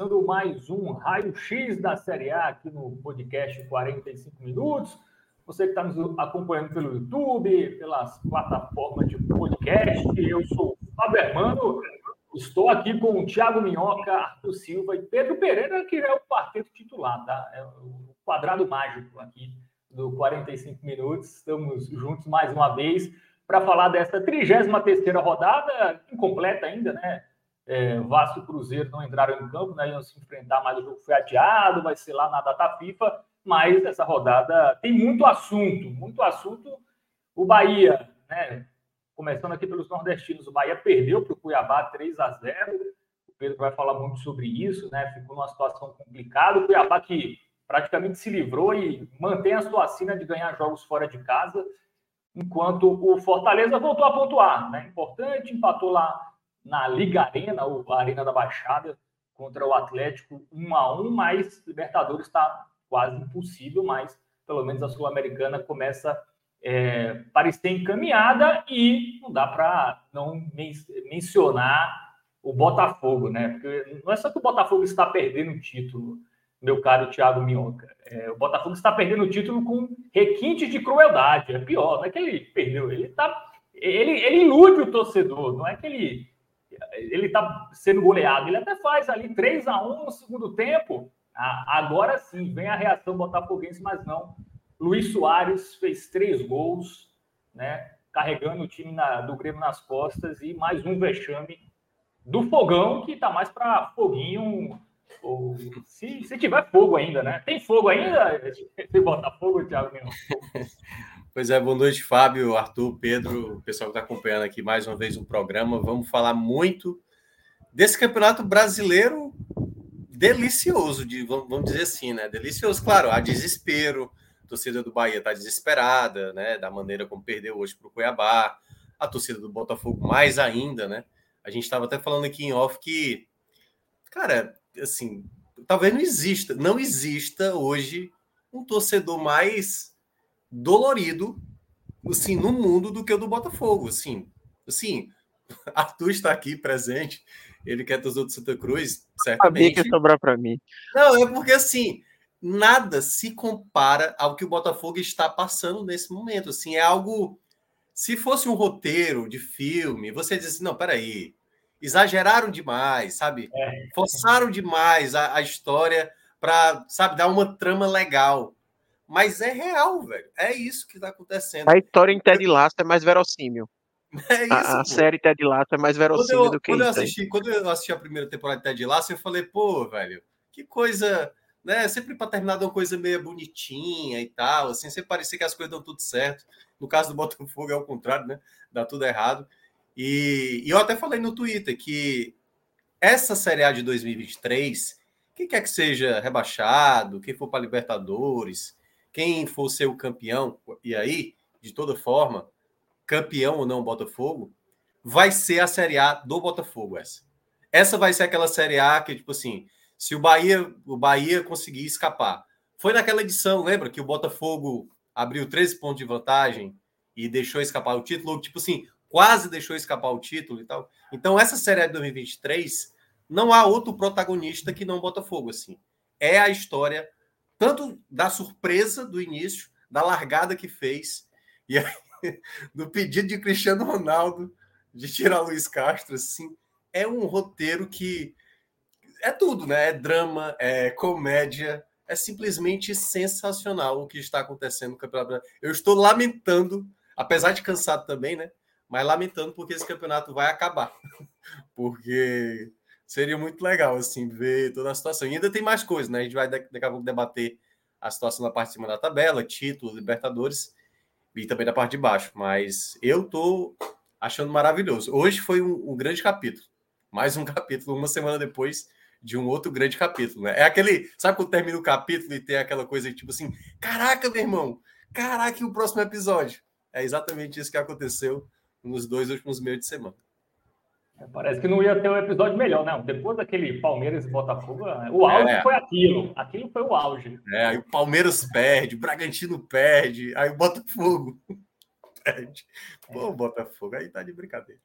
Começando mais um raio-x da Série A aqui no podcast 45 Minutos. Você que está nos acompanhando pelo YouTube, pelas plataformas de podcast, eu sou o Fábio Hermano, estou aqui com o Thiago Minhoca, Arthur Silva e Pedro Pereira, que é o quarteto titular, tá? É o quadrado mágico aqui do 45 Minutos. Estamos juntos mais uma vez para falar dessa 33 rodada, incompleta ainda, né? É, Vasco e Cruzeiro não entraram em campo, né, iam se enfrentar, mas o jogo foi adiado, vai ser lá na data FIFA, mas essa rodada tem muito assunto, muito assunto. O Bahia, né, começando aqui pelos nordestinos, o Bahia perdeu para o Cuiabá 3 a 0 o Pedro vai falar muito sobre isso, né, ficou numa situação complicada, o Cuiabá que praticamente se livrou e mantém a sua sina de ganhar jogos fora de casa, enquanto o Fortaleza voltou a pontuar, né, importante, empatou lá na Liga Arena, ou Arena da Baixada, contra o Atlético 1 a 1 mas Libertadores está quase impossível, mas pelo menos a Sul-Americana começa é, parecer encaminhada e não dá para não men mencionar o Botafogo, né? Porque não é só que o Botafogo está perdendo o título, meu caro Thiago Minhoca. É, o Botafogo está perdendo o título com requintes de crueldade. É pior, não é que ele perdeu, ele tá. Ele, ele ilude o torcedor, não é que ele ele está sendo goleado. Ele até faz ali 3 a 1 no segundo tempo. Agora sim, vem a reação botafoguense, mas não. Luiz Soares fez três gols, né? Carregando o time na, do Grêmio nas costas e mais um vexame do fogão, que está mais para foguinho. Ou, se, se tiver fogo ainda, né? Tem fogo ainda? Se botar fogo, Thiago Pois é, boa noite, Fábio, Arthur, Pedro, o pessoal que está acompanhando aqui mais uma vez o programa. Vamos falar muito desse campeonato brasileiro delicioso, de, vamos dizer assim, né? Delicioso, claro, há desespero, a torcida do Bahia está desesperada, né? Da maneira como perdeu hoje para o Cuiabá, a torcida do Botafogo mais ainda, né? A gente estava até falando aqui em off que, cara, assim, talvez não exista, não exista hoje um torcedor mais dolorido assim, no mundo do que o do Botafogo. Assim, assim Arthur está aqui presente, ele quer dos outros Santa Cruz, certamente. Sabia que ia sobrar para mim. Não, é porque assim, nada se compara ao que o Botafogo está passando nesse momento. Assim, é algo. Se fosse um roteiro de filme, você diz assim: não, peraí, exageraram demais, sabe? É. Forçaram demais a, a história para, sabe, dar uma trama legal. Mas é real, velho. É isso que está acontecendo. A história em Ted Lasso é mais verossímil. É isso, a, a série Ted Lasso é mais verossímil eu, do que quando isso. Eu assisti, quando eu assisti a primeira temporada de Ted Lasso, eu falei, pô, velho, que coisa, né? Sempre para terminar de uma coisa meio bonitinha e tal, assim, sempre parecia que as coisas dão tudo certo. No caso do Botafogo é o contrário, né? Dá tudo errado. E, e eu até falei no Twitter que essa Série A de 2023, quem quer que seja rebaixado, quem for para Libertadores, quem for ser o campeão, e aí, de toda forma, campeão ou não Botafogo, vai ser a Série A do Botafogo essa. Essa vai ser aquela Série A que, tipo assim, se o Bahia, o Bahia conseguir escapar. Foi naquela edição, lembra, que o Botafogo abriu 13 pontos de vantagem e deixou escapar o título, tipo assim, quase deixou escapar o título e tal. Então, essa Série A de 2023, não há outro protagonista que não Botafogo, assim. É a história tanto da surpresa do início, da largada que fez, e aí, do pedido de Cristiano Ronaldo de tirar Luiz Castro, assim, é um roteiro que é tudo, né? É drama, é comédia, é simplesmente sensacional o que está acontecendo no Campeonato Brasileiro. Eu estou lamentando, apesar de cansado também, né? Mas lamentando porque esse campeonato vai acabar. porque seria muito legal, assim, ver toda a situação. E ainda tem mais coisas, né? A gente vai daqui a pouco debater a situação na parte de cima da tabela, título, Libertadores e também da parte de baixo. Mas eu tô achando maravilhoso. Hoje foi um, um grande capítulo. Mais um capítulo, uma semana depois de um outro grande capítulo, né? É aquele, sabe quando termina o capítulo e tem aquela coisa tipo assim, caraca, meu irmão, caraca, e o próximo episódio? É exatamente isso que aconteceu nos dois últimos meios de semana. É, parece que não ia ter um episódio melhor, né? Depois daquele Palmeiras e Botafogo, o auge é. foi aquilo. Aquilo foi o auge. É, aí o Palmeiras perde, o Bragantino perde, aí o Botafogo perde. Pô, o Botafogo aí tá de brincadeira.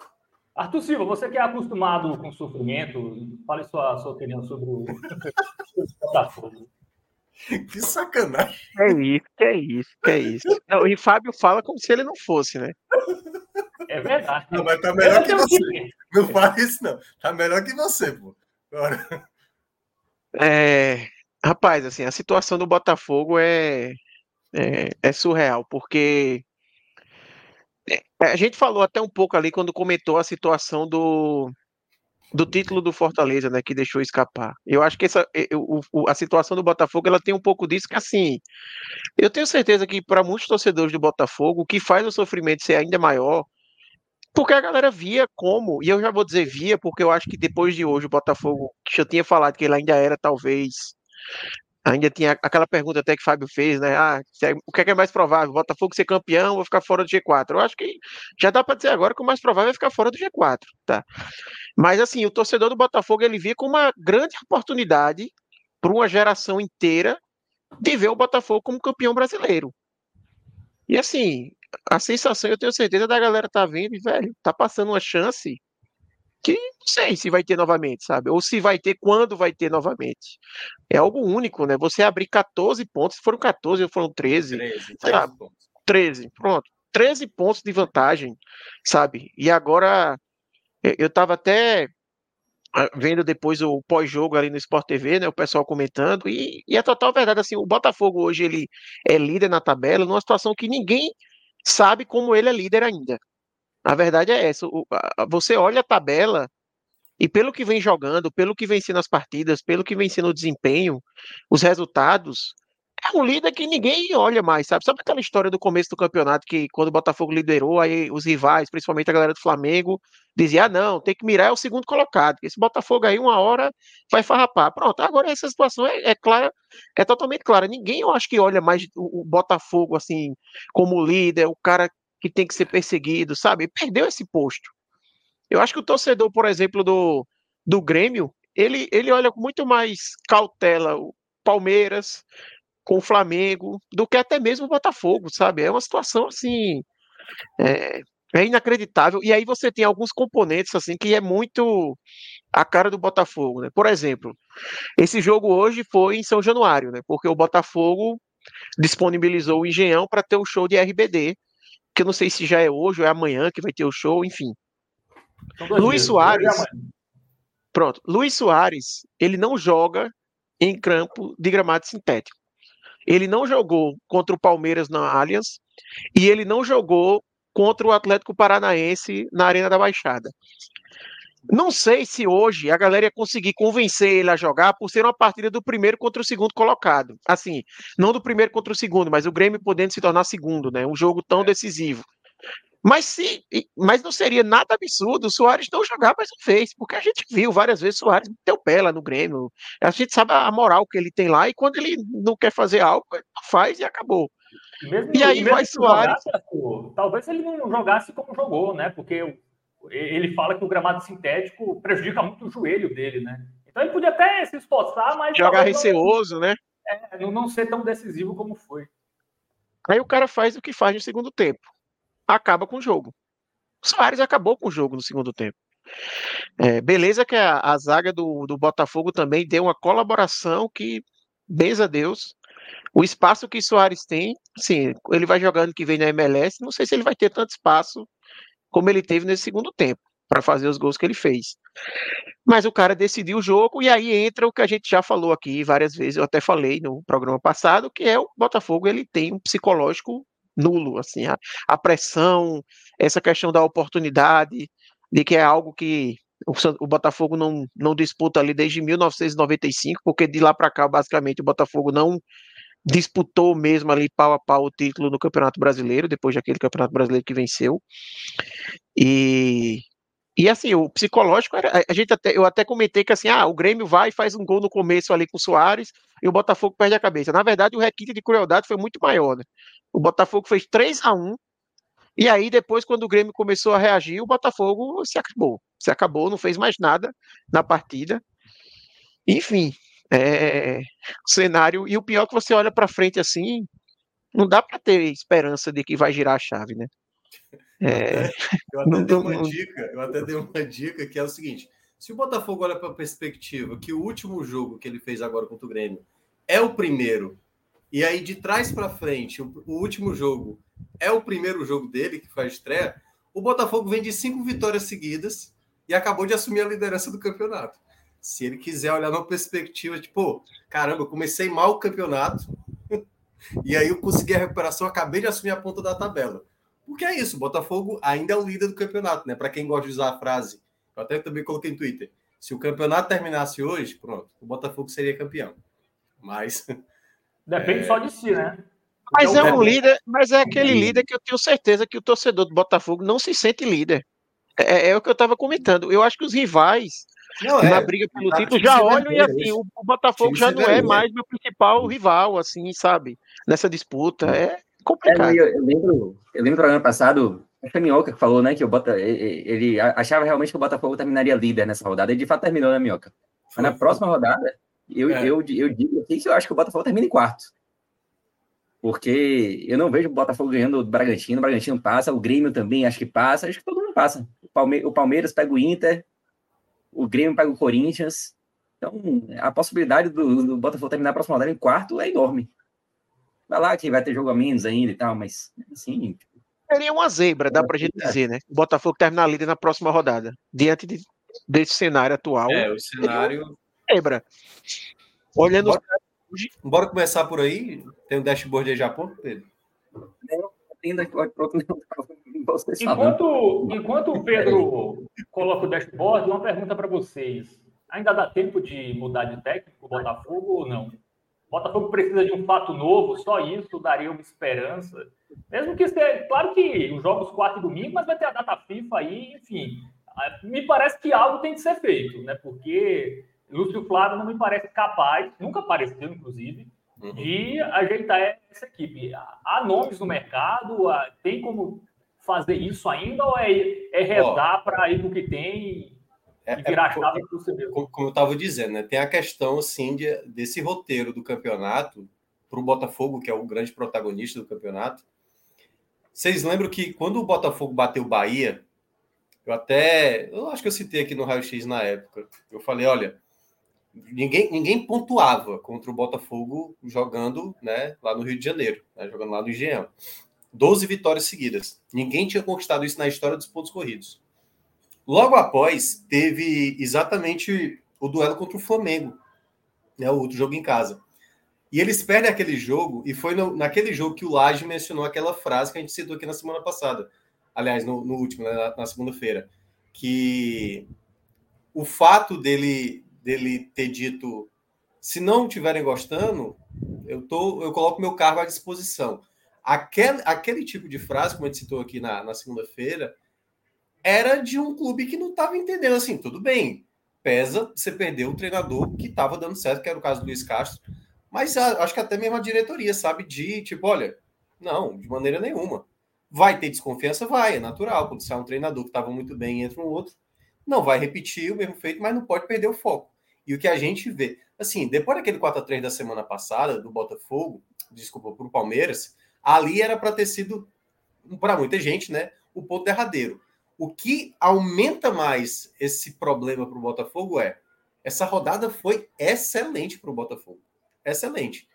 Arthur Silva, você que é acostumado com sofrimento, fale sua, sua opinião sobre o Botafogo. Que sacanagem. É isso, que é isso, que é isso. Não, e Fábio fala como se ele não fosse, né? É verdade. Não, mas tá melhor que você. Que... Não fale isso, não. Tá melhor que você, pô. Agora. É, rapaz, assim, a situação do Botafogo é, é, é surreal, porque é, a gente falou até um pouco ali quando comentou a situação do, do título do Fortaleza, né, que deixou escapar. Eu acho que essa, eu, o, a situação do Botafogo ela tem um pouco disso que assim, eu tenho certeza que para muitos torcedores do Botafogo o que faz o sofrimento ser ainda maior, porque a galera via como, e eu já vou dizer via, porque eu acho que depois de hoje o Botafogo, que eu tinha falado que ele ainda era talvez Ainda tinha aquela pergunta até que o Fábio fez, né? Ah, é, o que é, que é mais provável? Botafogo ser campeão ou ficar fora do G4? Eu acho que já dá para dizer agora que o mais provável é ficar fora do G4, tá? Mas assim, o torcedor do Botafogo ele via como uma grande oportunidade para uma geração inteira de ver o Botafogo como campeão brasileiro. E assim, a sensação, eu tenho certeza da galera tá vendo, e, velho, tá passando uma chance que não sei se vai ter novamente, sabe? Ou se vai ter, quando vai ter novamente. É algo único, né? Você abrir 14 pontos, foram 14 ou foram 13. 13, 13 lá, pontos. 13, pronto. 13 pontos de vantagem, sabe? E agora, eu tava até ah, vendo depois o pós-jogo ali no Sport TV, né, o pessoal comentando, e, e é total verdade, assim, o Botafogo hoje ele é líder na tabela, numa situação que ninguém sabe como ele é líder ainda, a verdade é essa. Você olha a tabela e pelo que vem jogando, pelo que vem sendo as partidas, pelo que vem sendo o desempenho, os resultados, é um líder que ninguém olha mais, sabe? Sabe aquela história do começo do campeonato que quando o Botafogo liderou, aí os rivais, principalmente a galera do Flamengo, dizia: ah, não, tem que mirar é o segundo colocado, esse Botafogo aí uma hora vai farrapar. Pronto, agora essa situação é, é clara, é totalmente clara. Ninguém, eu acho que olha mais o, o Botafogo assim como líder, o cara que tem que ser perseguido, sabe? Perdeu esse posto. Eu acho que o torcedor, por exemplo, do, do Grêmio, ele, ele olha com muito mais cautela o Palmeiras com o Flamengo do que até mesmo o Botafogo, sabe? É uma situação assim. É, é inacreditável. E aí você tem alguns componentes assim que é muito a cara do Botafogo, né? Por exemplo, esse jogo hoje foi em São Januário, né? Porque o Botafogo disponibilizou o Engenhão para ter o show de RBD que eu não sei se já é hoje ou é amanhã que vai ter o show, enfim. Luiz dias, Soares. Pronto. Luiz Soares, ele não joga em campo de gramado sintético. Ele não jogou contra o Palmeiras na Allianz e ele não jogou contra o Atlético Paranaense na Arena da Baixada. Não sei se hoje a galera ia conseguir convencer ele a jogar por ser uma partida do primeiro contra o segundo colocado. Assim, não do primeiro contra o segundo, mas o Grêmio podendo se tornar segundo, né? Um jogo tão é. decisivo. Mas se, mas não seria nada absurdo o Soares não jogar, mas não fez, porque a gente viu várias vezes o Soares o pé lá no Grêmio. A gente sabe a moral que ele tem lá e quando ele não quer fazer algo, ele faz e acabou. Mesmo, e aí vai Soares. Jogasse, talvez ele não jogasse como jogou, né? Porque ele fala que o gramado sintético prejudica muito o joelho dele, né? Então ele podia até se esforçar, mas. Jogar receoso, né? É, não ser tão decisivo como foi. Aí o cara faz o que faz no segundo tempo. Acaba com o jogo. O Soares acabou com o jogo no segundo tempo. É, beleza que a, a zaga do, do Botafogo também deu uma colaboração que, bens a Deus, o espaço que Soares tem, sim, ele vai jogando que vem na MLS, não sei se ele vai ter tanto espaço como ele teve nesse segundo tempo. para fazer os gols que ele fez. Mas o cara decidiu o jogo e aí entra o que a gente já falou aqui várias vezes, eu até falei no programa passado, que é o Botafogo, ele tem um psicológico nulo, assim, a, a pressão, essa questão da oportunidade, de que é algo que o, Botafogo não, não disputa ali desde 1995, porque de lá para cá, basicamente, o Botafogo não disputou mesmo ali pau a pau o título no Campeonato Brasileiro, depois daquele Campeonato Brasileiro que venceu. E, e assim, o psicológico era, a gente até, eu até comentei que assim, ah, o Grêmio vai e faz um gol no começo ali com o Soares e o Botafogo perde a cabeça. Na verdade, o requinte de crueldade foi muito maior, né? O Botafogo fez 3 a 1 e aí depois quando o Grêmio começou a reagir, o Botafogo se acabou. Se acabou, não fez mais nada na partida. Enfim, é, o cenário. E o pior é que você olha para frente assim, não dá para ter esperança de que vai girar a chave, né? É, eu, até, eu, até dei uma dica, eu até dei uma dica que é o seguinte: se o Botafogo olha para a perspectiva que o último jogo que ele fez agora contra o Grêmio é o primeiro, e aí de trás para frente, o, o, último jogo é o primeiro jogo dele que faz estreia, o Botafogo vem de cinco vitórias seguidas e acabou de assumir a liderança do campeonato. Se ele quiser olhar numa perspectiva, tipo, caramba, eu comecei mal o campeonato e aí eu consegui a recuperação, acabei de assumir a ponta da tabela. Porque é isso, o Botafogo ainda é o líder do campeonato, né? Para quem gosta de usar a frase, eu até também coloquei no Twitter. Se o campeonato terminasse hoje, pronto, o Botafogo seria campeão. Mas depende é... só de si, né? Mas então, é um líder, mas é aquele líder que eu tenho certeza que o torcedor do Botafogo não se sente líder. É, é o que eu estava comentando. Eu acho que os rivais não, é, na briga pelo título, já olham e assim, o, o Botafogo já não é mais meu principal rival, assim, sabe? Nessa disputa. É complicado. É, eu, eu, lembro, eu lembro do ano passado, a Minhoca que falou, né, que o Bota, ele achava realmente que o Botafogo terminaria líder nessa rodada, e de fato terminou, né, Minhoca? Mas na próxima rodada, eu, é. eu, eu, digo aqui que eu acho que o Botafogo termina em quarto. Porque eu não vejo o Botafogo ganhando o Bragantino, o Bragantino passa, o Grêmio também acho que passa, acho que todo mundo passa. O, Palmeiras pega o Inter, o Grêmio pega o Corinthians. Então, a possibilidade do, do Botafogo terminar a próxima rodada em quarto é enorme. Vai lá que vai ter jogo a menos ainda e tal, mas assim. Seria uma zebra, dá pra gente dizer, né? O Botafogo terminar líder na próxima rodada. Diante de, desse cenário atual. É, o cenário. Zebra. Olhando. Bora, bora começar por aí. Tem um dashboard aí já pronto, Pedro? Não, ainda pronto, não. Enquanto, enquanto o Pedro coloca o dashboard, uma pergunta para vocês. Ainda dá tempo de mudar de técnico o Botafogo ou não? O Botafogo precisa de um fato novo, só isso daria uma esperança. Mesmo que seja, claro que os jogos quarto e domingo, mas vai ter a data FIFA aí, enfim. Me parece que algo tem que ser feito, né? Porque Lúcio Flávio não me parece capaz, nunca apareceu, inclusive, uhum. de ajeitar essa equipe. Há nomes no mercado, tem como fazer isso ainda ou é, é rezar para ir no que tem é, e virar é, chave para mesmo? Como, como eu estava dizendo, né, tem a questão assim de, desse roteiro do campeonato para o Botafogo, que é o grande protagonista do campeonato. Vocês lembram que quando o Botafogo bateu o Bahia, eu até, eu acho que eu citei aqui no Raio X na época, eu falei, olha, ninguém, ninguém pontuava contra o Botafogo jogando né, lá no Rio de Janeiro, né, jogando lá no Engenhão. 12 vitórias seguidas. Ninguém tinha conquistado isso na história dos pontos corridos. Logo após, teve exatamente o duelo contra o Flamengo, né, o outro jogo em casa. E eles perdem aquele jogo, e foi no, naquele jogo que o Laje mencionou aquela frase que a gente citou aqui na semana passada. Aliás, no, no último, né, na, na segunda-feira. Que o fato dele, dele ter dito: se não estiverem gostando, eu, tô, eu coloco meu cargo à disposição. Aquele, aquele tipo de frase, como a gente citou aqui na, na segunda-feira, era de um clube que não estava entendendo assim, tudo bem, pesa você perder o treinador que estava dando certo, que era o caso do Luiz Castro, mas acho que até mesmo a diretoria sabe de, tipo, olha, não, de maneira nenhuma. Vai ter desconfiança? Vai, é natural. Quando sai um treinador que estava muito bem entra um outro, não vai repetir o mesmo feito, mas não pode perder o foco. E o que a gente vê, assim, depois daquele 4 a 3 da semana passada, do Botafogo, desculpa, para o Palmeiras, ali era para ter sido, para muita gente, né, o ponto derradeiro. O que aumenta mais esse problema para o Botafogo é essa rodada foi excelente para o Botafogo. Excelente.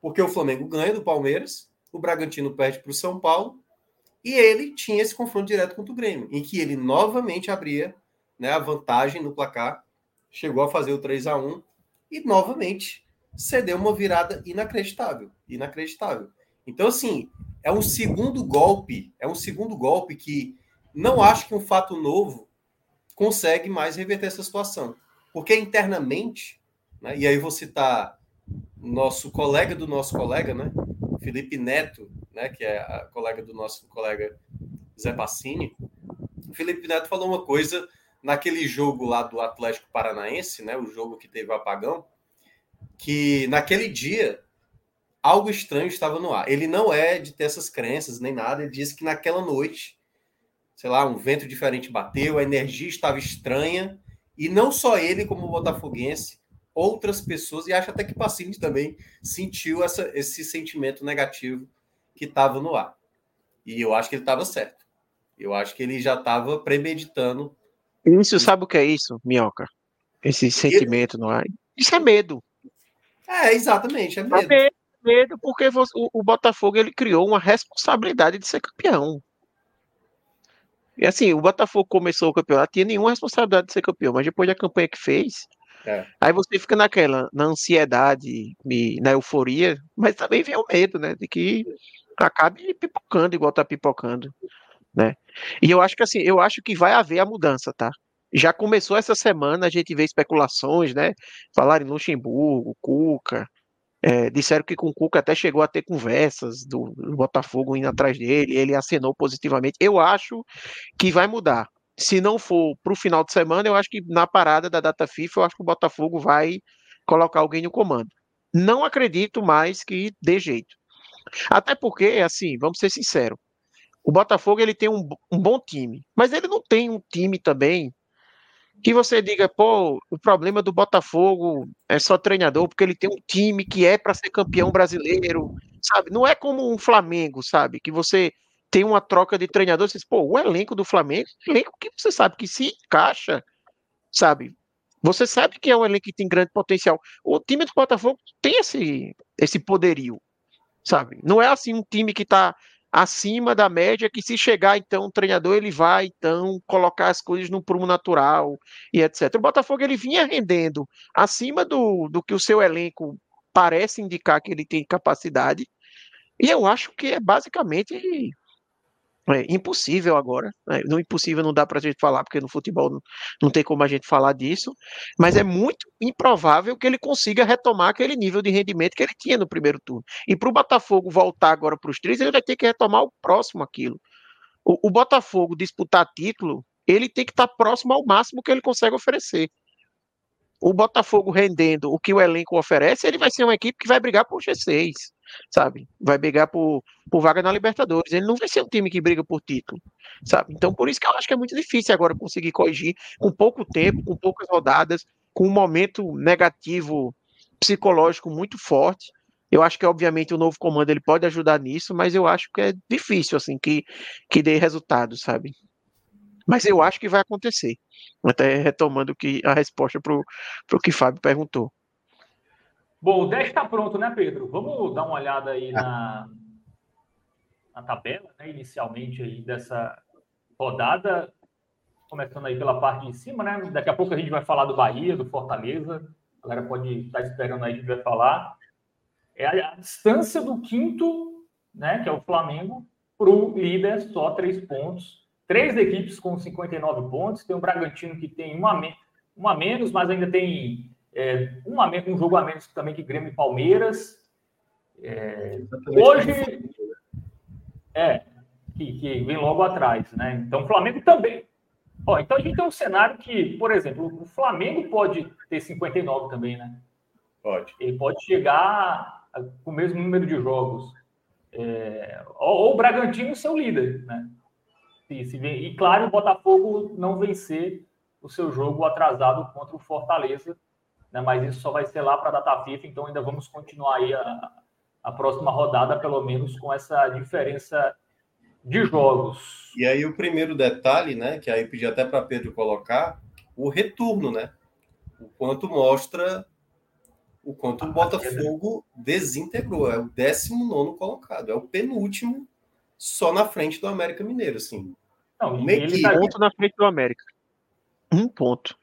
Porque o Flamengo ganha do Palmeiras, o Bragantino perde para o São Paulo E ele tinha esse confronto direto contra o Grêmio, em que ele novamente abria né, a vantagem no placar, chegou a fazer o 3 a 1 e novamente cedeu uma virada inacreditável, inacreditável. Então assim, é um segundo golpe, é um segundo golpe que não acho que um fato novo consegue mais reverter essa situação, porque internamente, né, e aí vou citar nosso colega do nosso colega, né, Felipe Neto, né, que é a colega do nosso colega Zé Bassini, o Felipe Neto falou uma coisa naquele jogo lá do Atlético Paranaense, né, o jogo que teve o apagão, que naquele dia algo estranho estava no ar. Ele não é de ter essas crenças nem nada, ele disse que naquela noite, sei lá, um vento diferente bateu, a energia estava estranha, e não só ele como botafoguense, outras pessoas, e acho até que Pacini também sentiu essa, esse sentimento negativo que estava no ar. E eu acho que ele estava certo. Eu acho que ele já estava premeditando. Isso, sabe o que é isso, Minhoca? Esse sentimento no ar. Isso é medo. É, exatamente, é, medo. É medo, medo porque o, o Botafogo ele criou uma responsabilidade de ser campeão. E assim, o Botafogo começou o campeonato, tinha nenhuma responsabilidade de ser campeão, mas depois da campanha que fez, é. aí você fica naquela, na ansiedade, na euforia, mas também vem o medo, né, de que acabe pipocando igual tá pipocando, né? E eu acho que assim, eu acho que vai haver a mudança, tá? Já começou essa semana, a gente vê especulações, né? Falar em Luxemburgo, Cuca, é, disseram que com o Cuca até chegou a ter conversas do, do, Botafogo indo atrás dele, ele acenou positivamente. Eu acho que vai mudar. Se não for para o final de semana, eu acho que na parada da data FIFA, eu acho que o Botafogo vai colocar alguém no comando. Não acredito mais que dê jeito. Até porque, assim, vamos ser sinceros, o Botafogo ele tem um, um bom time, mas ele não tem um time também que você diga, pô, o problema do Botafogo é só treinador, porque ele tem um time que é para ser campeão brasileiro, sabe? Não é como um Flamengo, sabe? Que você tem uma troca de treinador, você diz, pô, o elenco do Flamengo, elenco que você sabe que se encaixa, sabe? Você sabe que é um elenco que tem grande potencial. O time do Botafogo tem esse, esse poderio, sabe? Não é assim um time que está acima da média, que se chegar então o treinador ele vai então colocar as coisas no prumo natural e etc. O Botafogo ele vinha rendendo acima do, do que o seu elenco parece indicar que ele tem capacidade. E eu acho que é basicamente é impossível agora. Né? No impossível não dá para a gente falar, porque no futebol não, não, tem como a gente falar disso, mas é muito improvável que ele consiga retomar aquele nível de rendimento que ele tinha no primeiro turno. E para o Botafogo voltar agora para os três, ele vai ter que retomar o próximo aquilo. O, o Botafogo disputar título, ele tem que estar tá próximo ao máximo que ele consegue oferecer o Botafogo rendendo o que o elenco oferece, ele vai ser uma equipe que vai brigar por G6, sabe? Vai brigar por, por vaga na Libertadores. Ele não vai ser um time que briga por título, sabe? Então, por isso que eu acho que é muito difícil agora conseguir corrigir com pouco tempo, com poucas rodadas, com um momento negativo psicológico muito forte. Eu acho que, obviamente, o novo comando ele pode ajudar nisso, mas eu acho que é difícil, assim, que, que dê resultado, sabe? Mas eu acho que vai acontecer. Até retomando que a resposta para o que Fábio perguntou. Bom, o 10 está pronto, né, Pedro? Vamos dar uma olhada aí na, na tabela, né, inicialmente aí dessa rodada. Começando aí pela parte de cima, né? Daqui a pouco a gente vai falar do Bahia, do Fortaleza. A galera pode estar esperando aí, a gente vai falar. É a, a distância do quinto, né, que é o Flamengo, para o líder, só três pontos três equipes com 59 pontos. Tem o Bragantino que tem uma, uma menos, mas ainda tem é, uma, um jogo a menos também que Grêmio e Palmeiras. É, hoje. É, que, que, vem logo atrás, né? Então o Flamengo também. Ó, então a gente tem um cenário que, por exemplo, o Flamengo pode ter 59 também, né? Pode. Ele pode chegar com o mesmo número de jogos. É, ou, ou o Bragantino ser o líder, né? Se, se e claro, o Botafogo não vencer o seu jogo atrasado contra o Fortaleza, né? mas isso só vai ser lá para a data FIFA, então ainda vamos continuar aí a, a próxima rodada, pelo menos com essa diferença de jogos. E aí o primeiro detalhe, né, que aí pedi até para Pedro colocar, o retorno, né? O quanto mostra o quanto o Botafogo desintegrou, é o 19 colocado, é o penúltimo só na frente do América Mineiro, assim. Não, Meio ele tá Um ponto na frente do América. Um ponto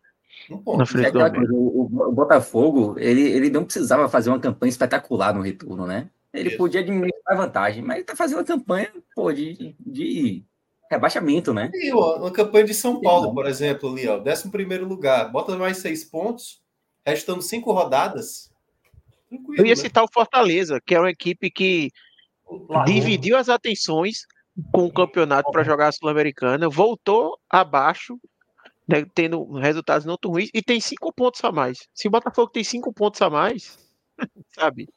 Um na ponto. frente É do América. coisa, o, o Botafogo, ele, ele não precisava fazer uma campanha espetacular no retorno, né? Ele Isso. podia diminuir a vantagem, mas ele tá fazendo uma campanha, pô, de, de rebaixamento, né? E, ó, uma campanha de São Paulo, por exemplo, ali, ó, 11 primeiro lugar, bota mais seis pontos, restando cinco rodadas. Tranquilo, Eu ia né? citar o Fortaleza, que é uma equipe que. Dividiu as atenções com o campeonato para jogar a Sul-Americana, voltou abaixo, né, tendo resultados não tão ruins, e tem cinco pontos a mais. Se o Botafogo tem cinco pontos a mais, sabe?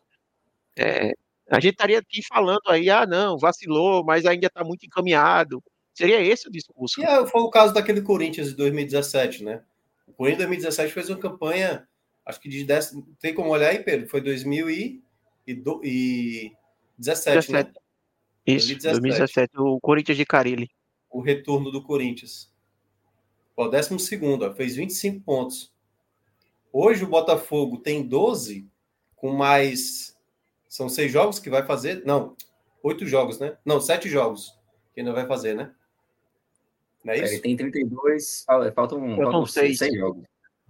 é, a gente estaria aqui falando aí, ah, não, vacilou, mas ainda está muito encaminhado. Seria esse o discurso. E é, foi o caso daquele Corinthians de 2017, né? O Corinthians de 2017 fez uma campanha, acho que de 10. Tem como olhar aí, Pedro? Foi 2017, né? 17. Isso, 2017. 2017, o Corinthians de Carilli. O retorno do Corinthians. Ó, décimo segundo, ó, fez 25 pontos. Hoje o Botafogo tem 12, com mais. São seis jogos que vai fazer? Não, oito jogos, né? Não, sete jogos que ainda vai fazer, né? Não é Ele isso? tem 32, fal- faltam, faltam seis. seis jogos.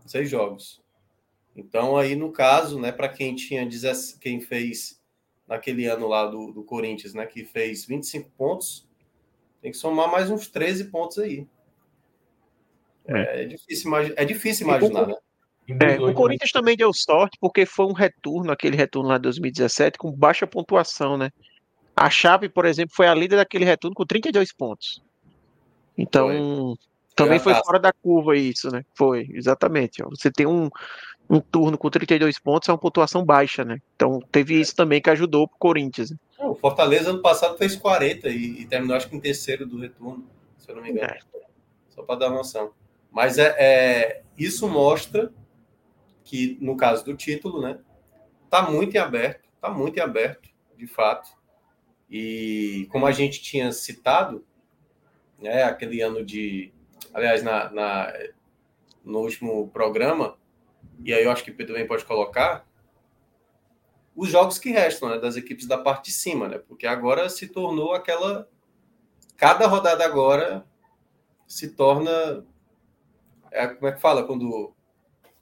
Seis jogos. Então, aí, no caso, né, para quem tinha 17, quem fez naquele ano lá do, do Corinthians, né, que fez 25 pontos, tem que somar mais uns 13 pontos aí. É, difícil, imagi- é difícil imaginar, né? Em É, 18, o Corinthians também deu sorte porque foi um retorno, aquele retorno lá de 2017, com baixa pontuação, né? A Chape, por exemplo, foi a líder daquele retorno com 32 pontos. Então, também foi Foi a fora da curva isso, né? Foi, exatamente. ó. Você tem um, um turno com 32 pontos, é uma pontuação baixa, né? Então, teve isso também que ajudou pro Corinthians. né? O Fortaleza ano passado fez 40 e, e terminou acho que em terceiro do retorno, se eu não me engano. É. Só para dar noção. Mas é, é- isso mostra que, no caso do título, né, tá muito em aberto, tá muito em aberto, de fato. E como a gente tinha citado, né, aquele ano de. Aliás, na, na- no último programa, e aí eu acho que o Pedro também pode colocar, os jogos que restam, né, das equipes da parte de cima, né? Porque agora se tornou aquela. Cada rodada agora se torna. É, como é que fala? Quando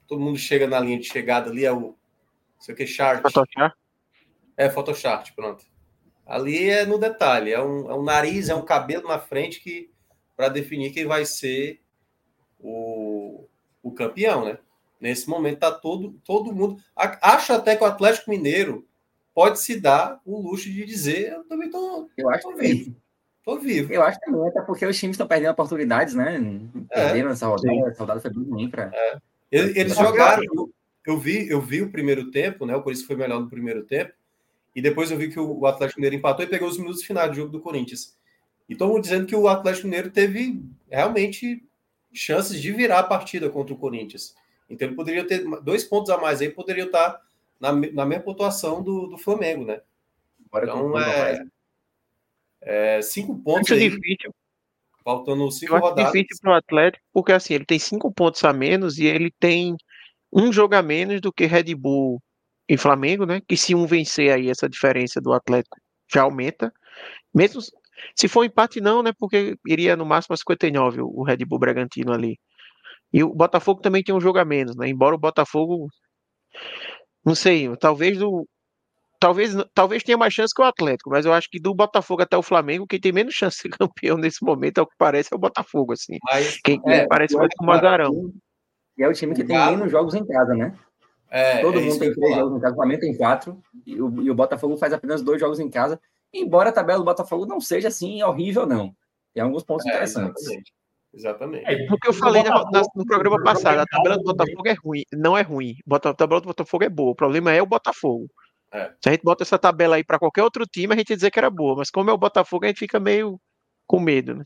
todo mundo chega na linha de chegada ali, é o. Não sei o que, chart. Photoshop? É, Photoshop, pronto. Ali é no detalhe, é um, é um nariz, é um cabelo na frente que para definir quem vai ser o, o campeão, né? Nesse momento tá todo, todo mundo. Acho até que o Atlético Mineiro pode se dar o luxo de dizer: eu também também. vivo. Tô vivo. Eu acho também, até porque os times estão perdendo oportunidades, né? É. Perderam essa rodada, essa rodada foi bem ruim para. Eles, eles Mas jogaram. Eu, eu vi, eu vi o primeiro tempo, né? O Corinthians foi melhor no primeiro tempo. E depois eu vi que o, Atlético Mineiro empatou e pegou os minutos finais do jogo do Corinthians. E estão dizendo que o Atlético Mineiro teve realmente chances de virar a partida contra o Corinthians. Então ele poderia ter dois pontos a mais aí, poderia estar na, na mesma pontuação do, do Flamengo, né? Agora Então, com- é- É, cinco pontos Acho aí, difícil, faltando cinco eu acho rodadas. difícil pro Atlético, porque assim, ele tem cinco pontos a menos e ele tem um jogo a menos do que Red Bull e Flamengo, né? Que se um vencer aí, essa diferença do Atlético já aumenta. Mesmo se for empate, não, né? Porque iria no máximo a 59 o o Red Bull Bragantino ali. E o Botafogo também tem um jogo a menos, né? Embora o Botafogo, não sei, talvez o talvez talvez tenha mais chance que o Atlético, mas eu acho que do Botafogo até o Flamengo, quem tem menos chance de ser campeão nesse momento, ao que parece, é o Botafogo, assim. Mas Quem É, parece mais com o Mazarão. E é o time que tem Galo- menos jogos em casa, né? é, Todo é mundo tem três jogos em casa, o Flamengo tem quatro, e o, e o Botafogo faz apenas dois jogos em casa, embora a tabela do Botafogo não seja assim horrível, não. Tem alguns pontos É, interessantes. exatamente. Exatamente. É, Porque eu o falei Botafogo- na- no programa passado, a tabela do. Botafogo é ruim. Não é ruim. Bota- A tabela do Botafogo é boa. O problema é o Botafogo. É. Se a gente bota essa tabela aí para qualquer outro time, a gente ia dizer que era boa. Mas como é o Botafogo, a gente fica meio com medo, né?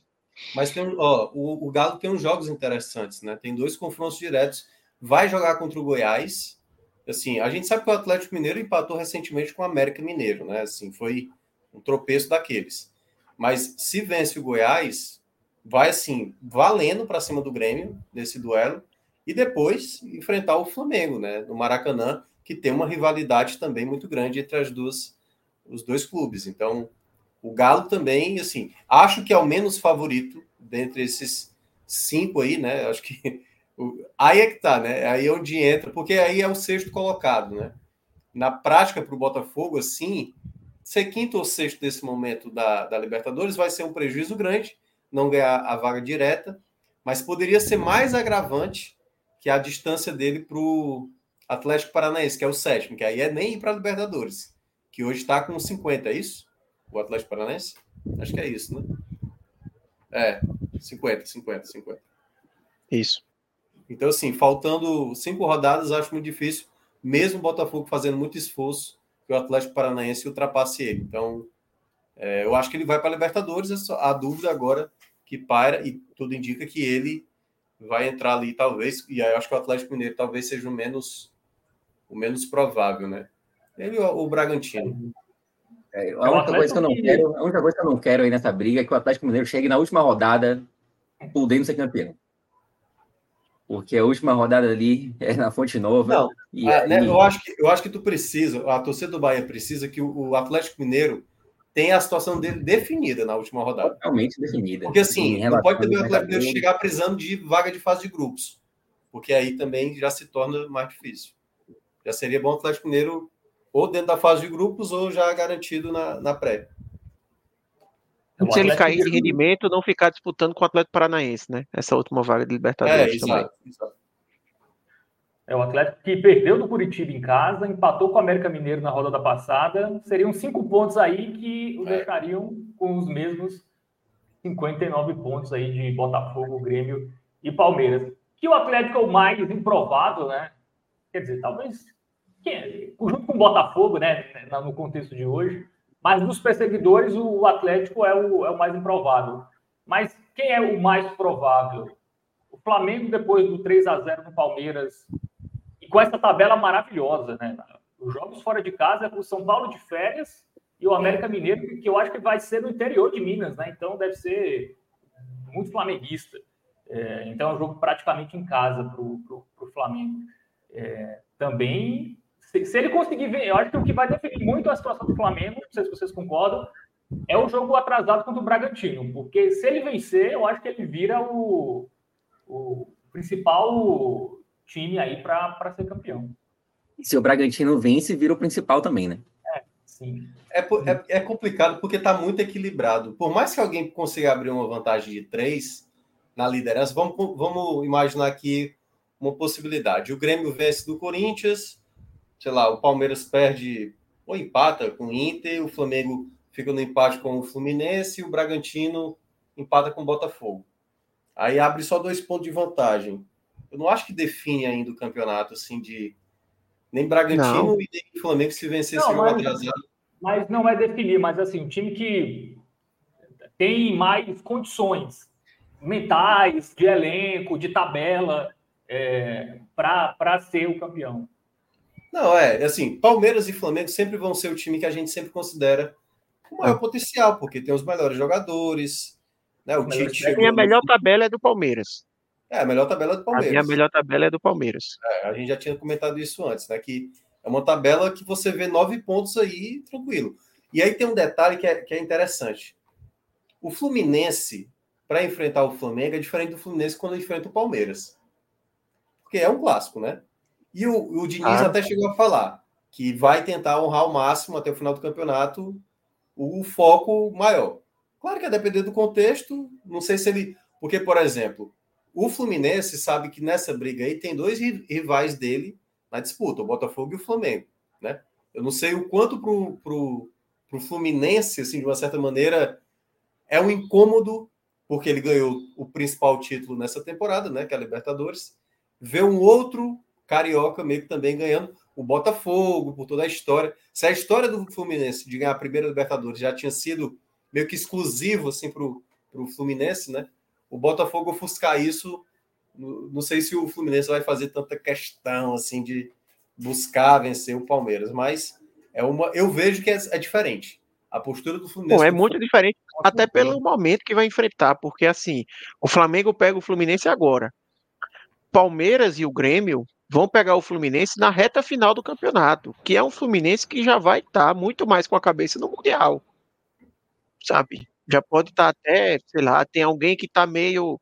Mas tem, ó, o, o Galo tem uns jogos interessantes, né? Tem dois confrontos diretos. Vai jogar contra o Goiás. Assim, a gente sabe que o Atlético Mineiro empatou recentemente com o América Mineiro, né? Assim, foi um tropeço daqueles. Mas se vence o Goiás, vai assim, valendo para cima do Grêmio nesse duelo e depois enfrentar o Flamengo, né? No Maracanã, que tem uma rivalidade também muito grande entre as duas os dois clubes. Então, O Galo também, assim, acho que é o menos favorito dentre esses cinco aí, né? Acho que aí é que tá, né? Aí é onde entra, porque aí é o sexto colocado, né? Na prática, para o Botafogo, assim, ser quinto ou sexto nesse momento da, da Libertadores vai ser um prejuízo grande, não ganhar a vaga direta, mas poderia ser mais agravante que a distância dele para o Atlético Paranaense, que é o sétimo, que aí é nem ir para a Libertadores, que hoje está com 50, é isso? O Atlético Paranaense? Acho que é isso, né? É, 50, 50, 50. Isso. Então, assim, faltando cinco rodadas, acho muito difícil, mesmo o Botafogo fazendo muito esforço, que o Atlético Paranaense ultrapasse ele. Então, é, eu acho que ele vai para a Libertadores. A dúvida agora que paira, e tudo indica que ele vai entrar ali, talvez, e aí eu acho que o Atlético Mineiro talvez seja o menos, o menos provável, né? Ele ou o Bragantino. É, a única coisa que eu não quero, a única coisa que eu não quero aí nessa briga é que o Atlético Mineiro chegue na última rodada podendo ser campeão. Porque a última rodada ali é na Fonte Nova. Não, e, ah, né, eu, acho que, eu acho que tu precisa, a torcida do Bahia precisa que o, o Atlético Mineiro tenha a situação dele definida na última rodada. Totalmente definida. Porque assim, não pode ter o Atlético Mineiro chegar precisando de vaga de fase de grupos. Porque aí também já se torna mais difícil. Já seria bom o Atlético Mineiro ou dentro da fase de grupos ou já garantido na, na pré. Então, se ele cair de rendimento, não ficar disputando com o Atlético Paranaense, né? Essa última vaga de Libertadores é, exato, exato. É o Atlético que perdeu do Curitiba em casa, empatou com o América Mineiro na rodada passada. Seriam cinco pontos aí que o é. deixariam com os mesmos 59 pontos aí de Botafogo, Grêmio e Palmeiras. Que o Atlético é o mais improvável, né? Quer dizer, talvez junto com o Botafogo, né? No contexto de hoje mas dos perseguidores, o Atlético é o, é o mais improvável. Mas quem é o mais provável? O Flamengo, depois do 3 a 0 no Palmeiras, com essa tabela maravilhosa, né? Os jogos fora de casa é o São Paulo de férias e o América Mineiro, que eu acho que vai ser no interior de Minas, né? Então deve ser muito flamenguista. É, então é um jogo praticamente em casa para o Flamengo. É, também se, se, ele conseguir ver, eu acho que o que vai definir muito a situação do Flamengo, não sei se vocês concordam, é o jogo atrasado contra o Bragantino. Porque se ele vencer, eu acho que ele vira o, o principal time aí para ser campeão. E se o Bragantino vence, vira o principal também, né? É, sim. É, é, é complicado porque está muito equilibrado. Por mais que alguém consiga abrir uma vantagem de três na liderança, vamos, vamos imaginar aqui uma possibilidade. O Grêmio vence do Corinthians, sei lá, o Palmeiras perde ou empata com o Inter, o Flamengo fica no empate com o Fluminense e o Bragantino empata com o Botafogo. Aí abre só dois pontos de vantagem. Eu não acho que define ainda o campeonato assim de nem Bragantino não. e nem Flamengo se vencer esse jogo atrasado. Mas não é definir, mas assim, o time que tem mais condições mentais, de elenco, de tabela, é, para ser o campeão. Não, é, assim, Palmeiras e Flamengo sempre vão ser o time que a gente sempre considera com maior é. potencial, porque tem os melhores jogadores, né? O Tite chegou... A melhor tabela é do Palmeiras. É, a melhor tabela é do Palmeiras. A minha melhor tabela é do Palmeiras. É, a gente já tinha comentado isso antes, né? Que é uma tabela que você vê nove pontos aí, tranquilo. E aí tem um detalhe que é, que é interessante. O Fluminense, para enfrentar o Flamengo, é diferente do Fluminense quando enfrenta o Palmeiras. Porque é um clássico, né? E o, o Diniz ah. até chegou a falar que vai tentar honrar ao máximo até o final do campeonato o foco maior. Claro que é depender do contexto, não sei se ele. Porque, por exemplo, o Fluminense sabe que nessa briga aí tem dois rivais dele na disputa, o Botafogo e o Flamengo. Né? Eu não sei o quanto para o pro, pro Fluminense, assim, de uma certa maneira, é um incômodo, porque ele ganhou o principal título nessa temporada, né? Que é a Libertadores. Ver um outro Carioca meio que também ganhando o Botafogo, por toda a história. Se a história do Fluminense de ganhar a primeira Libertadores já tinha sido meio que exclusivo assim, para o Fluminense, né? O Botafogo ofuscar isso, não sei se o Fluminense vai fazer tanta questão assim de buscar vencer o Palmeiras, mas é uma, eu vejo que é, é diferente. A postura do Fluminense. Bom, é muito diferente, até pelo momento que vai enfrentar, porque assim, o Flamengo pega o Fluminense agora. Palmeiras e o Grêmio vão pegar o Fluminense na reta final do campeonato, que é um Fluminense que já vai estar tá muito mais com a cabeça no Mundial. sabe? Já pode estar tá até, sei lá, tem alguém que está meio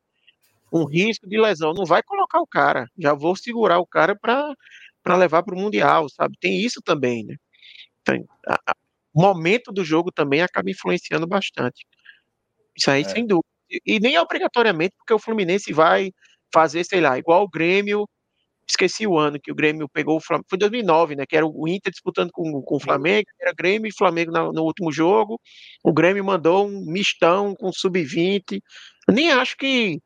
um risco de lesão, não vai colocar o cara, já vou segurar o cara para levar para o Mundial, sabe? Tem isso também, né? Então, a, a, o momento do jogo também acaba influenciando bastante. Isso aí, é. sem dúvida. E, e nem obrigatoriamente, porque o Fluminense vai fazer, sei lá, igual o Grêmio esqueci o ano que o Grêmio pegou o Flamengo, foi 2009, né, que era o Inter disputando com, com o Flamengo, era Grêmio e Flamengo no, no último jogo, o Grêmio mandou um mistão com sub-20, nem acho que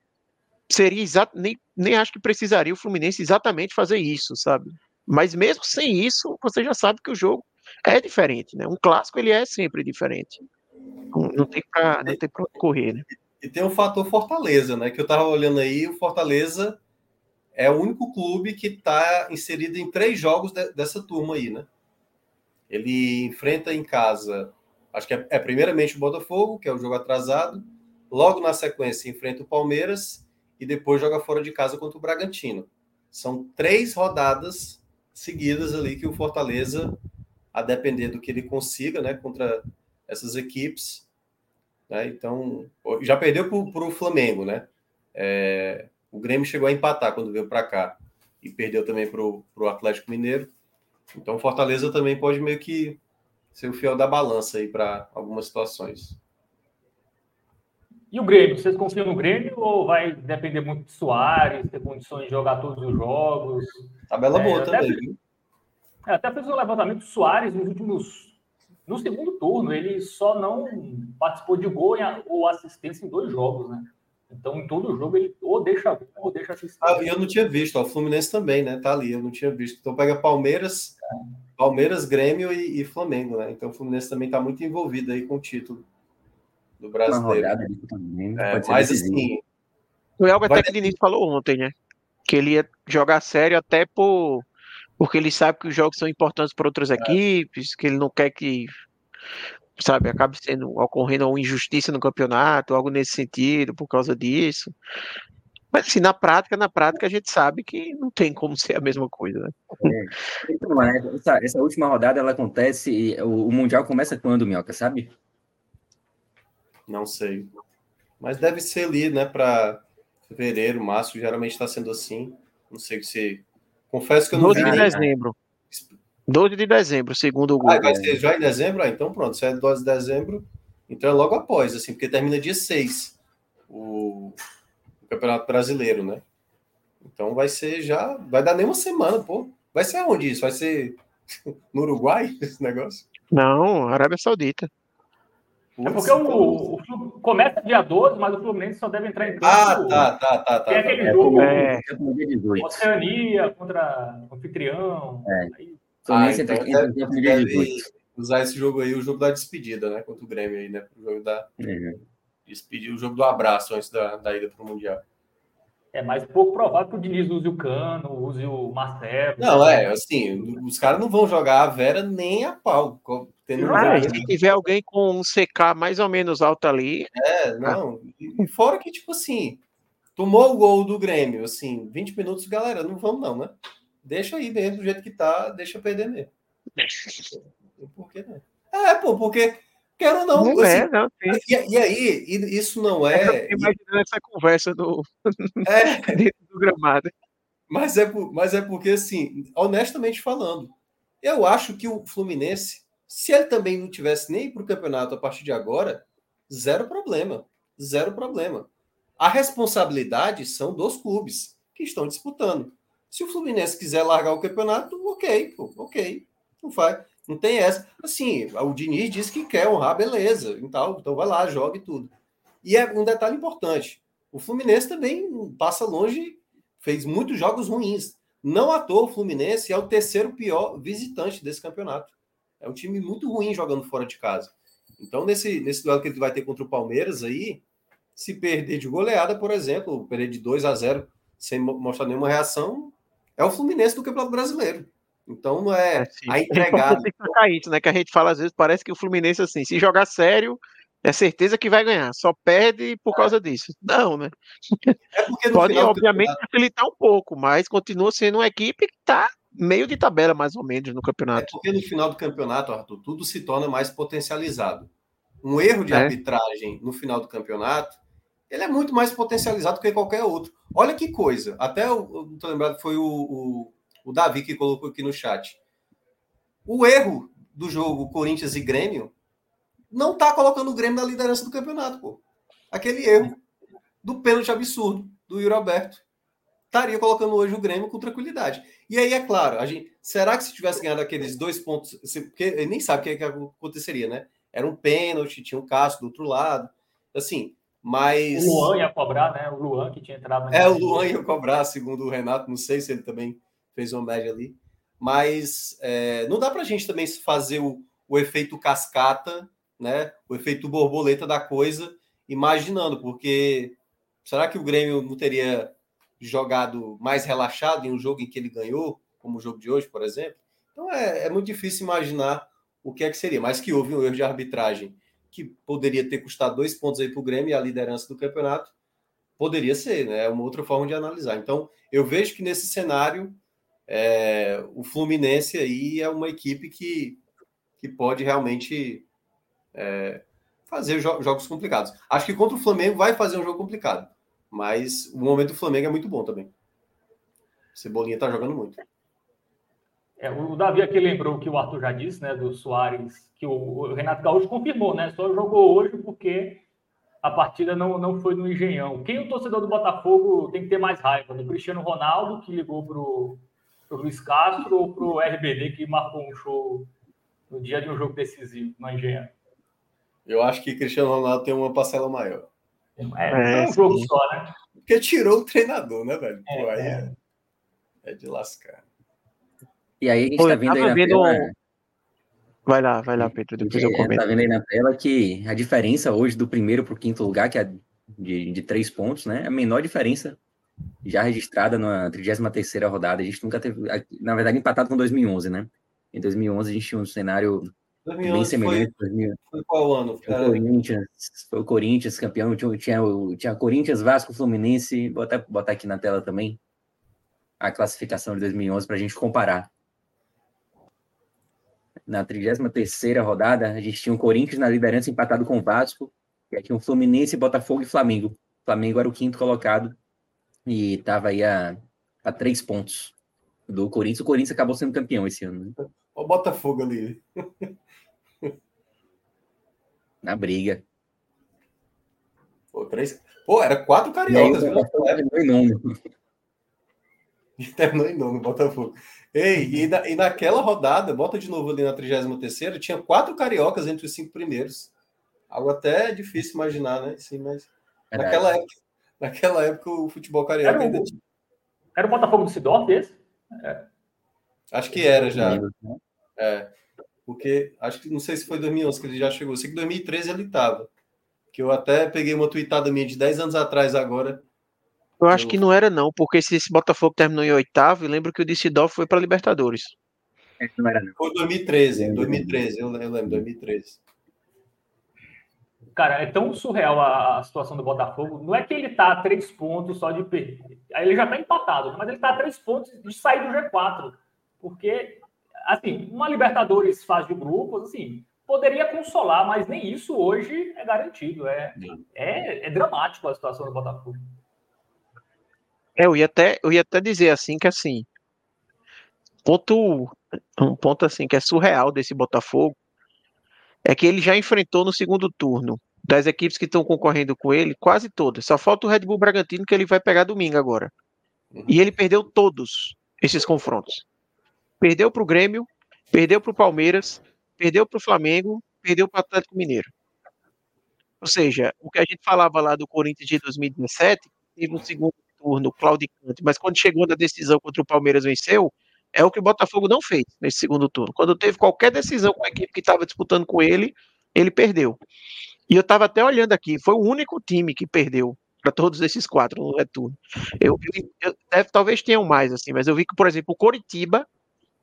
seria exato, nem, nem acho que precisaria o Fluminense exatamente fazer isso, sabe? Mas mesmo sem isso, você já sabe que o jogo é diferente, né? Um clássico ele é sempre diferente. Não, tem para não tem para correr, né? E tem o fator Fortaleza, né? Que eu tava olhando aí, o Fortaleza é o único clube que está inserido em três jogos de, dessa turma aí, né? Ele enfrenta em casa, acho que é, é, primeiramente o Botafogo, que é o jogo atrasado, logo na sequência enfrenta o Palmeiras e depois joga fora de casa contra o Bragantino. São três rodadas seguidas ali que o Fortaleza, a depender do que ele consiga, né, contra essas equipes, né? Então, já perdeu para o Flamengo, né? É, o Grêmio chegou a empatar quando veio para cá e perdeu também para o Atlético Mineiro. Então, Fortaleza também pode meio que ser o fiel da balança aí para algumas situações. E o Grêmio? Vocês confiam no Grêmio ou vai depender muito de Soares, ter condições de jogar todos os jogos? Tabela é, boa também, viu? É, até fez um levantamento do Soares nos últimos. No segundo turno, ele só não participou de gol ou assistência em dois jogos, né? Então, em todo jogo, ele ou deixa ou deixa assistir. Ah, eu não tinha visto, ó, o Fluminense também, né? Tá ali, eu não tinha visto. Então, pega Palmeiras, Palmeiras, Grêmio e, e Flamengo, né? Então, o Fluminense também está muito envolvido aí com o título do brasileiro. Também, é, mas, assim. O Elber vai... Diniz falou ontem, né? Que ele ia jogar sério até por. Porque ele sabe que os jogos são importantes para outras é. equipes, que ele não quer que sabe, acabe sendo ocorrendo uma injustiça no campeonato, algo nesse sentido, por causa disso. Mas assim, na prática, na prática, a gente sabe que não tem como ser a mesma coisa, né? É. Então, é, essa, essa, última rodada ela acontece. O, o, Mundial começa quando, Minhoca, sabe? Não sei. Mas deve ser ali, né, para fevereiro, março, geralmente está sendo assim. Não sei se. Confesso que eu não vi. de dezembro. 12 de dezembro, segundo o Google. Ah, vai ser já em dezembro? Ah, então pronto, se é 12 de dezembro, então é logo após, assim, porque termina dia 6 o, o Campeonato Brasileiro, né? Então vai ser já, vai dar nem uma semana, pô. Vai ser aonde isso? Vai ser no Uruguai esse negócio? Não, Arábia Saudita. É porque o, o, começa dia 12, mas o Fluminense só deve entrar em campo. Ah, tá, tá, tá. tá tem tá, aquele é, jogo é, Oceania contra o anfitrião. É. Aí, ah, então deve, deve usar esse jogo aí, o jogo da despedida, né? Contra o Grêmio aí, né? O jogo da. Uhum. Despedir, o jogo do abraço antes da, da ida para o Mundial. É mais pouco provável que o Diniz use o Cano, use o Marcelo. Não, é, assim, os caras não vão jogar a Vera nem a pau. Tendo ah, se tiver alguém com um CK mais ou menos alto ali. É, não. Ah. E fora que, tipo assim, tomou o gol do Grêmio, assim, 20 minutos, galera, não vamos não, né? Deixa aí mesmo, do jeito que tá, deixa perder mesmo. Por que não? É, pô, porque quero ou não. Não assim, é, não, e, e, aí, isso não é. Imaginando essa conversa do, é, dentro do gramado. Mas é, mas é porque, assim, honestamente falando, eu acho que o Fluminense, se ele também não tivesse nem para o campeonato a partir de agora, zero problema. Zero problema. A responsabilidade são dos clubes que estão disputando. Se o Fluminense quiser largar o campeonato, ok, pô, ok. Não faz. Não tem essa. Assim, o Diniz disse que quer honrar, beleza. Então, então vai lá, jogue tudo. E é um detalhe importante. O Fluminense também passa longe, fez muitos jogos ruins. Não à toa, o Fluminense é o terceiro pior visitante desse campeonato. É um time muito ruim jogando fora de casa. Então, nesse, nesse duelo que ele vai ter contra o Palmeiras aí, se perder de goleada, por exemplo, perder de 2 a 0 sem mostrar nenhuma reação, é o Fluminense do Campeonato Brasileiro. Então não é, é a entregada. Tem isso, né? Que a gente fala às vezes, parece que o Fluminense, assim, se jogar sério, é certeza que vai ganhar. Só perde por causa disso. Não, né? É Pode, obviamente, facilitar um pouco, mas continua sendo uma equipe que está meio de tabela, mais ou menos, no campeonato. É porque no final do campeonato, Arthur, tudo se torna mais potencializado. um erro de É. arbitragem no final do campeonato, ele é muito mais potencializado que qualquer outro. Olha que coisa. Até eu não tô lembrado, foi o, o, o Davi que colocou aqui no chat. O erro do jogo Corinthians e Grêmio não tá colocando o Grêmio na liderança do campeonato, pô. Aquele erro do pênalti absurdo do Yuri Alberto estaria colocando hoje o Grêmio com tranquilidade. E aí, é claro, a gente, será que se tivesse ganhado aqueles dois pontos, porque ele nem sabe o que, que aconteceria, né? Era um pênalti, tinha um casco do outro lado, assim, mas... O Luan ia cobrar, né? O Luan que tinha entrado na É, o Luan ia cobrar, segundo o Renato, não sei se ele também fez uma média ali, mas é, não dá pra gente também fazer o, o efeito cascata, né? O efeito borboleta da coisa, imaginando, porque será que o Grêmio não teria jogado mais relaxado em um jogo em que ele ganhou, como o jogo de hoje, por exemplo? Então é, é muito difícil imaginar o que é que seria, mas que houve um erro de arbitragem que poderia ter custado dois pontos aí para o Grêmio e a liderança do campeonato, poderia ser, né? É uma outra forma de analisar. Então, eu vejo que nesse cenário é, o Fluminense aí é uma equipe que, que pode realmente é, fazer jo- jogos complicados. Acho que contra o Flamengo vai fazer um jogo complicado, mas o momento do Flamengo é muito bom também. Cebolinha tá jogando muito. É, o Davi aqui lembrou que o Arthur já disse, né, do Soares, que o, o Renato Gaúcho confirmou, né? Só jogou hoje porque a partida não, não foi no Engenhão. Quem o torcedor do Botafogo tem que ter mais raiva? Do Cristiano Ronaldo, que ligou pro, pro Luiz Castro, ou pro RBD, que marcou um show no dia de um jogo decisivo no Engenhão? Eu acho que Cristiano Ronaldo tem uma parcela maior. É, é um jogo sim. só, né? Porque tirou o treinador, né, velho? Pô, É, aí é. é, é de lascar. E aí a gente Pô, tá vendo aí na vendo tela. um- Vai lá, vai lá, Pedro, depois eu comento. tá vendo aí na tela que a diferença hoje do primeiro para o quinto lugar, que é de, de três pontos, né? É a menor diferença já registrada na 33ª rodada. A gente nunca teve, na verdade, empatado com 2011, né? Em 2011 a gente tinha um cenário bem 2011 foi, semelhante. 2000 foi qual ano? Foi o Corinthians, foi o Corinthians campeão, tinha, tinha, o- tinha Corinthians, Vasco, Fluminense, vou até botar aqui na tela também a classificação de 2011 para a gente comparar. Na 33ª rodada, a gente tinha o Corinthians na liderança empatado com o Vasco, e aqui um Fluminense, Botafogo e Flamengo. O Flamengo era o quinto colocado e estava aí a, a três pontos do Corinthians. O Corinthians acabou sendo campeão esse ano, né? O Botafogo ali. na briga. Pô, três... Pô, era quatro cariocas? Botafogo terminou em nono. Terminou em nono, Botafogo. Ei, e, na- e naquela rodada, bota de novo ali na 33 tinha quatro cariocas entre os cinco primeiros. Algo até difícil imaginar, né? Sim, mas naquela época, naquela época o futebol carioca Era o- ainda tinha. Era o Botafogo do Sidorf esse? Acho que era já. né? É, porque acho que não sei se foi 2011 que ele já chegou. Sei que 2013 ele estava. Que eu até peguei uma tweetada minha de 10 anos atrás agora. Eu acho que não era não, porque se esse Botafogo terminou em oitavo, eu lembro que o Dissidorf foi para Libertadores. Não era, não. Foi 2013, 2013, eu lembro, 2013. Cara, é tão surreal a, a situação do Botafogo. Não é que ele tá a três pontos só de perder. Ele já tá empatado, mas ele tá a três pontos de sair do G4. Porque, assim, uma Libertadores fase de grupos, assim, poderia consolar, mas nem isso hoje é garantido. É, é, é dramático a situação do Botafogo. É, eu ia até, eu ia até dizer assim que assim, ponto, um ponto assim que é surreal desse Botafogo é que ele já enfrentou no segundo turno das equipes que estão concorrendo com ele, quase todas. Só falta o Red Bull Bragantino que ele vai pegar domingo agora. E ele perdeu todos esses confrontos. Perdeu para o Grêmio, perdeu para o Palmeiras, perdeu para o Flamengo, perdeu para o Atlético Mineiro. Ou seja, o que a gente falava lá do Corinthians de 2017, teve um segundo turno claudicante, mas quando chegou na decisão contra o Palmeiras venceu, é o que o Botafogo não fez nesse segundo turno. Quando teve qualquer decisão com a equipe que estava disputando com ele, ele perdeu. E eu estava até olhando aqui, foi o único time que perdeu para todos esses quatro no retorno. Eu, eu- eu- deve- talvez tenham mais, assim, mas eu vi que, por exemplo, o Coritiba,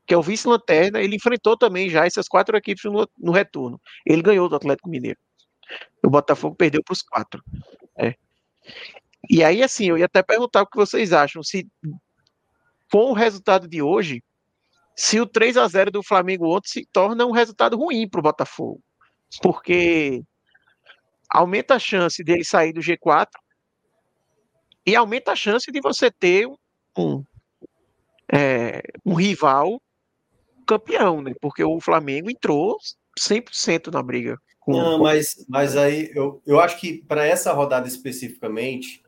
que é o vice-lanterna, ele enfrentou também já essas quatro equipes no, no retorno. Ele ganhou do Atlético Mineiro. O Botafogo perdeu para os quatro. É. E aí, assim, eu ia até perguntar o que vocês acham, se com o resultado de hoje, se o 3 a 0 do Flamengo ontem se torna um resultado ruim para o Botafogo. Porque aumenta a chance dele sair do G4 e aumenta a chance de você ter um, é, um rival campeão, né? Porque o Flamengo entrou 100% na briga. Com, Não, mas, mas aí eu, eu acho que para essa rodada especificamente,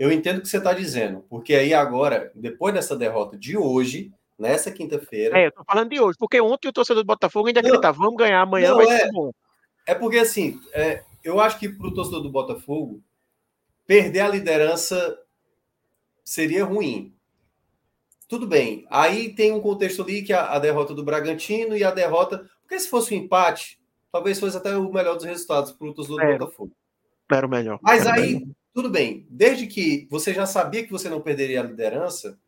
eu entendo o que você está dizendo, porque aí agora, depois dessa derrota de hoje, nessa quinta-feira. É, eu tô falando de hoje, porque ontem o torcedor do Botafogo ainda acreditava, vamos ganhar amanhã, não, vai é, ser bom. É porque assim, é, eu acho que para o torcedor do Botafogo, perder a liderança seria ruim. Tudo bem. Aí tem um contexto ali que a, a derrota do Bragantino e a derrota. Porque se fosse um empate, talvez fosse até o melhor dos resultados para o torcedor do Botafogo. Era o melhor. Mas era aí, melhor. Tudo bem. Desde que você já sabia que você não perderia a liderança,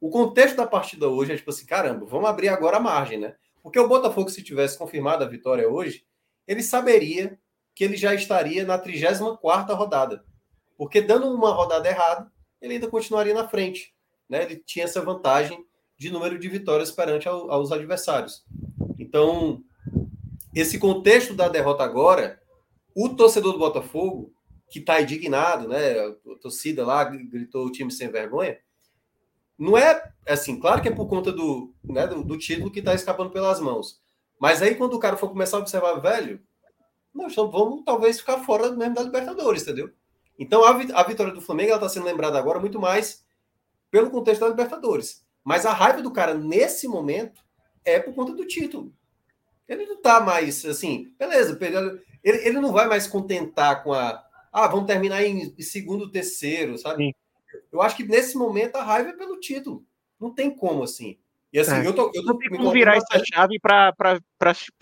o contexto da partida hoje é tipo assim: caramba, vamos abrir agora a margem, né? Porque o Botafogo, se tivesse confirmado a vitória hoje, ele saberia que ele já estaria na 34 rodada. Porque dando uma rodada errada, ele ainda continuaria na frente né, ele tinha essa vantagem de número de vitórias perante ao, aos adversários. Então, esse contexto da derrota agora, o torcedor do Botafogo, que está indignado, né, a torcida lá gritou o time sem vergonha, não é assim, claro que é por conta do, né, do, do título que está escapando pelas mãos. Mas aí, quando o cara for começar a observar, velho, nós vamos talvez ficar fora mesmo da Libertadores, entendeu? Então, a, vitória do Flamengo está sendo lembrada agora muito mais pelo contexto da Libertadores. Mas a raiva do cara nesse momento é por conta do título. Ele não tá mais assim, beleza, ele, ele não vai mais contentar com a. Ah, vamos terminar em segundo, terceiro, sabe? Sim. Eu acho que nesse momento a raiva é pelo título. Não tem como assim. E assim, é. eu tô. Eu tô não como virar essa chave para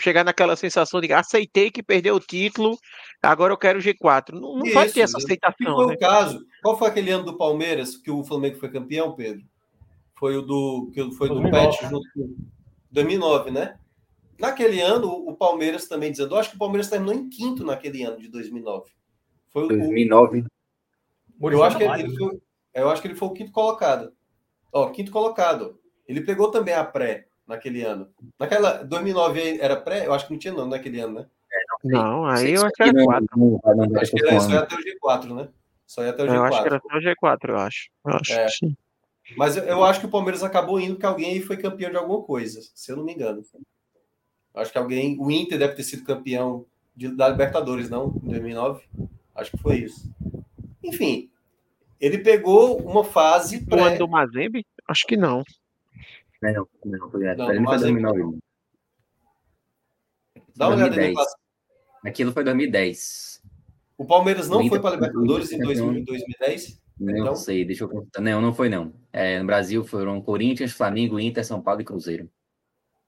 chegar naquela sensação de aceitei que perdeu o título, agora eu quero G4. Não, não Isso, vai ter essa aceitação. Que foi né? o caso. Qual foi aquele ano do Palmeiras que o Flamengo foi campeão, Pedro? Foi o do. Que foi 2009. do Pet junto com. 2009, né? Naquele ano, o Palmeiras também dizendo, acho que o Palmeiras terminou em quinto naquele ano de 2009. Foi 2009. O, eu, acho que ele foi, eu acho que ele foi o quinto colocado. Ó, quinto colocado. Ele pegou também a pré naquele ano. Naquela 2009 era pré? Eu acho que não tinha nome naquele ano, né? Não, aí eu acho que era 4. acho que era só até o G4, né? Só ia até o G4. Eu acho que era até o G4, eu acho. Eu acho é. Mas eu, eu, acho que o Palmeiras acabou indo que alguém foi campeão de alguma coisa, se eu não me engano. Acho que alguém. O Inter deve ter sido campeão de, da Libertadores, não? Em 2009. Acho que foi isso. Enfim, ele pegou uma fase. O ano do Mazembe? Acho que não. Não, não, foi, não, não foi 2009. Dá uma olhada aí. Aquilo foi 2010. O Palmeiras não foi para a Libertadores em 2010? Não então... sei, deixa eu contar. Não, não foi não. É, no Brasil foram Corinthians, Flamengo, Inter, São Paulo e Cruzeiro.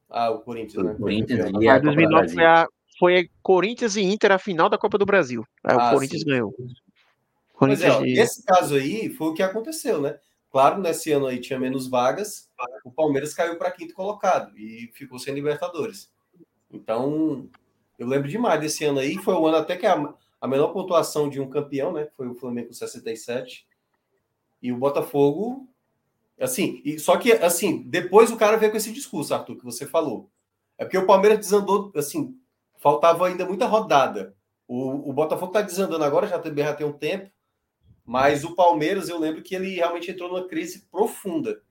Ah, o Corinthians, né? Corinthians e a 2009 foi, a, foi Corinthians e Inter a final da Copa do Brasil. Aí ah, o Corinthians sim. ganhou. Corinthians Mas, é, esse caso aí foi o que aconteceu, né? Claro, nesse ano aí tinha menos vagas, o Palmeiras caiu para quinto colocado e ficou sem Libertadores. Então, eu lembro demais desse ano aí, foi o ano até que a, a menor pontuação de um campeão, né? Foi o Flamengo com 67. E o Botafogo, assim, e, só que, assim, depois o cara veio com esse discurso, Arthur, que você falou. É porque o Palmeiras desandou, assim, faltava ainda muita rodada. O, o Botafogo está desandando agora, já tem, já tem um tempo. Mas o Palmeiras, eu lembro que ele realmente entrou numa crise profunda.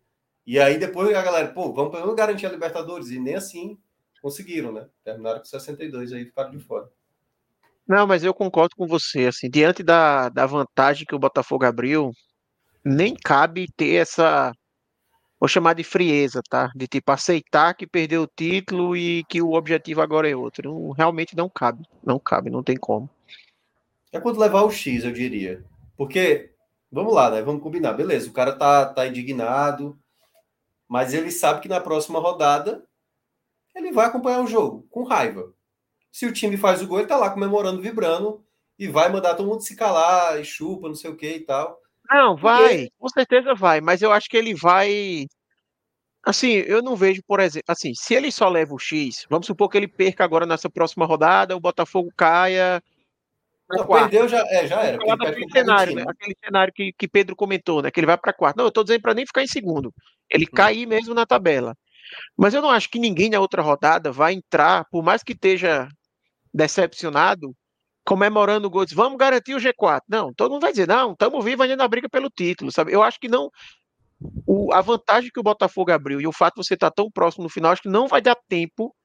E aí depois a galera, pô, vamos pelo menos garantir a Libertadores. E nem assim conseguiram, né? Terminaram com 62 aí, ficaram de fora. Não, mas eu concordo com você, assim, diante da, da vantagem que o Botafogo abriu, nem cabe ter essa, vou chamar de frieza, tá? De tipo aceitar que perdeu o título e que o objetivo agora é outro. Não, realmente não cabe, não cabe, não tem como. É quando levar o X, eu diria. Porque, vamos lá, né? Vamos combinar. Beleza, o cara tá, tá indignado, mas ele sabe que na próxima rodada ele vai acompanhar o jogo com raiva. Se o time faz o gol, ele tá lá comemorando, vibrando e vai mandar todo mundo se calar e chupa, não sei o que e tal. Não, vai, com certeza vai, mas eu acho que ele vai. Assim, eu não vejo, por exemplo, assim, se ele só leva o X, vamos supor que ele perca agora nessa próxima rodada, o Botafogo caia não, perdeu já, é, já era. Aquele cenário, né? aquele cenário que, que Pedro comentou, né? Que ele vai para quarto. Não, eu estou dizendo para nem ficar em segundo. Ele hum. cair mesmo na tabela. Mas eu não acho que ninguém na outra rodada vai entrar, por mais que esteja decepcionado, comemorando o gol, diz, vamos garantir o G4. Não, todo mundo vai dizer, não, estamos vivos ainda na briga pelo título, sabe? Eu acho que não. O, a vantagem que o Botafogo abriu e o fato de você estar tão próximo no final, acho que não vai dar tempo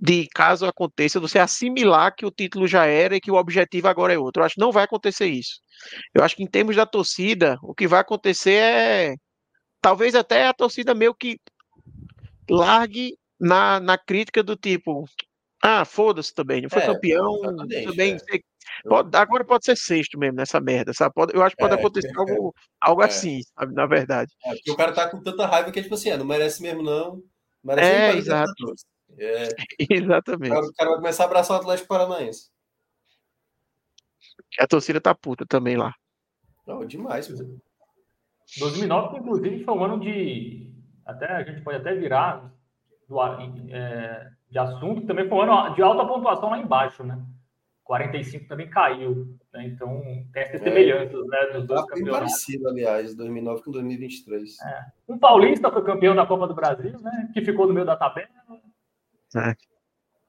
de, caso aconteça, você assimilar que o título já era e que o objetivo agora é outro. Eu acho que não vai acontecer isso. Eu acho que em termos da torcida, o que vai acontecer é. Talvez até a torcida meio que largue na, na crítica do tipo, ah, foda-se também, não foi É, campeão, também. é. pode- agora pode ser sexto mesmo nessa merda, sabe? Pode- eu acho que pode É. acontecer algo, algo É. assim, sabe? Na verdade. É, porque o cara tá com tanta raiva que, tipo assim, é, não merece mesmo, não. Merece É, exato. É, Exatamente. agora o cara vai começar a abraçar o Atlético Paranaense. A torcida tá puta também lá. Não, demais. pô. 2009, inclusive, foi um ano de. Até, a gente pode até virar do, é, de assunto, também foi um ano de alta pontuação lá embaixo, né? 45 também caiu. Né? Então, tem essas É. semelhanças né, dos dois Tá bem campeonatos. parecido, aliás, 2009 com 2023. Um paulista foi campeão da Copa do Brasil, né? Que ficou no meio da tabela. É.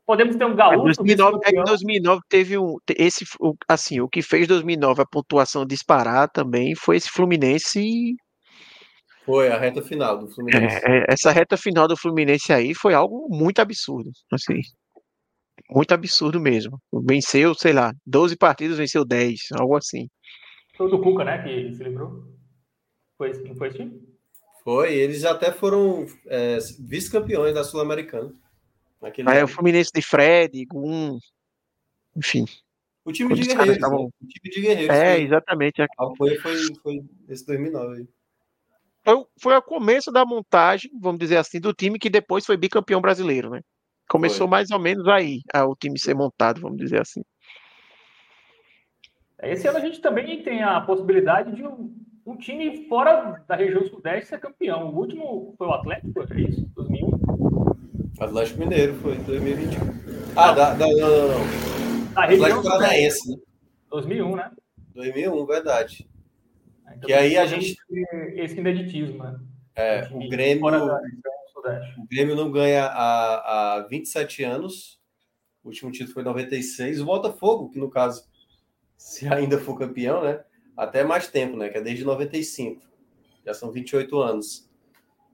Podemos ter um É, gaúcho 2009, é que vice-campeão. 2009 teve um. Esse, o- assim, o que fez 2009 a pontuação disparar também foi esse Fluminense. Foi a reta final do Fluminense. é, é, essa reta final do Fluminense aí foi algo muito absurdo. Assim, muito absurdo mesmo. Venceu, sei lá, 12 partidas, venceu 10, algo assim. Foi o do Cuca, né? Que se livrou. Foi foi esse time? Foi, eles até foram é, vice-campeões da Sul-Americana. naquele Aí o Fluminense de Fred, Gum, enfim. O time quando de guerreiros. estavam- né? O time de guerreiros. É, foi, exatamente. a apoio foi, foi esse 2009 aí. Foi, foi o começo da montagem, vamos dizer assim, do time que depois foi bicampeão brasileiro, né? Começou Foi. mais ou menos aí, a- o time ser montado, vamos dizer assim. Esse ano a gente também tem a possibilidade de um, um time fora da região sudeste ser campeão. O último foi o Atlético, é isso? 2001. Atlético Mineiro foi em 2021. Ah, da, da, não, não, não. Da região Atlético. Paranaense, né? 2001, né? 2001, verdade. Então, Que aí a gente- Esse ineditismo, né? É, o Grêmio, da o Grêmio não ganha há, há 27 anos. O último título foi em 96. O Botafogo, que no caso, se ainda for campeão, né? Até mais tempo, né? Que é desde 95. Já são 28 anos.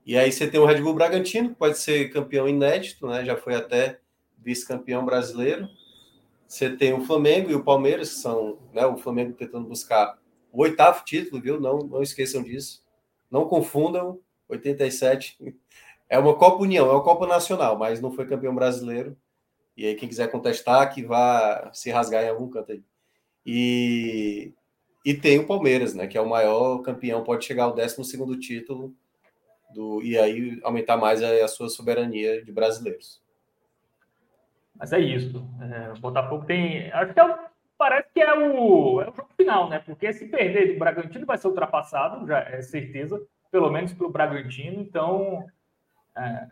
E aí você tem o Red Bull Bragantino, que pode ser campeão inédito, né? Já foi até vice-campeão brasileiro. Você tem o Flamengo e o Palmeiras, que são, né? O Flamengo tentando buscar o oitavo título, viu? Não, não esqueçam disso. Não confundam. 87 é uma Copa União, é uma Copa Nacional, mas não foi campeão brasileiro. E aí, quem quiser contestar, que vá se rasgar em algum canto aí. E, e tem o Palmeiras, né? Que é o maior campeão, pode chegar ao 12 título do, e aí aumentar mais a, a sua soberania de brasileiros. Mas é isso. É, o Botafogo tem. Acho que é o- parece que é o, é o jogo final, né? Porque se perder do Bragantino vai ser ultrapassado, já é certeza, pelo menos pelo Bragantino. Então é,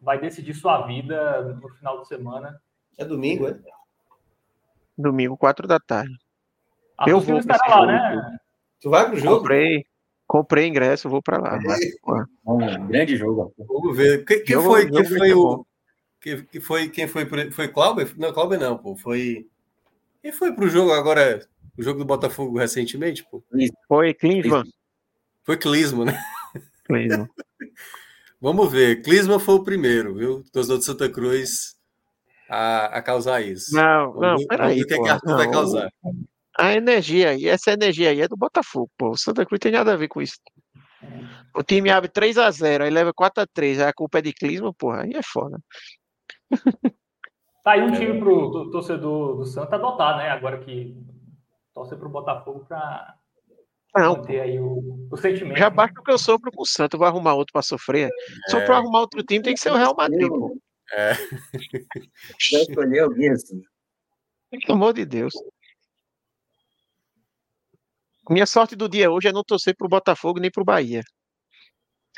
vai decidir sua vida no final de semana. É domingo, é? Domingo, 4 da tarde. A Eu vou esse lá, jogo, né? Tu vai pro jogo? Comprei, comprei ingresso, vou pra lá. Um grande jogo. Vamos ver. Quem, quem Jogo- foi, jogo quem vai foi o. Que, que foi, quem foi, foi Cláudio? Não, Cláudio não, pô. Foi. Quem foi pro jogo agora? O jogo do Botafogo recentemente, pô? Foi Klinsmann. Foi Clisma, né? Klinsmann. Vamos ver. Clisma foi o primeiro, viu? Torcedor de Santa Cruz a, a causar isso. Não, Vamos não, ver- peraí. o que, é que Arthur vai Não, causar. A energia aí, essa energia aí é do Botafogo, pô. O Santa Cruz tem nada a ver com isso. O time abre 3 a 0 aí leva 4 a 3 aí a culpa é de Klinsmann, porra, aí é foda. Tá aí um É. time pro to- torcedor do Santa adotar, né? Agora que torcer pro Botafogo Não, pô. manter aí o, o sentimento. Já né? basta o que eu sofro com o Santos, vou arrumar outro pra sofrer. Se eu for arrumar outro time, tem que ser o Real Madrid, pô. Alguém assim. Pelo amor de Deus. Minha sorte do dia hoje é não torcer pro Botafogo nem pro Bahia.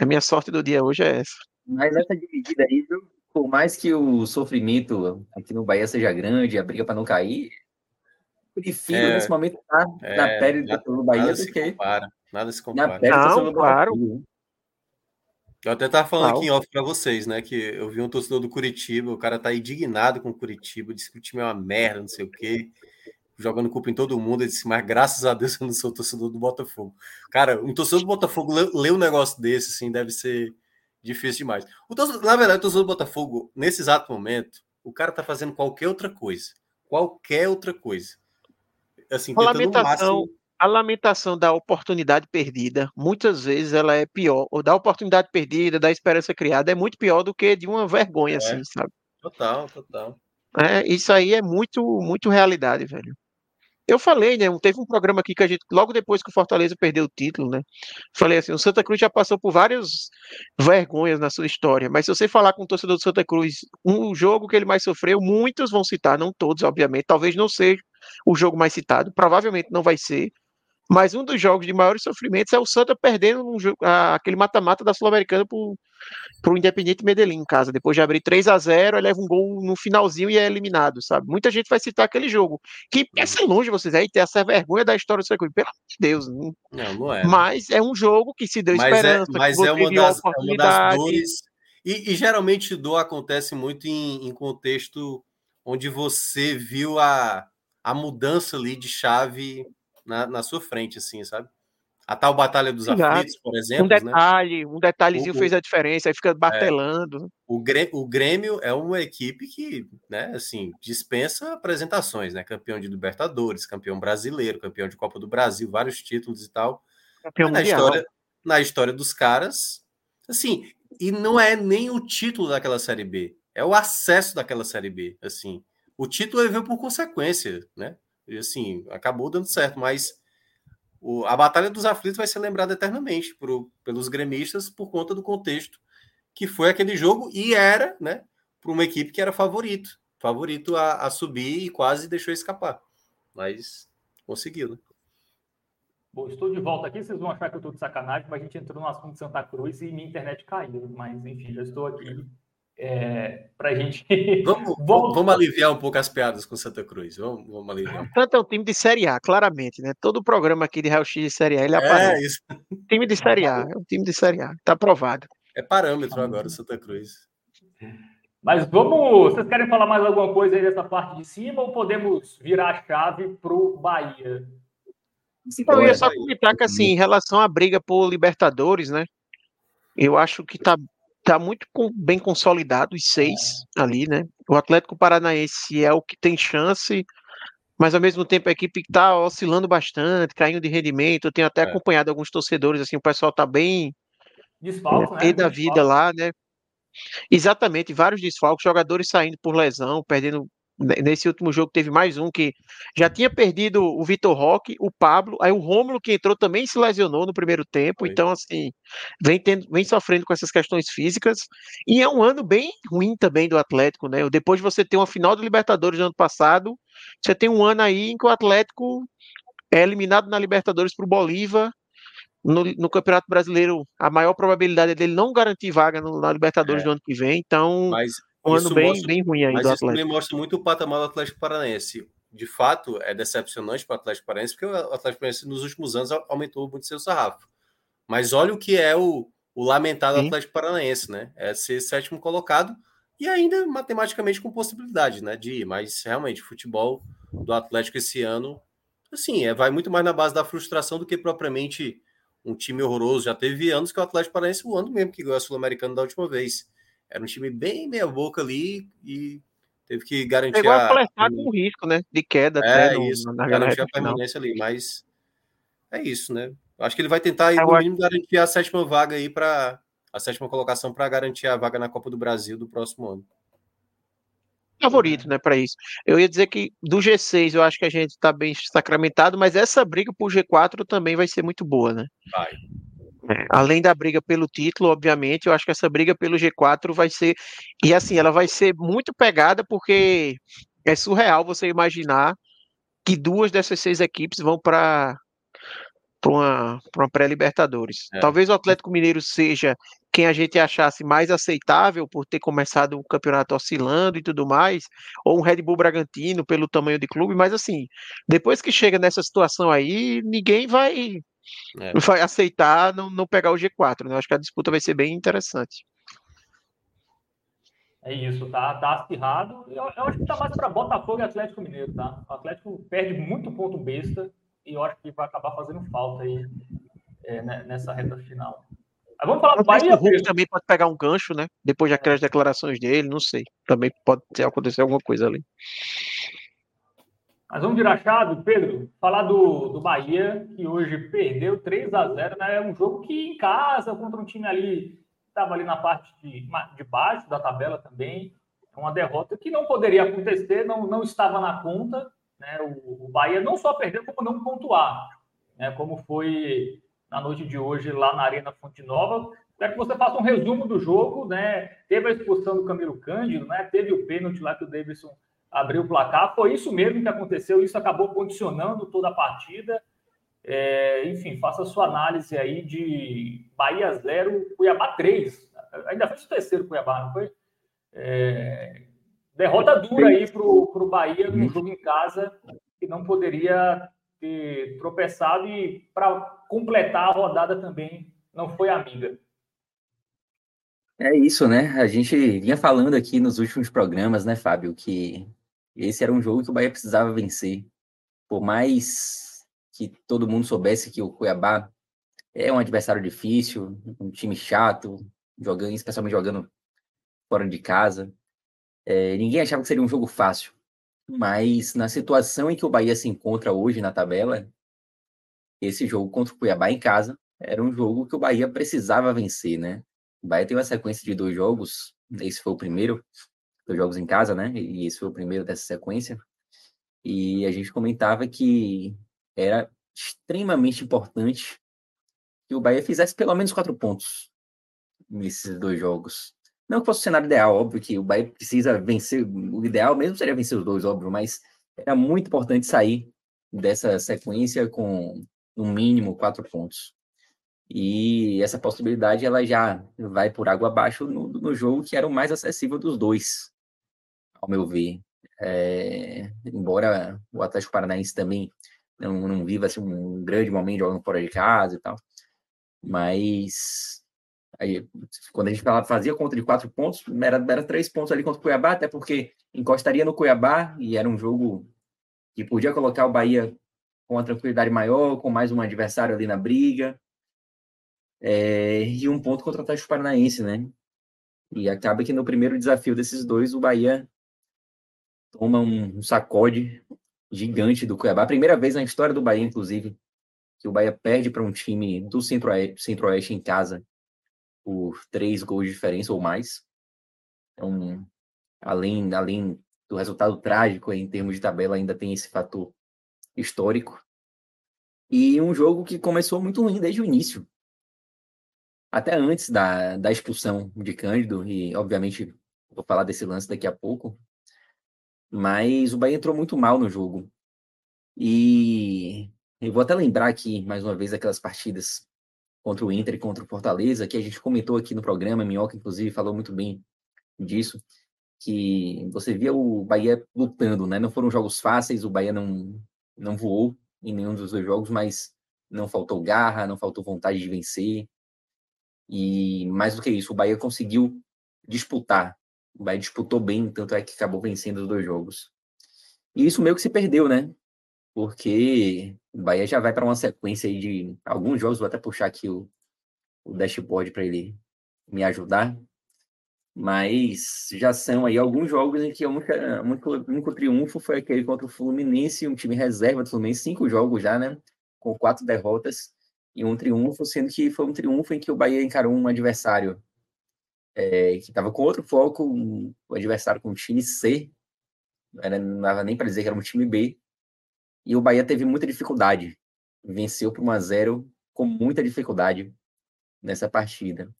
A minha sorte do dia hoje é essa. Mas essa dividida aí, viu? Por mais que o sofrimento aqui no Bahia seja grande, a briga para não cair, prefiro É. nesse momento estar É, na pele do nada- do Bahia Nada do se que compara. Nada se na compara. pele do Não, do claro. Eu até tava falando Claro. aqui em off para vocês, né? Que eu vi um torcedor do Curitiba, o cara tá indignado com o Curitiba, disse que o time é uma merda, não sei o quê. jogando culpa em todo mundo. Ele disse, mas graças a Deus eu não sou torcedor do Botafogo. Cara, um torcedor do Botafogo ler um negócio desse, assim, deve ser difícil demais. O torcedor, na verdade, o torcedor do Botafogo, nesse exato momento, o cara tá fazendo qualquer outra coisa. Qualquer outra coisa. Assim, a lamentação, máximo... a lamentação da oportunidade perdida, muitas vezes ela é pior. Ou da oportunidade perdida, da esperança criada, é muito pior do que de uma vergonha, é. assim, sabe? Total, total. É, isso aí é muito, muito realidade, velho. Eu falei, né? Teve um programa aqui que a gente, logo depois que o Fortaleza perdeu o título, né? Falei assim: o Santa Cruz já passou por várias vergonhas na sua história, mas se você falar com o torcedor do Santa Cruz, um jogo que ele mais sofreu, muitos vão citar, não todos, obviamente, talvez não seja o jogo mais citado, provavelmente não vai ser, mas um dos jogos de maiores sofrimentos é o Santa perdendo um jogo, aquele mata-mata da Sul-Americana para o Independente Medellín em casa. Depois de abrir 3 a 0 ele leva um gol no finalzinho e é eliminado, sabe? Muita gente vai citar aquele jogo. Que quer ser longe vocês aí, ter essa vergonha da história do Santa Cruz. Pelo amor de Deus. Não, não, não é. Mas é um jogo que se deu mas é, esperança. É, mas é uma, das, é uma das dores. E, e, geralmente dor acontece muito em, em contexto onde você viu a, a mudança ali de chave na, na sua frente, assim, sabe? A tal Batalha dos Exato. Aflitos, por exemplo. Um né? detalhe, né? um detalhezinho o, fez a diferença, aí fica é. batelando. É, o, Grêmio, o Grêmio é uma equipe que, né, assim, dispensa apresentações, né? Campeão de Libertadores, campeão brasileiro, campeão de Copa do Brasil, vários títulos e tal. Campeão na história, na história dos caras, assim, e não é nem o título daquela Série B, é o acesso daquela Série B, assim. O título veio por consequência, né? E assim, acabou dando certo, mas o, a Batalha dos Aflitos vai ser lembrada eternamente pelos gremistas por conta do contexto que foi aquele jogo e era, né, para uma equipe que era favorito, favorito a, a, subir e quase deixou escapar. Mas conseguiu, né? Bom, estou de volta aqui, vocês vão achar que eu estou de sacanagem, mas a gente entrou no assunto de Santa Cruz e minha internet caiu, mas enfim, já estou aqui é, para a gente. Vamos, vamos aliviar um pouco as piadas com Santa Cruz. Vamos, vamos aliviar. Tanto é um time de Série A, claramente, né? Todo o programa aqui de Real X de Série A ele é, aparece. Isso. Time de Série A, é um time de Série A, tá aprovado. É parâmetro agora o Santa Cruz. Mas vamos. Vocês querem falar mais alguma coisa aí dessa parte de cima ou podemos virar a chave para o Bahia? Então, eu ia só comentar que, assim, em relação à briga por Libertadores, né? Eu acho que tá tá muito bem consolidado os seis ali, né? O Atlético Paranaense é o que tem chance, mas ao mesmo tempo a equipe está oscilando bastante, caindo de rendimento. Eu tenho até é. acompanhado alguns torcedores, assim, o pessoal tá bem Desfalco, é, né? da vida lá, né? Exatamente, vários desfalques, jogadores saindo por lesão, perdendo Nesse último jogo teve mais um que já tinha perdido o Vitor Roque, o Pablo, aí o Rômulo que entrou também se lesionou no primeiro tempo, então assim, vem, tendo, vem sofrendo com essas questões físicas, e é um ano bem ruim também do Atlético, né? Depois de você ter uma final do Libertadores no ano passado, você tem um ano aí em que o Atlético é eliminado na Libertadores para o Bolívar, no, no, Campeonato Brasileiro, a maior probabilidade é dele não garantir vaga no, na Libertadores é. do ano que vem, então... Mas um ano bem, mostra, bem ruim aí mas do Atlético. Isso também mostra muito o patamar do Atlético Paranaense. De fato, é decepcionante para o Atlético Paranaense, porque o Atlético Paranaense nos últimos anos aumentou muito seu sarrafo. Mas olha o que é o, o lamentado Sim. Atlético Paranaense, né? É ser sétimo colocado e ainda matematicamente com possibilidade, né, de ir. Mas realmente, futebol do Atlético esse ano, assim, é, vai muito mais na base da frustração do que propriamente um time horroroso. Já teve anos que o Atlético Paranaense, o ano mesmo que ganhou a Sul-Americana da última vez. Era um time bem meia boca ali e teve que garantir. Chegou a com risco, né? De queda é, no, isso, na garantir a permanência ali, mas é isso, né? Acho que ele vai tentar, no mínimo, garantir a sétima vaga aí para a sétima colocação para garantir a vaga na Copa do Brasil do próximo ano. Favorito, né, para isso. Eu ia dizer que do G6 eu acho que a gente está bem sacramentado, mas essa briga por G4 também vai ser muito boa, né? Vai. É, além da briga pelo título, obviamente, eu acho que essa briga pelo G4 vai ser. E assim, ela vai ser muito pegada, porque é surreal você imaginar que duas dessas seis equipes vão para uma, uma pré-Libertadores. É. Talvez o Atlético Mineiro seja quem a gente achasse mais aceitável por ter começado o campeonato oscilando e tudo mais, ou um Red Bull Bragantino pelo tamanho de clube, mas assim, depois que chega nessa situação aí, ninguém vai é. vai aceitar não, não pegar o G4, né? Eu acho que a disputa vai ser bem interessante. É isso, tá, tá acirrado. Eu, eu acho que tá mais para Botafogo e Atlético Mineiro, tá? O Atlético perde muito ponto besta e eu acho que vai acabar fazendo falta aí é, né, nessa reta final. Mas vamos falar do Bahia. O Hulk também pode pegar um gancho, né? Depois daquelas declarações dele, não sei. Também pode ter, acontecer alguma coisa ali. Mas vamos virar chave, Pedro, falar do, do Bahia, que hoje perdeu 3 a 0 né? É um jogo que em casa, contra um time ali, estava ali na parte de, de baixo da tabela também. É uma derrota que não poderia acontecer, não, não estava na conta. Né? O, o Bahia não só perdeu, como não pontuar. Né? Como foi na noite de hoje lá na Arena Fonte Nova. Quero que você faça um resumo do jogo, né? Teve a expulsão do Camilo Cândido, né? Teve o pênalti lá que o Davidson abriu o placar. Foi isso mesmo que aconteceu, isso acabou condicionando toda a partida. É, enfim, faça a sua análise aí de Bahia 0, Cuiabá 3. Ainda fez o terceiro Cuiabá, não foi? É, derrota dura aí para o Bahia no jogo em casa, que não poderia ter tropeçado e para completar a rodada também não foi amiga. É isso, né? A gente vinha falando aqui nos últimos programas, né, Fábio, que esse era um jogo que o Bahia precisava vencer. Por mais que todo mundo soubesse que o Cuiabá é um adversário difícil, um time chato, jogando, especialmente jogando fora de casa. É, ninguém achava que seria um jogo fácil. Mas na situação em que o Bahia se encontra hoje na tabela, esse jogo contra o Cuiabá em casa era um jogo que o Bahia precisava vencer, né? O Bahia tem uma sequência de dois jogos, esse foi o primeiro, dois jogos em casa, né? E esse foi o primeiro dessa sequência. E a gente comentava que era extremamente importante que o Bahia fizesse pelo menos quatro pontos nesses dois jogos. Não que fosse o cenário ideal, óbvio que o Bahia precisa vencer, o ideal mesmo seria vencer os dois, óbvio, mas era muito importante sair dessa sequência com no mínimo quatro pontos. E essa possibilidade ela já vai por água abaixo no, no jogo que era o mais acessível dos dois, ao meu ver. É, embora o Atlético Paranaense também não, não viva assim, um grande momento jogando fora de casa e tal, mas aí, quando a gente falava, fazia conta de quatro pontos, era, era três pontos ali contra o Cuiabá, até porque encostaria no Cuiabá e era um jogo que podia colocar o Bahia com uma tranquilidade maior, com mais um adversário ali na briga. É, e um ponto contra o Atlético Paranaense, né? E acaba que no primeiro desafio desses dois, o Bahia toma um, sacode gigante do Cuiabá. Primeira vez na história do Bahia, inclusive, que o Bahia perde para um time do Centro-Oeste Centro em casa por três gols de diferença ou mais. Então, além, além do resultado trágico em termos de tabela, ainda tem esse fator histórico. E um jogo que começou muito ruim desde o início. Até antes da, da expulsão de Cândido, e obviamente vou falar desse lance daqui a pouco. Mas o Bahia entrou muito mal no jogo. E eu vou até lembrar aqui, mais uma vez, aquelas partidas contra o Inter e contra o Fortaleza, que a gente comentou aqui no programa, Minhoca, inclusive, falou muito bem disso, que você via o Bahia lutando, né? Não foram jogos fáceis, o Bahia não, não voou em nenhum dos dois jogos, mas não faltou garra, não faltou vontade de vencer. E mais do que isso, o Bahia conseguiu disputar. O Bahia disputou bem, tanto é que acabou vencendo os dois jogos. E isso meio que se perdeu, né? Porque o Bahia já vai para uma sequência de alguns jogos, vou até puxar aqui o, o dashboard para ele me ajudar. Mas já são aí alguns jogos em que o único triunfo foi aquele contra o Fluminense, um time reserva do Fluminense, cinco jogos já, né? Com quatro derrotas e um triunfo, sendo que foi um triunfo em que o Bahia encarou um adversário é, que estava com outro foco, um, um adversário com um time C, não, era, não dava nem para dizer que era um time B, e o Bahia teve muita dificuldade, venceu por 1 a 0 com muita dificuldade nessa partida.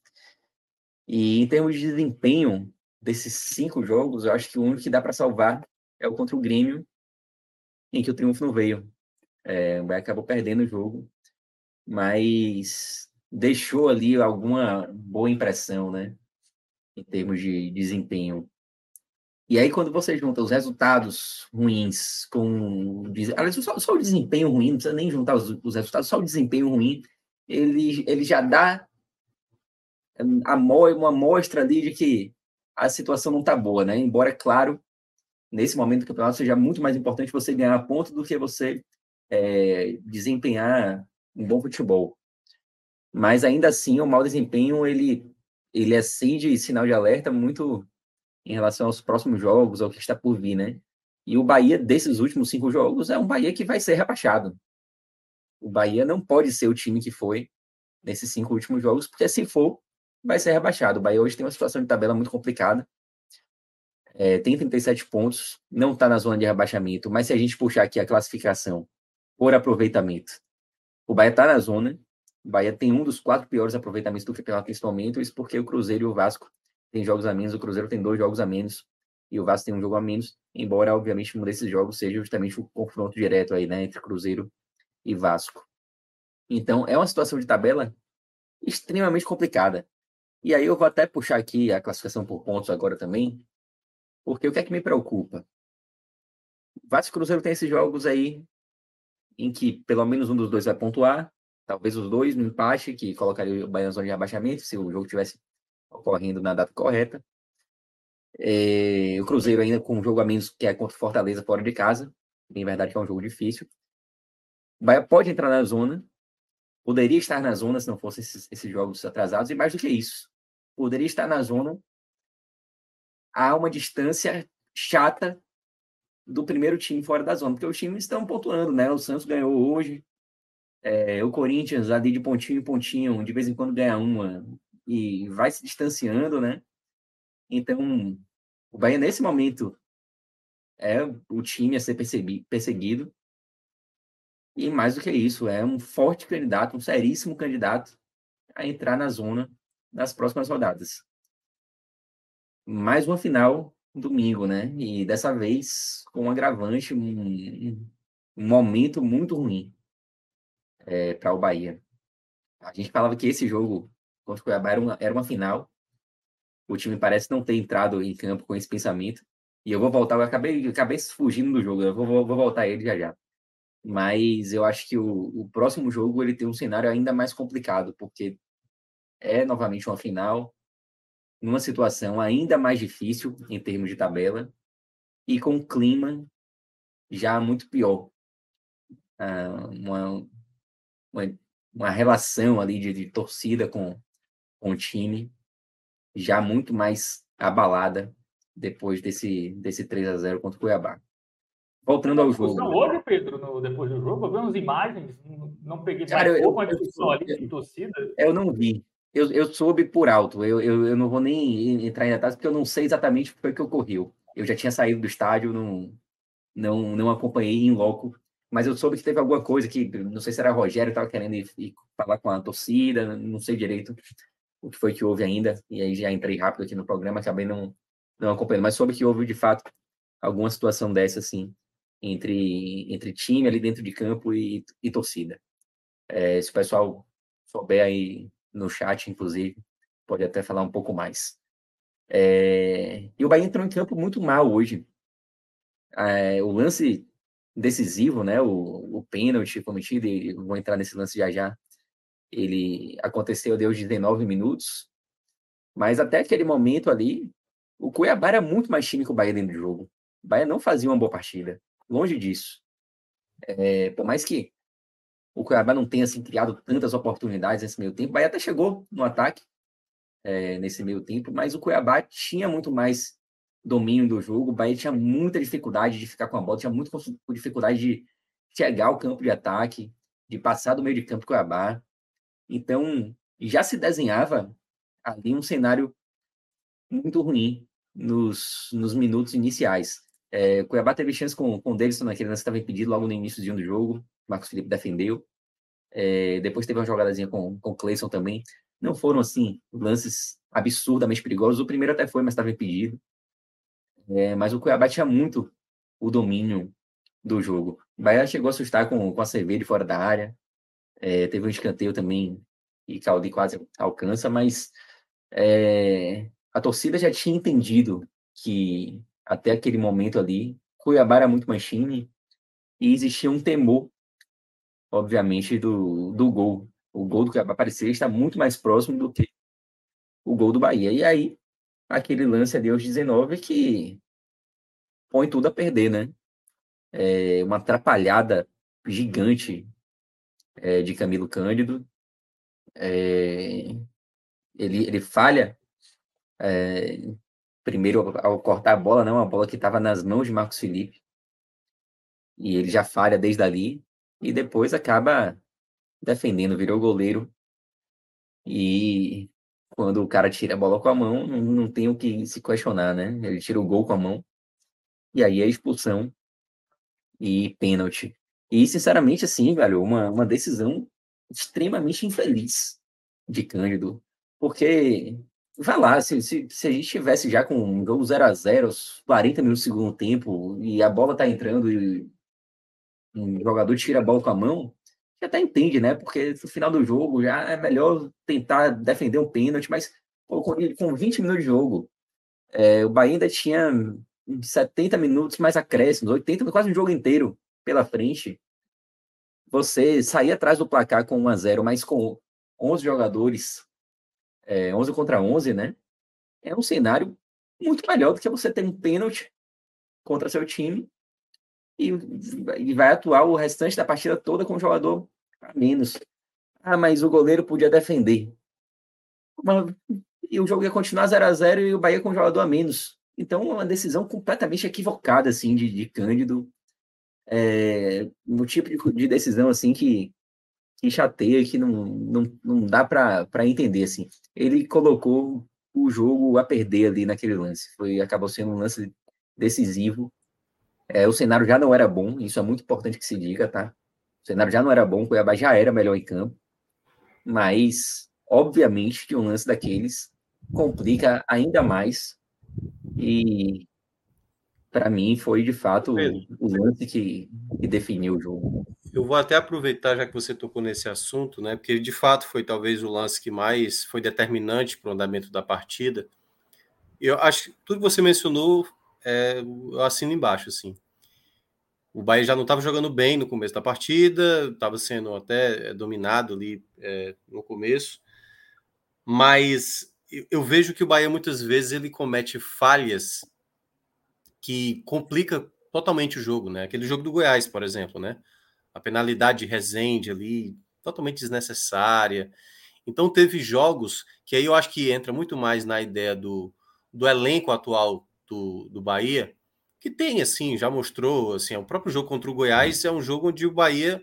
E em termos de desempenho desses cinco jogos, eu acho que o único que dá para salvar é o contra o Grêmio, em que o triunfo não veio. É, o Bahia acabou perdendo o jogo, mas deixou ali alguma boa impressão, né? Em termos de desempenho. E aí, quando você junta os resultados ruins com. Só, só o desempenho ruim, não precisa nem juntar os, os resultados, só o desempenho ruim, ele, ele já dá uma amostra ali de que a situação não está boa, né? Embora, é claro, nesse momento do campeonato seja muito mais importante você ganhar ponto do que você é, desempenhar um bom futebol. Mas ainda assim, o mau desempenho ele ele acende sinal de alerta muito em relação aos próximos jogos, ao que está por vir, né? E o Bahia, desses últimos cinco jogos, é um Bahia que vai ser rebaixado. O Bahia não pode ser o time que foi nesses cinco últimos jogos, porque se for, vai ser rebaixado. O Bahia hoje tem uma situação de tabela muito complicada. É, tem 37 pontos, não está na zona de rebaixamento, mas se a gente puxar aqui a classificação por aproveitamento, o Bahia está na zona, Bahia tem um dos quatro piores aproveitamentos do campeonato nesse momento, isso porque o Cruzeiro e o Vasco têm jogos a menos, o Cruzeiro tem dois jogos a menos e o Vasco tem um jogo a menos, embora, obviamente, um desses jogos seja justamente o confronto direto aí, né, entre Cruzeiro e Vasco. Então, é uma situação de tabela extremamente complicada. E aí eu vou até puxar aqui a classificação por pontos agora também, porque o que é que me preocupa? Vasco e Cruzeiro tem esses jogos aí em que pelo menos um dos dois vai pontuar, talvez os dois no empate, que colocaria o Bahia na zona de rebaixamento, se o jogo tivesse ocorrendo na data correta. É, o Cruzeiro ainda com um jogo a menos que é contra o Fortaleza fora de casa. Em verdade que é um jogo difícil. O Bahia pode entrar na zona. Poderia estar na zona se não fossem esses, esses jogos atrasados. E mais do que isso, poderia estar na zona a uma distância chata do primeiro time fora da zona, porque os times estão pontuando, né? O Santos ganhou hoje, é, o Corinthians ali de pontinho em pontinho, de vez em quando ganha uma e vai se distanciando, né? Então, o Bahia, nesse momento, é o time a ser perseguido. E mais do que isso, é um forte candidato, um seríssimo candidato a entrar na zona das próximas rodadas. Mais uma final domingo, né? E dessa vez com um agravante, um, um momento muito ruim é, para o Bahia. A gente falava que esse jogo contra o Cuiabá era uma, era uma final o time parece não ter entrado em campo com esse pensamento. E eu vou voltar, eu acabei, eu acabei fugindo do jogo, eu vou, vou, vou voltar ele já já. Mas eu acho que o, o próximo jogo ele tem um cenário ainda mais complicado, porque é novamente uma final, numa situação ainda mais difícil em termos de tabela, e com um clima já muito pior. Ah, uma, uma, uma relação ali de, de torcida com, com o time já muito mais abalada depois desse, desse 3 a 0 contra o Cuiabá. Voltando ao jogo. Né? Hoje, Pedro, no, depois do jogo, eu vi umas imagens, não peguei Cara, mais eu, pouco eu, discussão ali de torcida. Eu não vi. Eu, eu soube por alto. Eu, eu, eu não vou nem entrar em detalhes, porque eu não sei exatamente o que foi que ocorreu. Eu já tinha saído do estádio, não, não, não acompanhei em loco, mas eu soube que teve alguma coisa que, não sei se era Rogério, estava querendo ir, ir, falar com a torcida, não sei direito o que foi que houve ainda, e aí já entrei rápido aqui no programa, acabei não, não acompanhando, mas soube que houve, de fato, alguma situação dessa, assim, entre, entre time ali dentro de campo e, e torcida. É, se o pessoal souber aí no chat, inclusive, pode até falar um pouco mais. É, e o Bahia entrou em campo muito mal hoje. É, o lance decisivo, né, o, o pênalti cometido, e vou entrar nesse lance já já, ele aconteceu deu 19 minutos, mas até aquele momento ali, o Cuiabá era muito mais time que o Bahia dentro do jogo. O Bahia não fazia uma boa partida, longe disso. É, por mais que o Cuiabá não tenha assim, criado tantas oportunidades nesse meio tempo, o Bahia até chegou no ataque é, nesse meio tempo, mas o Cuiabá tinha muito mais domínio do jogo, o Bahia tinha muita dificuldade de ficar com a bola, tinha muita dificuldade de chegar ao campo de ataque, de passar do meio de campo do Cuiabá. Então, já se desenhava ali um cenário muito ruim nos, nos minutos iniciais. É, Cuiabá teve chance com, com o Davidson naquele lance que estava impedido logo no início do jogo. Marcos Felipe defendeu. É, depois teve uma jogadazinha com, com o Cleison também. Não foram, assim, lances absurdamente perigosos. O primeiro até foi, mas estava impedido. É, mas o Cuiabá tinha muito o domínio do jogo. O Bahia chegou a assustar com, com a cerveja fora da área. É, teve um escanteio também e Caldi quase alcança, mas é, a torcida já tinha entendido que até aquele momento ali, Cuiabá era muito mais e existia um temor, obviamente, do, do gol. O gol do Cuiabá parecia estar muito mais próximo do que o gol do Bahia. E aí aquele lance ali aos 19 que põe tudo a perder, né? É uma atrapalhada gigante é, de Camilo Cândido. É, ele, ele falha é, primeiro ao cortar a bola, não, a bola que estava nas mãos de Marcos Felipe. E ele já falha desde ali. E depois acaba defendendo, virou goleiro. E quando o cara tira a bola com a mão, não, não tem o que se questionar, né? Ele tira o gol com a mão. E aí é expulsão e pênalti. E, sinceramente, assim, velho, uma, uma decisão extremamente infeliz de Cândido. Porque, vai lá, se, se, se a gente tivesse já com um gol 0 a 0 40 minutos do segundo tempo, e a bola tá entrando e um jogador tira a bola com a mão, você até entende, né? Porque no final do jogo já é melhor tentar defender um pênalti, mas pô, com, com 20 minutos de jogo, é, o Bahia ainda tinha 70 minutos mais acréscimos, 80, quase um jogo inteiro pela frente. Você sair atrás do placar com 1 a 0 mas com 11 jogadores, é, 11 contra 11, né? É um cenário muito melhor do que você ter um pênalti contra seu time e vai atuar o restante da partida toda com o jogador a menos. Ah, mas o goleiro podia defender. Mas, e o jogo ia continuar 0 a 0 e o Bahia com o jogador a menos. Então, uma decisão completamente equivocada, assim, de, de Cândido. É, um tipo de, de, decisão, assim, que, que chateia, que não, não, não dá para entender, assim. Ele colocou o jogo a perder ali naquele lance. Foi, acabou sendo um lance decisivo. É, o cenário já não era bom, isso é muito importante que se diga, tá? O cenário já não era bom, o Cuiabá já era melhor em campo, mas obviamente que um lance daqueles complica ainda mais e para mim foi de fato o, lance que, que, definiu o jogo. Eu vou até aproveitar já que você tocou nesse assunto, né? Porque de fato foi talvez o lance que mais foi determinante para o andamento da partida. Eu acho que tudo que você mencionou, é, eu assino embaixo, assim. O Bahia já não estava jogando bem no começo da partida, estava sendo até é, dominado ali é, no começo, mas eu, eu, vejo que o Bahia muitas vezes ele comete falhas que complica totalmente o jogo, né? Aquele jogo do Goiás, por exemplo, né? A penalidade de Rezende ali, totalmente desnecessária. Então teve jogos que aí eu acho que entra muito mais na ideia do, do elenco atual do, do Bahia, que tem, assim, já mostrou, assim, o próprio jogo contra o Goiás é um jogo onde o Bahia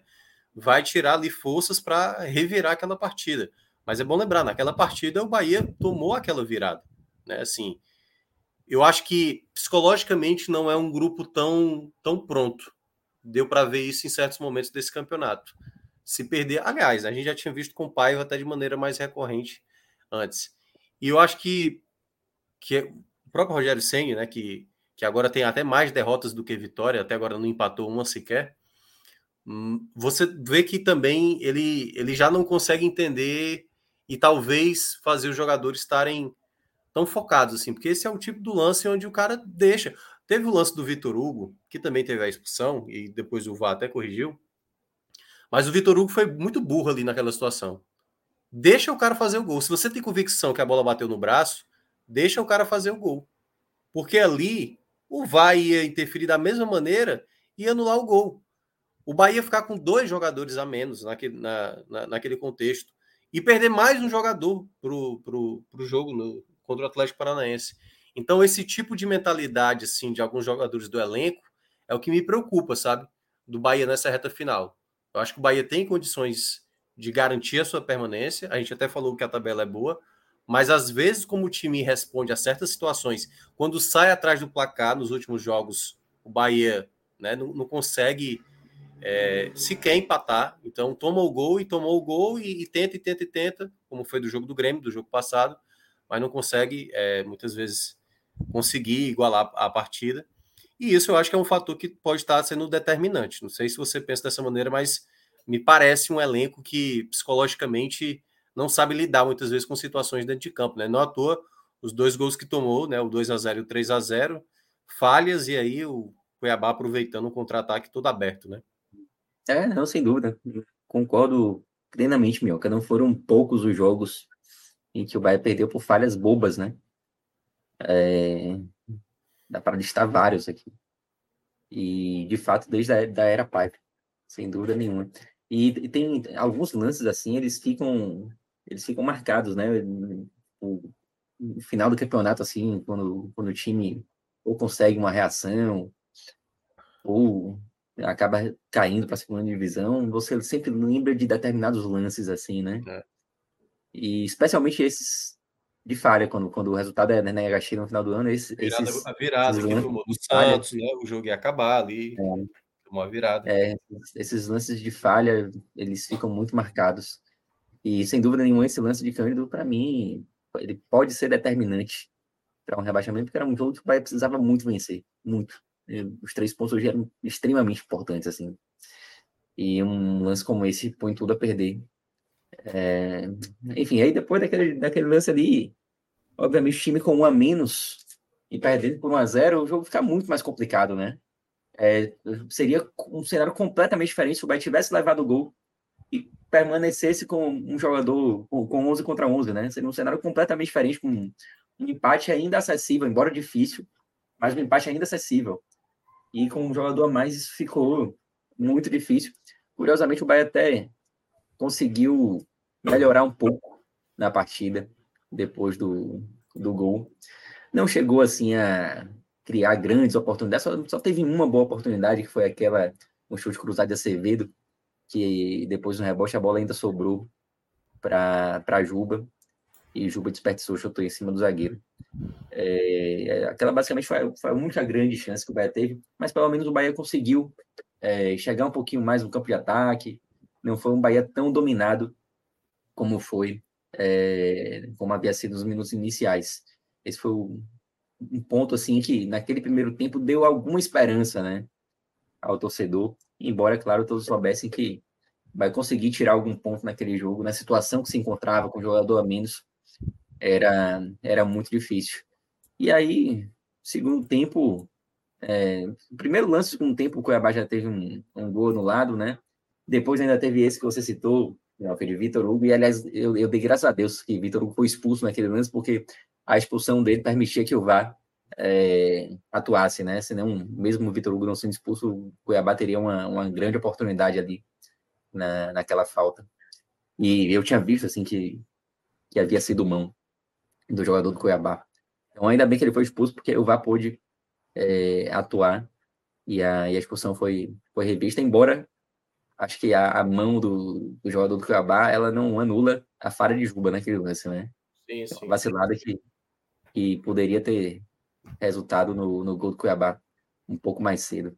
vai tirar ali forças para revirar aquela partida. Mas é bom lembrar, naquela partida o Bahia tomou aquela virada, né? Assim, eu acho que psicologicamente não é um grupo tão tão pronto. Deu para ver isso em certos momentos desse campeonato. Se perder, aliás, a gente já tinha visto com o Paiva até de maneira mais recorrente antes. E eu acho que que o próprio Rogério Senni, né, que que agora tem até mais derrotas do que vitória, até agora não empatou uma sequer. Hum, você vê que também ele, ele já não consegue entender e talvez fazer os jogadores estarem tão focados assim, porque esse é o tipo do lance onde o cara deixa. Teve o lance do Vitor Hugo, que também teve a expulsão, e depois o VAR até corrigiu. Mas o Vitor Hugo foi muito burro ali naquela situação. Deixa o cara fazer o gol. Se você tem convicção que a bola bateu no braço, deixa o cara fazer o gol. Porque ali o VAR ia interferir da mesma maneira e anular o gol. O Bahia ia ficar com dois jogadores a menos naquele, na, na, naquele contexto e perder mais um jogador para o jogo no, contra o Atlético Paranaense. Então, esse tipo de mentalidade assim, de alguns jogadores do elenco é o que me preocupa, sabe? Do Bahia nessa reta final. Eu acho que o Bahia tem condições de garantir a sua permanência. A gente até falou que a tabela é boa, mas às vezes, como o time responde a certas situações, quando sai atrás do placar nos últimos jogos, o Bahia né, não, não consegue é, sequer empatar. Então, toma o gol e tomou o gol e, e, tenta, e tenta, e tenta, como foi do jogo do Grêmio, do jogo passado, mas não consegue, é, muitas vezes, conseguir igualar a partida. E isso eu acho que é um fator que pode estar sendo determinante. Não sei se você pensa dessa maneira, mas me parece um elenco que psicologicamente não sabe lidar muitas vezes com situações dentro de campo, né? Não à toa, os dois gols que tomou, né? O 2 a 0 e o 3 a 0 falhas, e aí o Cuiabá aproveitando o contra-ataque todo aberto, né? É, não, sem dúvida. Concordo plenamente, Mioca. Não foram poucos os jogos em que o Bahia perdeu por falhas bobas, né? É, dá para listar vários aqui. E, de fato, desde a da era Pipe, sem dúvida nenhuma. E, e, tem alguns lances assim, eles ficam eles ficam marcados, né? O, o final do campeonato, assim, quando, quando o time ou consegue uma reação, ou acaba caindo para a segunda divisão, você sempre lembra de determinados lances assim, né? É. E especialmente esses de falha, quando, quando o resultado é negativo no final do ano. Esses, virada, esses, a virada esses que tomou do Santos, né? O jogo ia acabar ali, é. tomou a virada. É, esses lances de falha, eles ficam muito marcados. E sem dúvida nenhuma, esse lance de Cândido, para mim, ele pode ser determinante para um rebaixamento, porque era um jogo que o Bahia precisava muito vencer, muito. E os três pontos hoje eram extremamente importantes, assim. E um lance como esse põe tudo a perder. É... Enfim, aí depois daquele, daquele lance ali, obviamente o time com um a menos e perdendo por um a zero, o jogo fica muito mais complicado, né? É, seria um cenário completamente diferente se o Bahia tivesse levado o gol e permanecesse com um jogador com, com 11 contra 11, né? Seria um cenário completamente diferente, com um empate ainda acessível, embora difícil, mas um empate ainda acessível. E com um jogador a mais, isso ficou muito difícil. Curiosamente, o Bahia até conseguiu melhorar um pouco na partida depois do, do gol. Não chegou assim a criar grandes oportunidades, só, só teve uma boa oportunidade, que foi aquela, um chute cruzado de Acevedo, que depois no rebote a bola ainda sobrou para Juba, e Juba desperdiçou, chutou em cima do zagueiro. É, aquela basicamente foi, foi a única grande chance que o Bahia teve, mas pelo menos o Bahia conseguiu é, chegar um pouquinho mais no campo de ataque, não foi um Bahia tão dominado como foi, é, como havia sido nos minutos iniciais. Esse foi um ponto assim que naquele primeiro tempo deu alguma esperança, né, ao torcedor, embora, claro, todos soubessem que vai conseguir tirar algum ponto naquele jogo, na situação que se encontrava com o jogador a menos, era, era muito difícil. E aí, segundo tempo, é, primeiro lance, segundo tempo, o Cuiabá já teve um, um gol no lado, né? Depois ainda teve esse que você citou, né, de Vitor Hugo, e aliás, eu, eu dei graças a Deus que Vitor Hugo foi expulso naquele lance, porque a expulsão dele permitia que o VAR é, atuasse, né? Senão, mesmo o Vitor Hugo não sendo expulso, o Cuiabá teria uma, uma grande oportunidade ali na, naquela falta. E eu tinha visto, assim, que, que havia sido mão do jogador do Cuiabá. Então, ainda bem que ele foi expulso, porque o VAR pôde é, atuar e a, e a, expulsão foi, foi revista, embora acho que a, a mão do, do, jogador do Cuiabá, ela não anula a falha de Juba naquele lance, né? Sim, sim. Então, vacilada que, que poderia ter resultado no, no gol do Cuiabá um pouco mais cedo.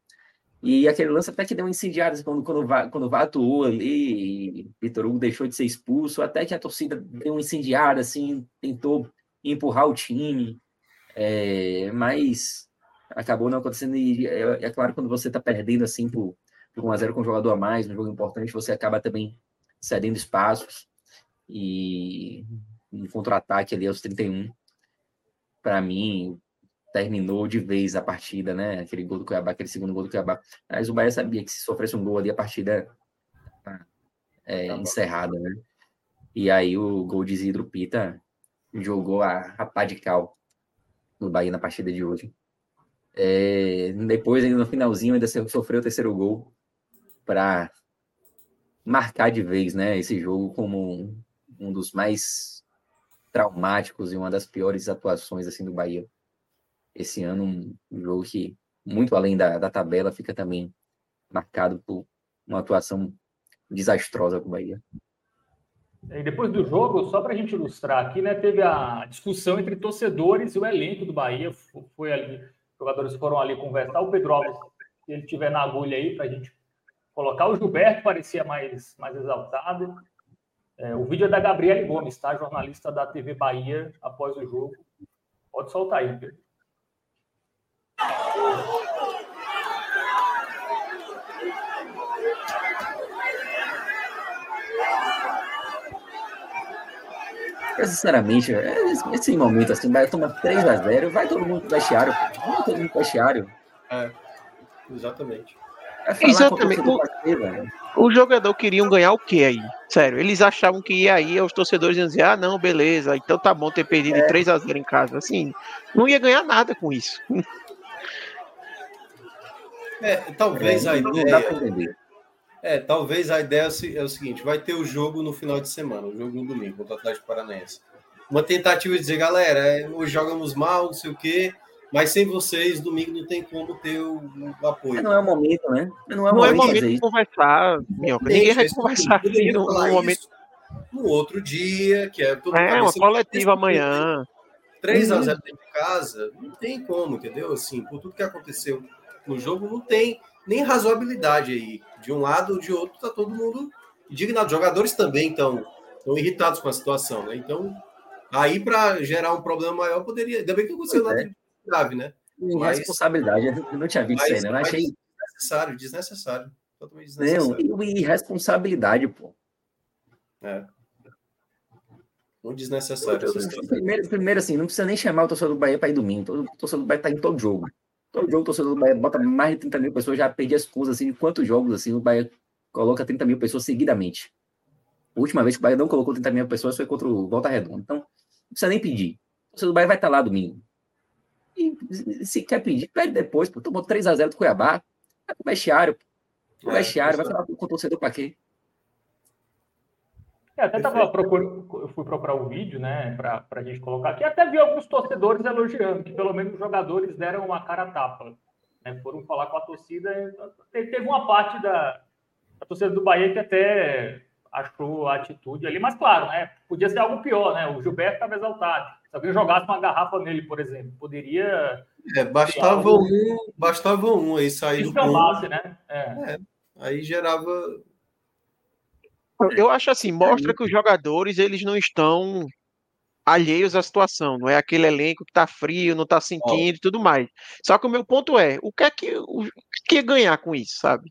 E aquele lance até que deu um incendiado, assim, quando, quando, quando o VAR atuou ali, Vitor Hugo deixou de ser expulso, até que a torcida deu um incendiado, assim, tentou empurrar o time, é, mas acabou não acontecendo. E é, é claro, quando você está perdendo assim por, por 1x0 com um jogador a mais, um jogo importante, você acaba também cedendo espaços. E um contra-ataque ali aos 31, para mim, terminou de vez a partida, né? Aquele gol do Cuiabá, aquele segundo gol do Cuiabá. Mas o Bahia sabia que se sofresse um gol ali, a partida é, tá encerrada, né? E aí o gol de Isidro Pita jogou a, a pá de cal no Bahia na partida de hoje. É, depois, ainda no finalzinho, ainda sofreu o terceiro gol para marcar de vez né, esse jogo como um, um dos mais traumáticos e uma das piores atuações assim do Bahia esse ano um jogo que muito além da, da tabela fica também marcado por uma atuação desastrosa com o Bahia. E depois do jogo, só para a gente ilustrar aqui, né, teve a discussão entre torcedores e o elenco do Bahia. Foi ali, os jogadores foram ali conversar. O Pedro Alves, se ele tiver na agulha aí, para a gente colocar. O Gilberto parecia mais, mais exaltado. É, o vídeo é da Gabriele Gomes, tá? jornalista da TV Bahia, após o jogo. Pode soltar aí, Pedro. Sinceramente, esse momento assim, vai tomar 3x0, vai todo mundo pro vestiário. Vai todo mundo pro vestiário. É, exatamente. Exatamente. O, o, jogador queriam ganhar o que aí? Sério, eles achavam que ia aí, os torcedores iam dizer, ah, não, beleza, então tá bom ter perdido é. 3 a 0 em casa. Assim, não ia ganhar nada com isso. É, talvez a ideia. É, talvez a ideia é o seguinte: vai ter o jogo no final de semana, o jogo no domingo, contra o Atlético Paranaense. Uma tentativa de dizer, galera, é, hoje jogamos mal, não sei o quê, mas sem vocês, domingo não tem como ter o, o apoio. Não é o momento, né? Não é, não é momento de conversar, Minhoca. Ninguém vai conversar assim no, no momento. No outro dia, que é tudo É, uma coletiva amanhã. 3 a 0 uhum. dentro de casa, não tem como, entendeu? Assim, por tudo que aconteceu no jogo, não tem nem razoabilidade aí. De um lado ou de outro, tá todo mundo indignado. Jogadores também estão irritados com a situação, né? Então, aí para gerar um problema maior, poderia. Ainda bem que aconteceu nada é. grave, né? Mas, responsabilidade, eu não tinha visto mas, isso aí, né? Eu achei. Desnecessário, desnecessário. Totalmente desnecessário. Não, e responsabilidade, pô. É. Muito desnecessário. Primeiro, primeiro, assim, não precisa nem chamar o torcedor do Bahia para ir domingo. O torcedor do Bahia está em todo jogo. Todo jogo o torcedor do Bahia bota mais de 30 mil pessoas, já perdi as contas, assim, de quantos jogos, assim, o Bahia coloca 30 mil pessoas seguidamente. A última vez que o Bahia não colocou 30 mil pessoas foi contra o Volta Redonda. Então, não precisa nem pedir. O torcedor do Bahia vai estar lá domingo. E se quer pedir, pede depois, pô. Tomou 3x0 do Cuiabá. Vai pro vestiário, pô. é, vestiário, vai falar com o torcedor pra quê? É, até tava procurando, eu fui procurar o um vídeo, né, para a gente colocar aqui. Até vi alguns torcedores elogiando que pelo menos os jogadores deram uma cara tapa, né, foram falar com a torcida. Teve uma parte da, da torcida do Bahia que até achou a atitude ali, mas claro, né, podia ser algo pior, né? O Gilberto estava exaltado. Se alguém jogasse uma garrafa nele, por exemplo, poderia. É, bastava algo... um, bastava um aí sair do ponto. né? É. é. aí gerava eu acho assim, mostra que os jogadores eles não estão alheios à situação, não é aquele elenco que tá frio, não tá sentindo e tudo mais. Só que o meu ponto é, o que é que o que é ganhar com isso, sabe?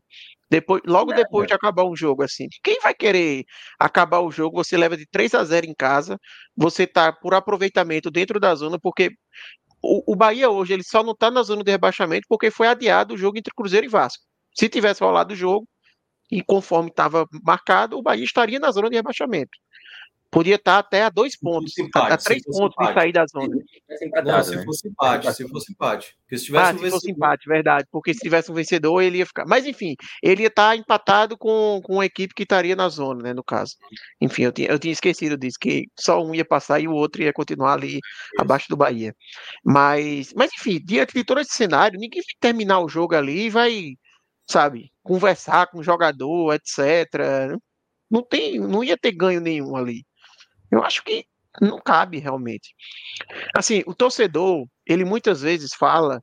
Depois, logo depois de acabar um jogo assim, quem vai querer acabar o jogo? Você leva de 3 a 0 em casa, você tá por aproveitamento dentro da zona, porque o, o Bahia hoje ele só não tá na zona de rebaixamento porque foi adiado o jogo entre Cruzeiro e Vasco. Se tivesse rolado o jogo, e conforme estava marcado, o Bahia estaria na zona de rebaixamento. Podia estar até a dois pontos, empate, a três pontos empate. de sair da zona. Não, se fosse empate, se fosse empate. Porque se tivesse ah, um se fosse empate, verdade. Porque se tivesse um vencedor, ele ia ficar. Mas enfim, ele ia estar empatado com, com uma equipe que estaria na zona, né? No caso. Enfim, eu tinha, eu tinha esquecido disso, que só um ia passar e o outro ia continuar ali Isso. abaixo do Bahia. Mas, mas enfim, diante de todo esse cenário, ninguém vai terminar o jogo ali e vai sabe, conversar com o jogador, etc. Não tem, não ia ter ganho nenhum ali. Eu acho que não cabe realmente. Assim, o torcedor, ele muitas vezes fala: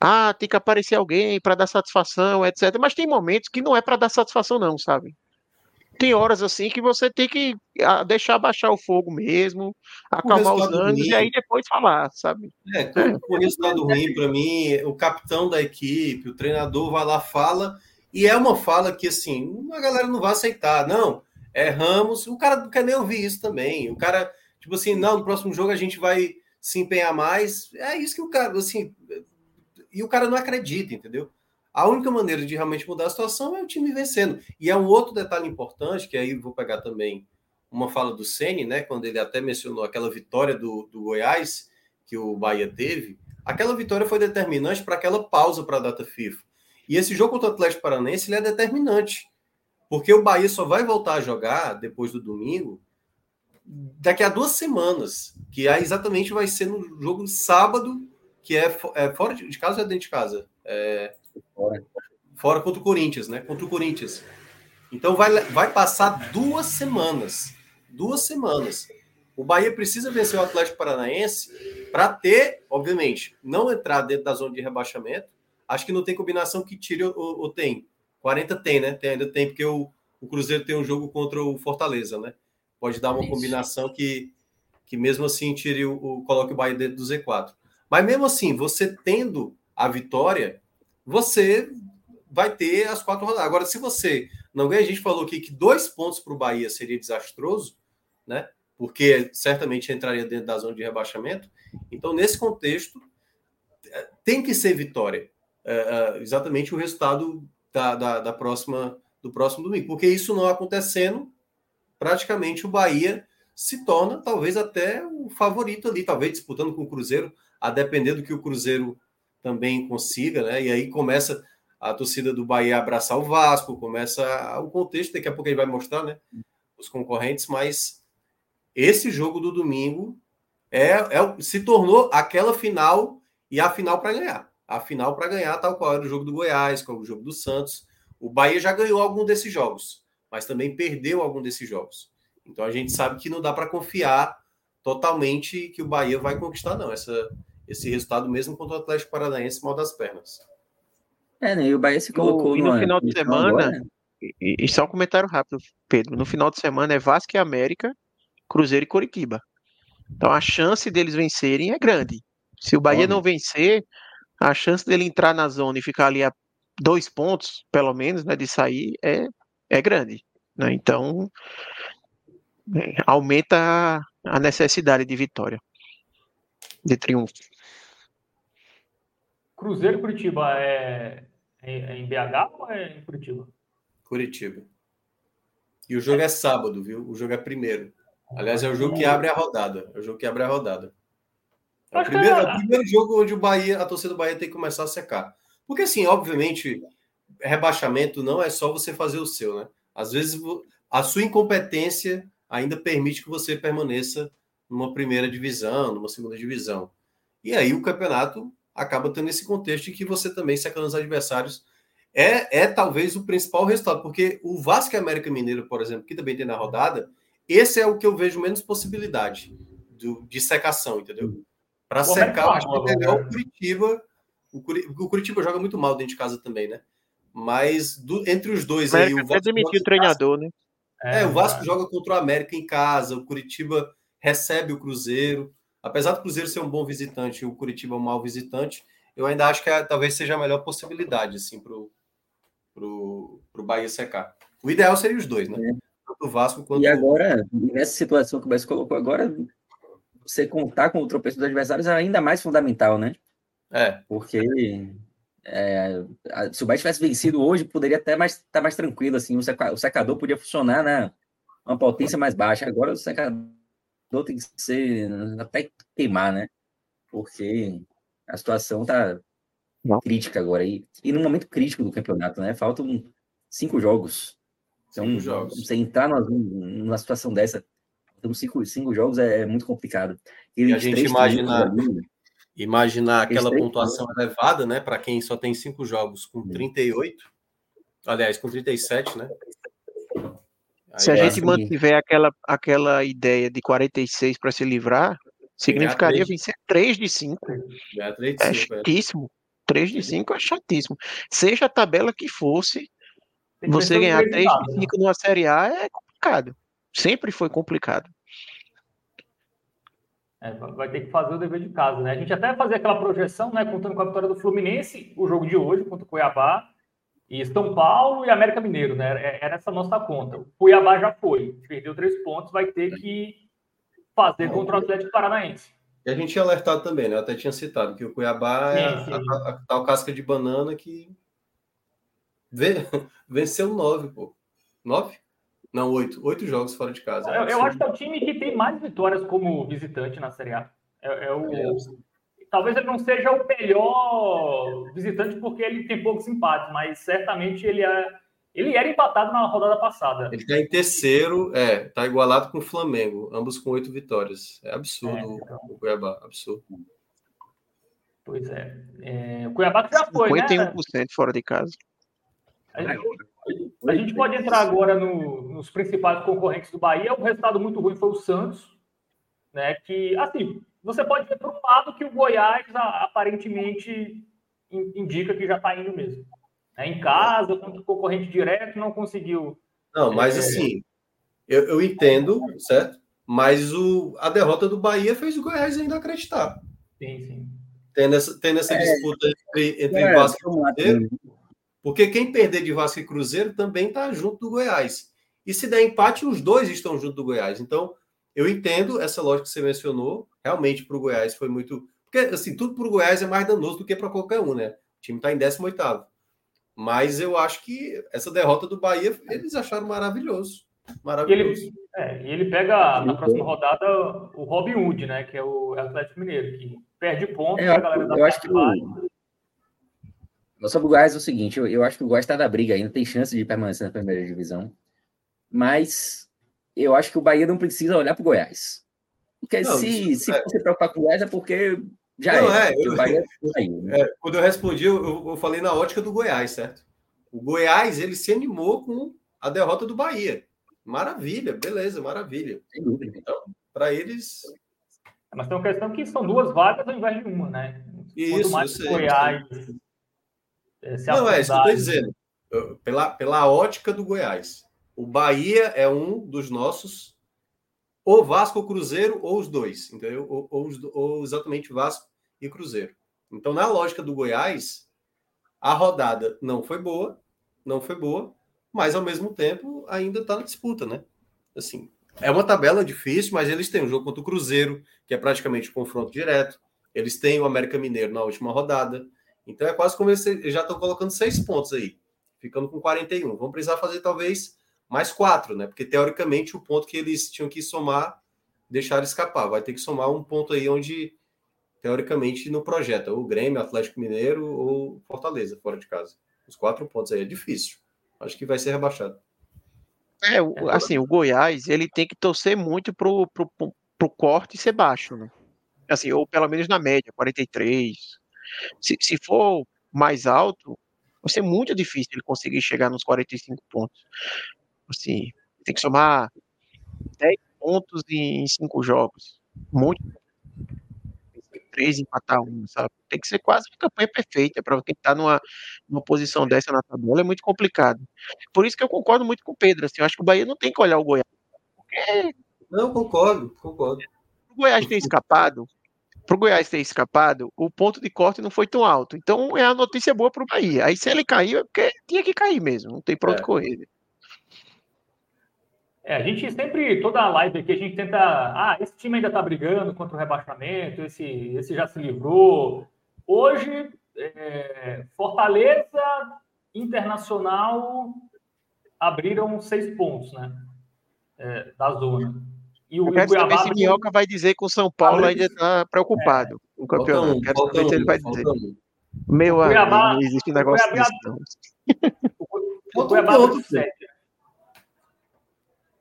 "Ah, tem que aparecer alguém para dar satisfação, etc". Mas tem momentos que não é para dar satisfação não, sabe? Tem horas assim que você tem que ah, deixar baixar o fogo mesmo, acalmar os ânimos e aí depois falar, sabe? É, é. o resultado ruim para mim, o capitão da equipe, o treinador vai lá, fala, e é uma fala que assim, a galera não vai aceitar. Não, é Ramos, o cara não quer nem ouvir isso também. O cara, tipo assim, não, no próximo jogo a gente vai se empenhar mais. É isso que o cara, assim, e o cara não acredita, entendeu? A única maneira de realmente mudar a situação é o time vencendo. E é um outro detalhe importante, que aí vou pegar também uma fala do Ceni, né? Quando ele até mencionou aquela vitória do, do Goiás que o Bahia teve. Aquela vitória foi determinante para aquela pausa para a data FIFA. E esse jogo contra o Atlético Paranense ele é determinante. Porque o Bahia só vai voltar a jogar depois do domingo daqui a duas semanas, que aí exatamente vai ser no jogo sábado, que é, é fora de casa ou é dentro de casa? É, Fora. Fora contra o Corinthians, né? Contra o Corinthians. Então vai, vai passar duas semanas. Duas semanas. O Bahia precisa vencer o Atlético Paranaense para ter, obviamente, não entrar dentro da zona de rebaixamento. Acho que não tem combinação que tire ou, tem. 40 tem, né? Tem, ainda tem, porque o, o Cruzeiro tem um jogo contra o Fortaleza, né? Pode dar uma Isso. combinação que, que mesmo assim tire o, o, coloque o Bahia dentro do Z4. Mas mesmo assim, você tendo a vitória, você vai ter as quatro rodadas. Agora, se você não ganha, a gente falou aqui que dois pontos para o Bahia seria desastroso, né? Porque certamente entraria dentro da zona de rebaixamento. Então, nesse contexto, é, tem que ser vitória. É, é, exatamente o resultado da, da, da, próxima do próximo domingo. Porque isso não acontecendo, praticamente o Bahia se torna talvez até o favorito ali, talvez disputando com o Cruzeiro, a depender do que o Cruzeiro também consiga, né? E aí começa a torcida do Bahia abraçar o Vasco, começa o contexto, daqui a pouco ele vai mostrar, né? Os concorrentes, mas esse jogo do domingo é, é se tornou aquela final e a final para ganhar. A final para ganhar, tal qual era o jogo do Goiás, qual o jogo do Santos. O Bahia já ganhou algum desses jogos, mas também perdeu algum desses jogos. Então a gente sabe que não dá para confiar totalmente que o Bahia vai conquistar, não. Essa, esse resultado mesmo contra o Atlético Paranaense mal das pernas. É, né? E o Bahia se colocou no, e no final de semana. E, e, só um comentário rápido, Pedro. No final de semana é Vasco e América, Cruzeiro e Coritiba. Então a chance deles vencerem é grande. Se o Bahia não vencer, a chance dele entrar na zona e ficar ali a dois pontos, pelo menos, né, de sair, é, é grande. Né? Então é, aumenta a necessidade de vitória, de triunfo. Cruzeiro Curitiba é, é, em BH ou é em Curitiba? Curitiba. E o jogo é sábado, viu? O jogo é primeiro. Aliás, é o jogo que abre a rodada. É o jogo que abre a rodada. É o primeiro, é o primeiro jogo onde o Bahia, a torcida do Bahia tem que começar a secar. Porque, assim, obviamente, rebaixamento não é só você fazer o seu, né? Às vezes, a sua incompetência ainda permite que você permaneça numa primeira divisão, numa segunda divisão. E aí o campeonato acaba tendo esse contexto de que você também secando os adversários. É, é talvez o principal resultado, porque o Vasco e América Mineiro, por exemplo, que também tem na rodada, esse é o que eu vejo menos possibilidade do, de secação, entendeu? Para secar, acho que é o Curitiba. O, o Curitiba joga muito mal dentro de casa também, né? Mas do, entre os dois aí. O Vasco demitiu o treinador, né? É, é, o Vasco joga contra o América em casa, o Curitiba recebe o Cruzeiro. Apesar do Cruzeiro ser um bom visitante e o Curitiba um mau visitante, eu ainda acho que é, talvez seja a melhor possibilidade assim, para o pro, pro Bahia secar. O ideal seria os dois, né? É. Tanto o Vasco quanto E agora, nessa situação que o Bahia colocou agora, você contar com o tropeço dos adversários é ainda mais fundamental, né? É. Porque é, se o Bahia tivesse vencido hoje, poderia até mais, estar tá mais tranquilo, assim, o, seca, o secador podia funcionar na uma potência mais baixa. Agora o secador tem que ser até queimar, né? Porque a situação tá Não. crítica agora. E, e no momento crítico do campeonato, né? Faltam cinco jogos. Então, cinco jogos. você entrar numa, numa situação dessa, então cinco, cinco jogos é, é muito complicado. E, e a gente imagina, imaginar aquela pontuação elevada, né? Para quem só tem cinco jogos com 38, aliás, com 37, né? Se a gente mantiver aquela, aquela ideia de 46 para se livrar, significaria vencer 3 de 5. É, 3 de 5 é, é chatíssimo. 3 de 5 é chatíssimo. Seja a tabela que fosse, você ganhar 3 de 5 né? numa Série A é complicado. Sempre foi complicado. É, vai ter que fazer o dever de casa, né? A gente até fazer aquela projeção, né? Contando com a vitória do Fluminense, o jogo de hoje contra o Cuiabá, e São Paulo e América Mineiro, né? É, era essa nossa conta. O Cuiabá já foi, perdeu três pontos, vai ter que fazer contra o Atlético Paranaense. E a gente tinha alertado também, né? Eu até tinha citado que o Cuiabá sim, é sim. A, a, tal casca de banana que venceu nove, pô. Nove? Não, oito. Oito jogos fora de casa. Eu, eu acho que é o time que tem mais vitórias como visitante na Série A. É, é o, é, talvez ele não seja o melhor visitante porque ele tem poucos empates, mas certamente ele é ele era empatado na rodada passada. Ele está em terceiro, é, está igualado com o Flamengo, ambos com oito vitórias. É absurdo é, então... o Cuiabá, absurdo. Pois é. é o Cuiabá já foi, 51% né? fora de casa. A gente, a gente pode entrar agora no, nos principais concorrentes do Bahia. O resultado muito ruim foi o Santos, né? Que, assim, você pode ver por um lado que o Goiás aparentemente indica que já está indo mesmo. É, em casa, contra o concorrente direto, não conseguiu. Não, mas é... assim, eu, eu, entendo, certo? Mas o, a derrota do Bahia fez o Goiás ainda acreditar. Sim, sim. Tendo essa, tendo essa é... disputa entre, entre é, Vasco e Cruzeiro. Porque quem perder de Vasco e Cruzeiro também está junto do Goiás. E se der empate, os dois estão junto do Goiás. Então, eu entendo essa lógica que você mencionou. Realmente, para o Goiás foi muito. Porque, assim, tudo para o Goiás é mais danoso do que para qualquer um, né? O time está em 18. Mas eu acho que essa derrota do Bahia, eles acharam maravilhoso. Maravilhoso. E ele, é, e ele pega na próxima rodada o Robin Hood, né? Que é o Atlético Mineiro, que perde pontos. É, eu, eu acho que o, sobre o Goiás é o seguinte, eu, eu acho que o Goiás está da briga ainda, tem chance de permanecer na primeira divisão. Mas eu acho que o Bahia não precisa olhar para o Goiás. Porque não, se, se é. você preocupar com o Goiás é porque já não, é. é eu, Bahia né? é, quando eu respondi, eu, eu falei na ótica do Goiás, certo? O Goiás ele se animou com a derrota do Bahia. Maravilha, beleza, maravilha. Sem dúvida. Então, para eles. Mas tem uma questão que são duas vagas ao invés de uma, né? Isso, Quanto mais sei, Goiás. É, não, é isso que eu estou dizendo. Pela, pela ótica do Goiás. O Bahia é um dos nossos, ou Vasco ou Cruzeiro, ou os dois, entendeu? Ou, ou, ou exatamente Vasco e Cruzeiro. Então, na lógica do Goiás, a rodada não foi boa, não foi boa, mas ao mesmo tempo ainda está na disputa, né? Assim, é uma tabela difícil, mas eles têm um jogo contra o Cruzeiro, que é praticamente um confronto direto. Eles têm o América Mineiro na última rodada. Então é quase como eles já estão colocando seis pontos aí, ficando com 41. Vão precisar fazer talvez mais quatro, né? Porque teoricamente o ponto que eles tinham que somar, deixaram escapar. Vai ter que somar um ponto aí onde teoricamente não projeta o Grêmio, Atlético Mineiro ou Fortaleza, fora de casa. Os quatro pontos aí é difícil acho que vai ser rebaixado. É, assim, o Goiás, ele tem que torcer muito pro, pro, pro corte ser baixo, né? Assim, ou pelo menos na média, 43. Se, se for mais alto, vai ser muito difícil ele conseguir chegar nos 45 pontos. Assim, tem que somar 10 pontos em 5 jogos. Muito três, empatar um, sabe? Tem que ser quase uma campanha perfeita para quem está numa, numa posição dessa na tabela, é muito complicado. Por isso que eu concordo muito com o Pedro, assim, eu acho que o Bahia não tem que olhar o Goiás. Porque... Não, concordo, concordo. O Goiás ter escapado, para o Goiás ter escapado, o ponto de corte não foi tão alto. Então é a notícia boa para o Bahia. Aí se ele caiu, é porque tinha que cair mesmo, não tem para onde é. correr. É, a gente sempre, toda a live aqui, a gente tenta. Ah, esse time ainda está brigando contra o rebaixamento, esse, esse já se livrou. Hoje, é, Fortaleza Internacional abriram seis pontos, né? É, da zona. E o, Eu quero Cuiabá. Saber se Minhoca vai dizer que o São Paulo ainda está preocupado é. com o campeonato. quero saber se ele vai dizer. Meu amigo, não existe negócio disso. O, o Cuiabá abriu sete.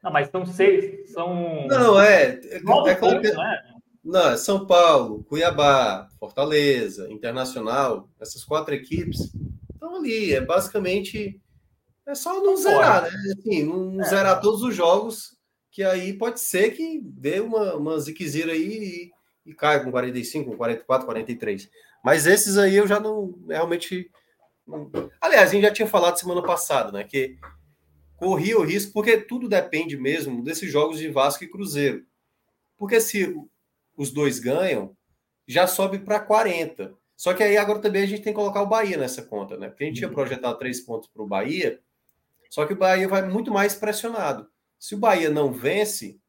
Não, mas são seis, são. Não, é. É, é, é pontos, não é? Não, é São Paulo, Cuiabá, Fortaleza, Internacional, essas quatro equipes estão ali. É basicamente. É só não zerar, né? Assim, não é. zerar todos os jogos, que aí pode ser que dê uma, uma ziquezira aí e, e caia com 45, 44, 43. Mas esses aí eu já não realmente. Não... Aliás, a gente já tinha falado semana passada, né? Que corria o risco, porque tudo depende mesmo desses jogos de Vasco e Cruzeiro. Porque se os dois ganham, já sobe para 40. Só que aí agora também a gente tem que colocar o Bahia nessa conta, né? Porque a gente tinha uhum. projetado três pontos para o Bahia, só que o Bahia vai muito mais pressionado. Se o Bahia não vence,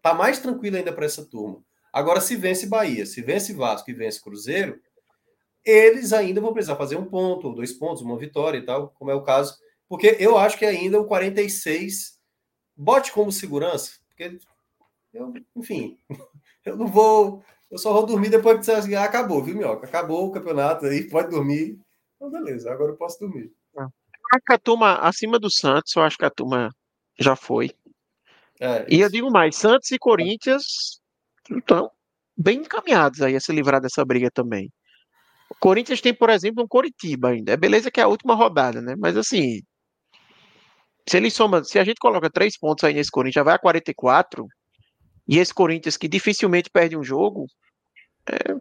tá mais tranquilo ainda para essa turma. Agora, se vence Bahia, se vence Vasco e vence Cruzeiro, eles ainda vão precisar fazer um ponto, ou dois pontos, uma vitória e tal, como é o caso porque eu acho que ainda o 46 bote como segurança, porque eu, enfim, eu não vou, eu só vou dormir depois que você ah, acabou, viu, Minhoca? Acabou o campeonato aí, pode dormir. Então, beleza, agora eu posso dormir. Acho que a turma acima do Santos, eu acho que a turma já foi. É, e eu digo mais, Santos e Corinthians estão bem encaminhados aí a se livrar dessa briga também. O Corinthians tem, por exemplo, um Coritiba ainda. É beleza que é a última rodada, né? Mas assim, se ele soma, se a gente coloca três pontos aí nesse Corinthians, já vai a 44, e esse Corinthians que dificilmente perde um jogo, é,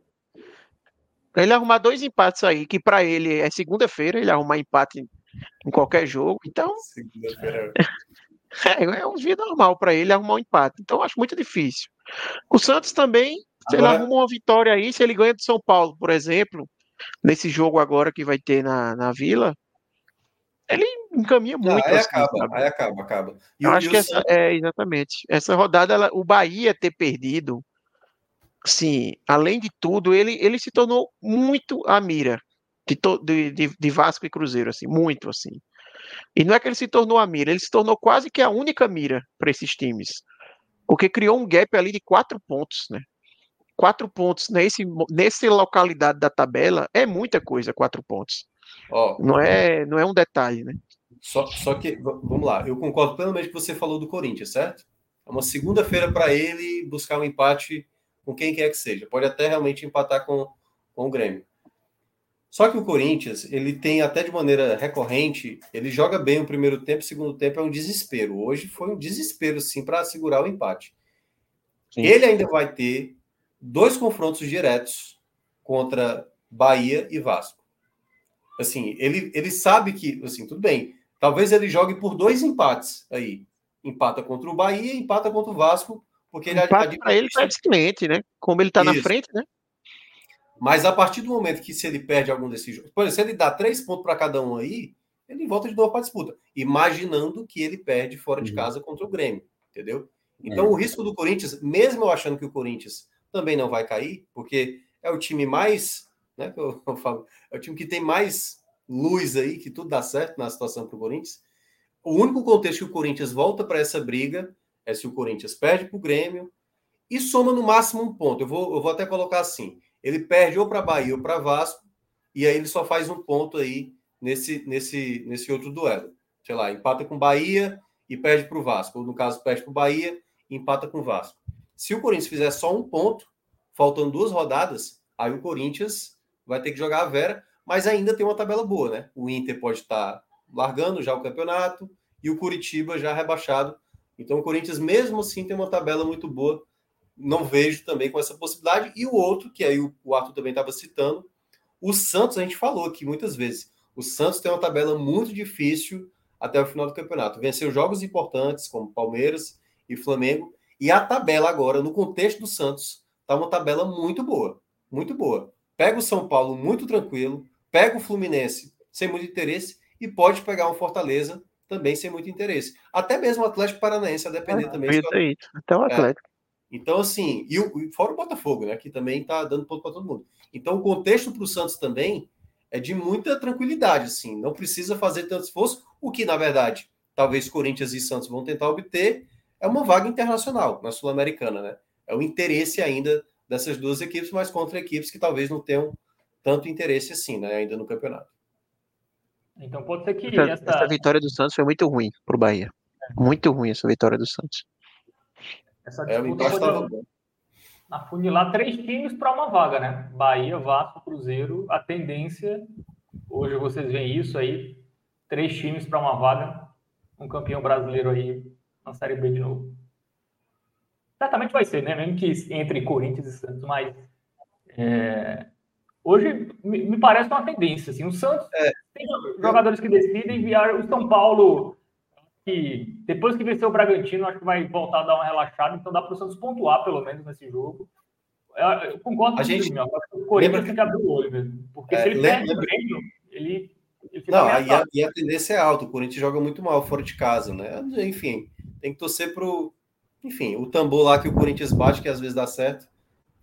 ele arrumar dois empates aí, que para ele é segunda-feira, ele arrumar empate em qualquer jogo, então. É, é um dia normal para ele arrumar um empate, então acho muito difícil. O Santos também, se agora... ele arruma uma vitória aí, se ele ganha do São Paulo, por exemplo, nesse jogo agora que vai ter na, na Vila, ele encaminha muito. Ah, aí, assim, acaba, aí acaba, acaba. E Eu acho que essa, é exatamente. Essa rodada, ela, o Bahia ter perdido, sim, além de tudo, ele, ele se tornou muito a mira de, to, de, de, de Vasco e Cruzeiro, assim, muito assim. E não é que ele se tornou a mira, ele se tornou quase que a única mira para esses times. Porque criou um gap ali de quatro pontos, né? Quatro pontos nesse, nessa localidade da tabela é muita coisa, quatro pontos. Oh, não, é, não é um detalhe, né? Só, só que, vamos lá, eu concordo plenamente com o que você falou do Corinthians, certo? É uma segunda-feira para ele buscar um empate com quem quer que seja. Pode até realmente empatar com, com o Grêmio. Só que o Corinthians, ele tem até de maneira recorrente, ele joga bem o primeiro tempo, o segundo tempo é um desespero. Hoje foi um desespero, sim, para segurar o empate. Sim. Ele ainda vai ter dois confrontos diretos contra Bahia e Vasco. Assim, ele, ele sabe que, assim, tudo bem, talvez ele jogue por dois empates aí. Empata contra o Bahia, empata contra o Vasco, porque ele... Empata para ele tá excelente, né? Como ele está na frente, né? Mas a partir do momento que se ele perde algum desses jogos, por exemplo, se ele dá três pontos para cada um aí, ele volta de novo para a disputa, imaginando que ele perde fora de uhum. casa contra o Grêmio, entendeu? Então é. o risco do Corinthians, mesmo eu achando que o Corinthians também não vai cair, porque é o time mais, né, eu, eu falo, é o time que tem mais luz aí, que tudo dá certo na situação para o Corinthians. O único contexto que o Corinthians volta para essa briga é se o Corinthians perde para o Grêmio e soma no máximo um ponto. Eu vou, eu vou até colocar assim: ele perde ou para Bahia ou para Vasco, e aí ele só faz um ponto aí nesse, nesse, nesse outro duelo. Sei lá, empata com Bahia e perde para o Vasco. Ou no caso, perde para o Bahia e empata com o Vasco. Se o Corinthians fizer só um ponto, faltando duas rodadas, aí o Corinthians vai ter que jogar a Vera, mas ainda tem uma tabela boa, né? O Inter pode estar largando já o campeonato e o Curitiba já rebaixado. Então o Corinthians, mesmo assim, tem uma tabela muito boa não vejo também com essa possibilidade. E o outro, que aí o Arthur também estava citando, o Santos, a gente falou aqui muitas vezes. O Santos tem uma tabela muito difícil até o final do campeonato. Venceu jogos importantes, como Palmeiras e Flamengo. E a tabela agora, no contexto do Santos, está uma tabela muito boa. Muito boa. Pega o São Paulo muito tranquilo, pega o Fluminense sem muito interesse e pode pegar um Fortaleza também sem muito interesse. Até mesmo o Atlético Paranaense, a depender é, também. Até o Atlético. Então, assim, e, o, fora o Botafogo, né? Que também está dando ponto para todo mundo. Então, o contexto para o Santos também é de muita tranquilidade, assim. Não precisa fazer tanto esforço. O que, na verdade, talvez Corinthians e Santos vão tentar obter é uma vaga internacional na Sul-Americana, né? É o interesse ainda dessas duas equipes, mas contra equipes que talvez não tenham tanto interesse assim, né? Ainda no campeonato. Então pode ser que essa, essa... essa vitória do Santos foi muito ruim para o Bahia. Muito ruim essa vitória do Santos. Essa é, disputa é, pode afunilar três times para uma vaga, né? Bahia, Vasco, Cruzeiro. A tendência, hoje vocês veem isso aí, três times para uma vaga, um campeão brasileiro aí na Série B de novo. Certamente vai ser, né? Mesmo que entre Corinthians e Santos, mas é... hoje me parece uma tendência. Assim, o Santos é. tem jogadores que decidem enviar o São Paulo que depois que vencer o Bragantino, acho que vai voltar a dar uma relaxada, então dá para o Santos pontuar pelo menos nesse jogo. Eu, eu concordo com gente... o o Corinthians lembra... tem que abrir o olho mesmo. Porque é, se ele lembra... perde o Grêmio, ele, ele Não, e a, e a, tendência é alta. O Corinthians joga muito mal fora de casa, né? Enfim, tem que torcer pro. Enfim, o tambor lá que o Corinthians bate, que às vezes dá certo,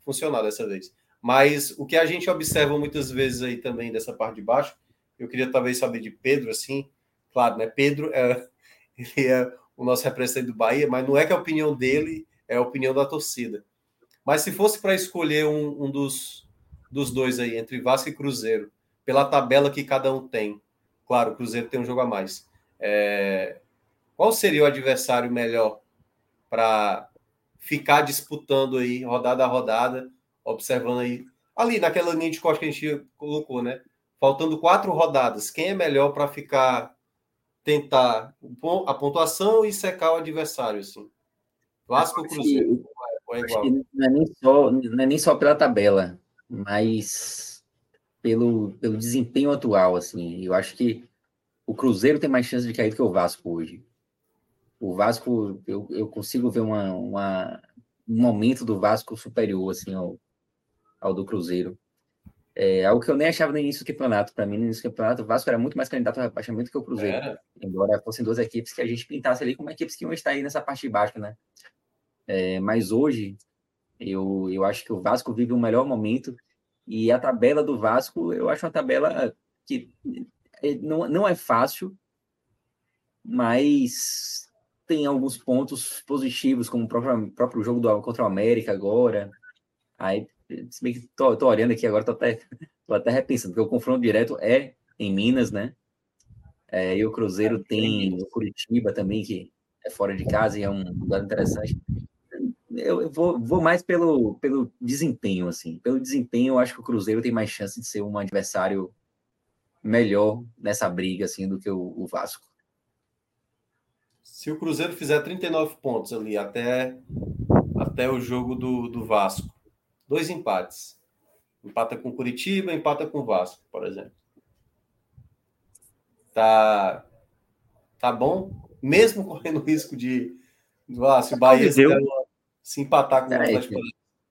funcionar dessa vez. Mas o que a gente observa muitas vezes aí também dessa parte de baixo, eu queria talvez saber de Pedro, assim, claro, né? Pedro é ele é o nosso representante do Bahia, mas não é que a opinião dele é a opinião da torcida. Mas se fosse para escolher um, um, dos, dos dois aí, entre Vasco e Cruzeiro, pela tabela que cada um tem, claro, o Cruzeiro tem um jogo a mais, é, qual seria o adversário melhor para ficar disputando aí, rodada a rodada, observando aí, ali naquela linha de corte que a gente colocou, né? Faltando quatro rodadas, quem é melhor para ficar tentar a pontuação e secar o adversário, assim. Vasco ou Cruzeiro? É igual. Não é, nem só, não é nem só pela tabela, mas pelo, pelo desempenho atual, assim. Eu acho que o Cruzeiro tem mais chance de cair do que o Vasco hoje. O Vasco, eu, eu consigo ver uma, uma, um momento do Vasco superior, assim, ao, ao do Cruzeiro. É algo que eu nem achava no início do campeonato. Para mim, no início do campeonato, o Vasco era muito mais candidato a rebaixamento que o Cruzeiro. É. Embora fossem duas equipes que a gente pintasse ali como equipes que iam estar aí nessa parte de baixo, né? É, mas hoje, eu, eu acho que o Vasco vive um melhor momento. E a tabela do Vasco, eu acho uma tabela que é, não, não é fácil, mas tem alguns pontos positivos, como o próprio, próprio jogo do, contra o América agora. Aí, se bem que tô, tô olhando aqui agora, tô até, tô até repensando, porque o confronto direto é em Minas, né? É, e o Cruzeiro tem o Curitiba também, que é fora de casa e é um lugar interessante. Eu, eu vou, vou, mais pelo, pelo desempenho, assim. Pelo desempenho, eu acho que o Cruzeiro tem mais chance de ser um adversário melhor nessa briga, assim, do que o, o Vasco. Se o Cruzeiro fizer 39 pontos ali até, até o jogo do, do Vasco, dois empates. Empata com Curitiba, empata com o Vasco, por exemplo. Tá, tá bom? Mesmo correndo risco de. Ah, se o Bahia se, se empatar com o Atlético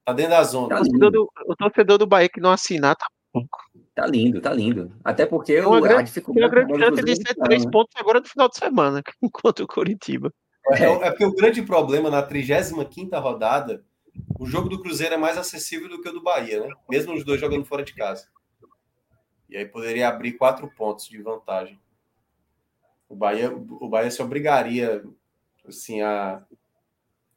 Tá dentro da zona. O, torcedor do, o torcedor do Bahia que não assinar tá pouco. Tá lindo, tá lindo. Até porque é uma grande, a dificuldade. Uma grande chance de ser três né? pontos agora no final de semana, enquanto o Curitiba. É, é porque o grande problema na 35 rodada, o jogo do Cruzeiro é mais acessível do que o do Bahia, né? Mesmo os dois jogando fora de casa. E aí poderia abrir quatro pontos de vantagem. O Bahia, o Bahia se obrigaria assim a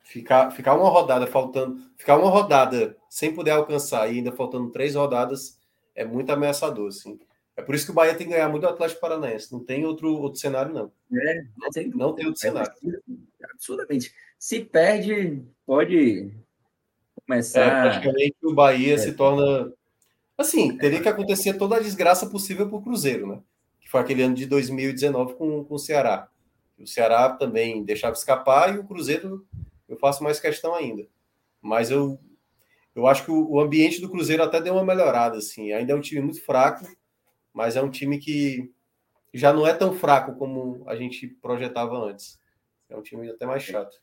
ficar, ficar uma rodada faltando, ficar uma rodada sem poder alcançar e ainda faltando três rodadas é muito ameaçador, assim. É por isso que o Bahia tem que ganhar muito o Atlético Paranaense. Não tem outro, outro cenário, não. É, não tem, não tem outro é cenário. Absurdamente. Se perde, pode começar. É, praticamente o Bahia é. se torna. Assim, teria que acontecer toda a desgraça possível para o Cruzeiro, né? Que foi aquele ano de 2019 com, com o Ceará. O Ceará também deixava escapar e o Cruzeiro, eu faço mais questão ainda. Mas eu eu acho que o, ambiente do Cruzeiro até deu uma melhorada, assim. Ainda é um time muito fraco, mas é um time que já não é tão fraco como a gente projetava antes. É um time até mais chato.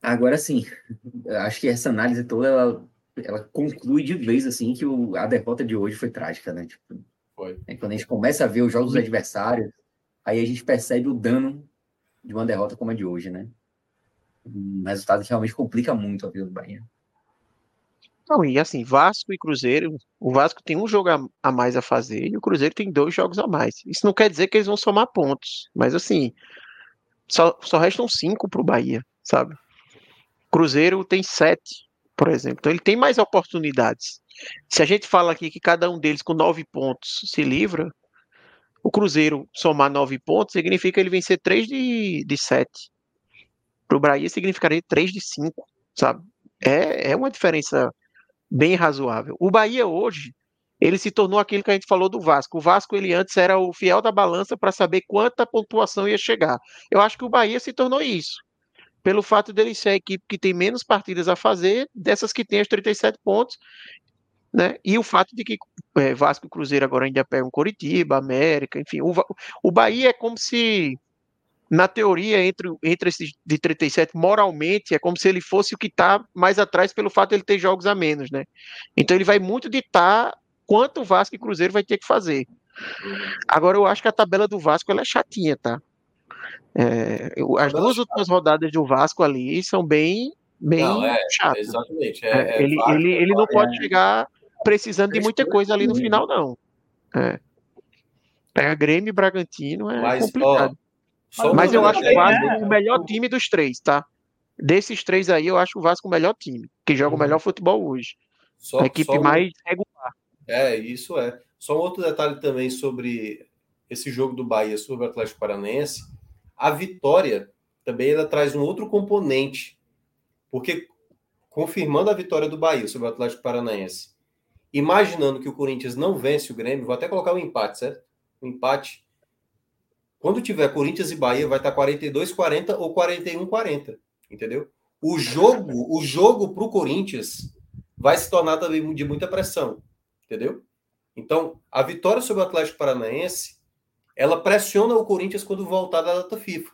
Agora sim, acho que essa análise toda ela, ela conclui de vez assim que o, a derrota de hoje foi trágica, né? Tipo, foi. É quando a gente começa a ver os jogos dos adversários, aí a gente percebe o dano de uma derrota como a de hoje, né? Um resultado que realmente complica muito a vida do Bahia. Não, e assim, Vasco e Cruzeiro, o Vasco tem um jogo a, mais a fazer e o Cruzeiro tem dois jogos a mais. Isso não quer dizer que eles vão somar pontos, mas assim, só, só restam cinco para o Bahia, sabe? Cruzeiro tem sete, por exemplo, então ele tem mais oportunidades. Se a gente fala aqui que cada um deles com nove pontos se livra, o Cruzeiro somar nove pontos significa ele vencer três de, de sete. Para o Bahia significaria três de cinco, sabe? É, é uma diferença bem razoável. O Bahia hoje, ele se tornou aquilo que a gente falou do Vasco. O Vasco, ele antes era o fiel da balança para saber quanta pontuação ia chegar. Eu acho que o Bahia se tornou isso. Pelo fato dele ser a equipe que tem menos partidas a fazer, dessas que tem os 37 pontos, né? E o fato de que é, Vasco e Cruzeiro agora ainda pegam Coritiba, América, enfim. O, o Bahia é como se na teoria, entre, entre esses de 37, moralmente, é como se ele fosse o que está mais atrás pelo fato de ele ter jogos a menos, né? Então ele vai muito ditar quanto o Vasco e Cruzeiro vai ter que fazer. Agora, eu acho que a tabela do Vasco ela é chatinha, tá? É, as duas últimas rodadas do Vasco ali são bem, bem não, é, chatas. Exatamente. É, é, é ele, ele, ele não pode chegar precisando de muita coisa ali no final, não. É. Pega Grêmio e Bragantino é Mas, complicado. Ó, só Mas eu acho o Vasco né? o melhor time dos três, tá? Desses três aí, eu acho o Vasco o melhor time, que joga uhum. o melhor futebol hoje. Só, a equipe só mais regular. É, isso é. Só um outro detalhe também sobre esse jogo do Bahia sobre o Atlético Paranaense. A vitória também ela traz um outro componente. Porque confirmando a vitória do Bahia sobre o Atlético Paranaense, imaginando que o Corinthians não vence o Grêmio, vou até colocar um empate, certo? Um empate quando tiver Corinthians e Bahia, vai estar 42-40 ou 41-40, entendeu? O jogo, o jogo para o Corinthians vai se tornar também de muita pressão, entendeu? Então, a vitória sobre o Atlético Paranaense, ela pressiona o Corinthians quando voltar da data FIFA.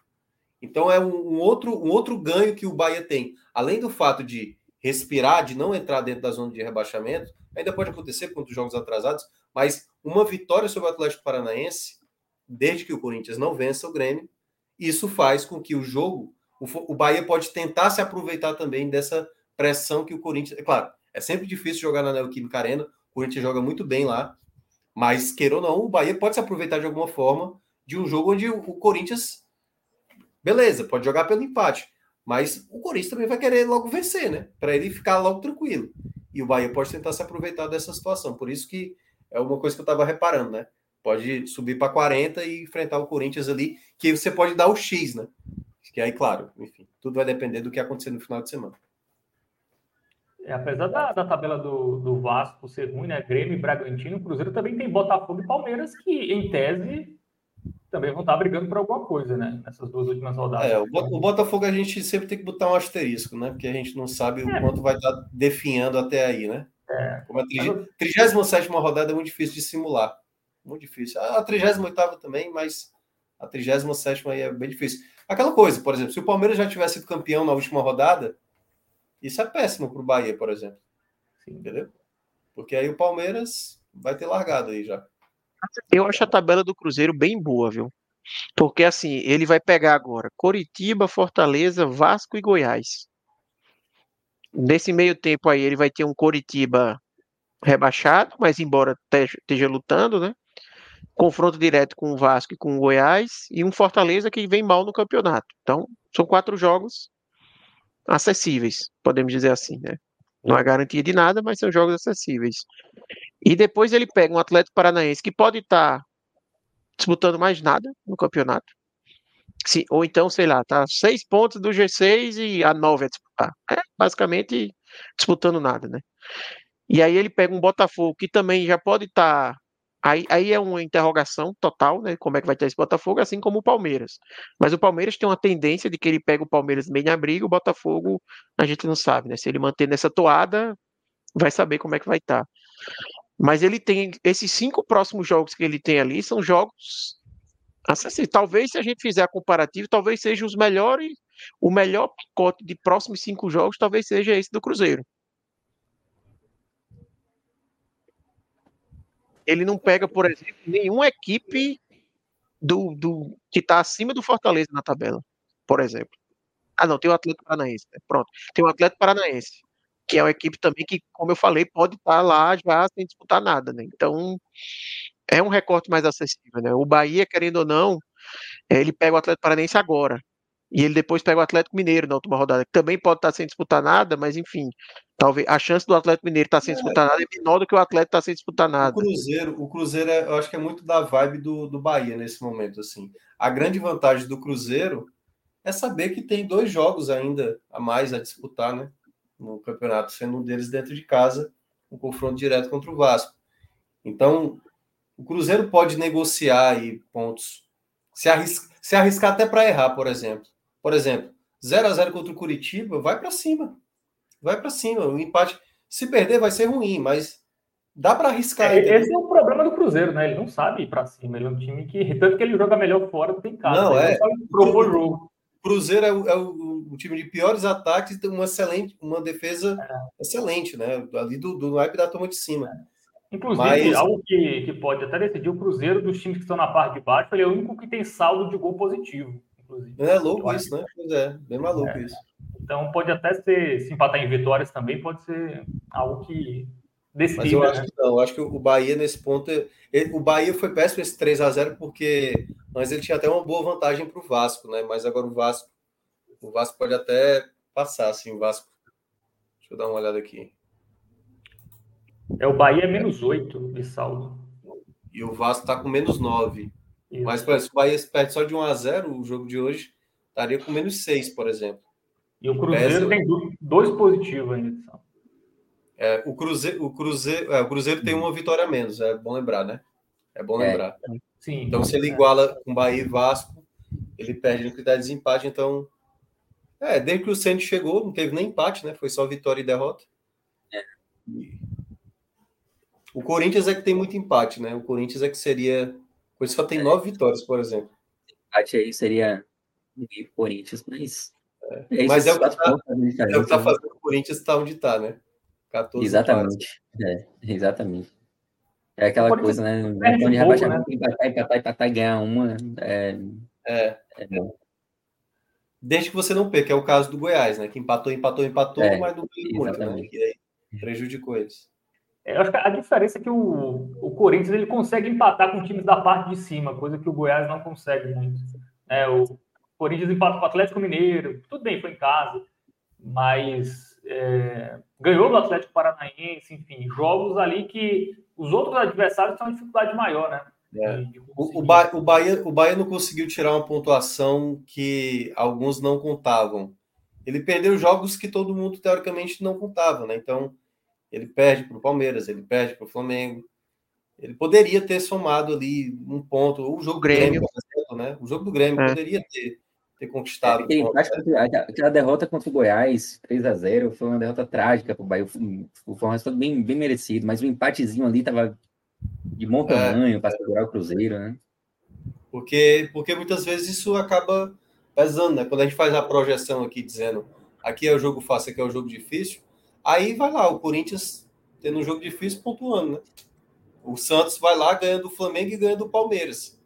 Então, é um, um outro, um outro ganho que o Bahia tem. Além do fato de respirar, de não entrar dentro da zona de rebaixamento, ainda pode acontecer com os jogos atrasados, mas uma vitória sobre o Atlético Paranaense desde que o Corinthians não vença o Grêmio. Isso faz com que o jogo, o, o Bahia pode tentar se aproveitar também dessa pressão que o Corinthians. É claro, é sempre difícil jogar na Neoquímica Arena, o Corinthians joga muito bem lá, mas queira ou não, o Bahia pode se aproveitar de alguma forma de um jogo onde o Corinthians, beleza, pode jogar pelo empate, mas o Corinthians também vai querer logo vencer, né? Para ele ficar logo tranquilo. E o Bahia pode tentar se aproveitar dessa situação. Por isso que é uma coisa que eu estava reparando, né? Pode subir para 40 e enfrentar o Corinthians ali, que você pode dar o X, né? Que aí, claro, enfim, tudo vai depender do que acontecer no final de semana. É, apesar da, da tabela do, do Vasco ser ruim, né? Grêmio e Bragantino, o Cruzeiro também tem Botafogo e Palmeiras, que, em tese, também vão estar brigando por alguma coisa, né? Nessas duas últimas rodadas. É, o Botafogo a gente sempre tem que botar um asterisco, né? Porque a gente não sabe o é. quanto vai estar definhando até aí, né? É. Como a 37 rodada é muito difícil de simular. Muito difícil. A 38 também, mas a 37 aí é bem difícil. Aquela coisa, por exemplo, se o Palmeiras já tivesse sido campeão na última rodada, isso é péssimo para o Bahia, por exemplo. Sim. Entendeu? Porque aí o Palmeiras vai ter largado aí já. Eu acho a tabela do Cruzeiro bem boa, viu? Porque assim, ele vai pegar agora Coritiba, Fortaleza, Vasco e Goiás. Nesse meio tempo aí, ele vai ter um Coritiba rebaixado, mas embora esteja lutando, né? Confronto direto com o Vasco e com o Goiás, e um Fortaleza que vem mal no campeonato. Então, são quatro jogos acessíveis, podemos dizer assim, né? Não é garantia de nada, mas são jogos acessíveis. E depois ele pega um Atlético Paranaense que pode estar tá disputando mais nada no campeonato. Se, ou então, sei lá, tá seis pontos do G6 e a nove a disputar. É basicamente disputando nada, né? E aí ele pega um Botafogo que também já pode estar tá Aí, aí é uma interrogação total, né? Como é que vai ter esse Botafogo, assim como o Palmeiras. Mas o Palmeiras tem uma tendência de que ele pega o Palmeiras meio na briga, o Botafogo a gente não sabe, né? Se ele manter nessa toada, vai saber como é que vai estar. Tá. Mas ele tem esses cinco próximos jogos que ele tem ali são jogos assim, talvez se a gente fizer a comparativa, talvez seja os melhores, o melhor pacote de próximos cinco jogos, talvez seja esse do Cruzeiro. Ele não pega, por exemplo, nenhuma equipe do, do que está acima do Fortaleza na tabela, por exemplo. Ah, não, tem o Atlético Paranaense. Né? Pronto. Tem o Atlético Paranaense, que é uma equipe também que, como eu falei, pode estar tá lá já sem disputar nada, né? Então, é um recorte mais acessível, né? O Bahia, querendo ou não, ele pega o Atlético Paranaense agora. E ele depois pega o Atlético Mineiro na última rodada, que também pode estar tá sem disputar nada, mas enfim, talvez a chance do Atlético Mineiro estar tá sem é, disputar nada é menor do que o Atlético estar tá sem disputar nada. O Cruzeiro, o Cruzeiro é, eu acho que é muito da vibe do, do Bahia nesse momento, assim. A grande vantagem do Cruzeiro é saber que tem dois jogos ainda a mais a disputar, né? No campeonato, sendo um deles dentro de casa, um confronto direto contra o Vasco. Então, o Cruzeiro pode negociar aí pontos, se, arrisca, se arriscar até para errar, por exemplo. Por exemplo, 0 a 0 contra o Curitiba, vai para cima. Vai para cima. O empate, se perder, vai ser ruim, mas dá para arriscar. É, esse é o problema do Cruzeiro, né? Ele não sabe ir para cima. Ele é um time que, tanto que ele joga melhor fora do que em casa. Não, é. Propor jogo. Cruzeiro é, o, é o, o, time de piores ataques e tem uma excelente, uma defesa é. excelente, né? Ali do, do naipe da toma de cima. É. Inclusive, Mas... algo que, que pode até decidir o Cruzeiro dos times que estão na parte de baixo, ele é o único que tem saldo de gol positivo inclusive. É louco isso, né? Pois é, bem maluco é. isso. Então pode até ser, se empatar em vitórias também, pode ser algo que decida. Mas eu né? acho que não, eu acho que o Bahia nesse ponto. Ele, o Bahia foi péssimo esse 3 a 0 porque antes ele tinha até uma boa vantagem para o Vasco, né? Mas agora o Vasco. O Vasco pode até passar, assim, o Vasco. Deixa eu dar uma olhada aqui. É, o Bahia é menos 8 de saldo. E o Vasco está com menos 9. Isso. Mas, por exemplo, se o Bahia perde só de 1 a 0 o jogo de hoje estaria com menos 6, por exemplo. E o Cruzeiro Pesa... tem dois positivos ainda. É, o Cruzeiro, o Cruzeiro, é, o Cruzeiro tem uma vitória a menos, é bom lembrar, né? É bom é. lembrar. Sim, então, se ele iguala com Bahia e Vasco, ele perde no critério de desempate. Então, é, desde que o Centro chegou, não teve nem empate, né? Foi só vitória e derrota. É. O Corinthians é que tem muito empate, né? O Corinthians é que seria o Corinthians só tem é. nove vitórias, por exemplo. Empate aí seria o Corinthians, mas. É. É mas é o que está é tá fazendo o Corinthians estar onde está, né? 14 exatamente. É, exatamente. É aquela coisa, né? Quando de rebaixamento, né? empatar, empatar, empatar e ganhar uma. É, é. é bom. Desde que você não perca, é o caso do Goiás, né? Que empatou, empatou, empatou, é, mas não ganhou muito, né? E aí prejudicou eles. Eu acho que a diferença é que o, o Corinthians ele consegue empatar com times da parte de cima, coisa que o Goiás não consegue muito. É, o Corinthians empata com o Atlético Mineiro, tudo bem, foi em casa, mas é, ganhou do Atlético Paranaense, enfim, jogos ali que os outros adversários têm uma dificuldade maior, né? É. O, o, ba o, Bahia, o Bahia não conseguiu tirar uma pontuação que alguns não contavam. Ele perdeu jogos que todo mundo, teoricamente, não contava, né? Então, ele perde para o Palmeiras, ele perde para o Flamengo. Ele poderia ter somado ali um ponto. O jogo do Grêmio, por exemplo, né? O jogo do Grêmio é. poderia ter, ter conquistado. É, ponto, né? Aquela derrota contra o Goiás, 3 a 0 foi uma derrota trágica para o Bahia. Foi um resultado bem, bem merecido, mas o empatezinho ali estava de bom tamanho é. para segurar o Cruzeiro, né? Porque, porque muitas vezes isso acaba pesando, né? Quando a gente faz a projeção aqui dizendo aqui é o jogo fácil, aqui é o jogo difícil, aí vai lá, o Corinthians tendo um jogo difícil pontuando, né? O Santos vai lá, ganha do Flamengo e ganha do Palmeiras.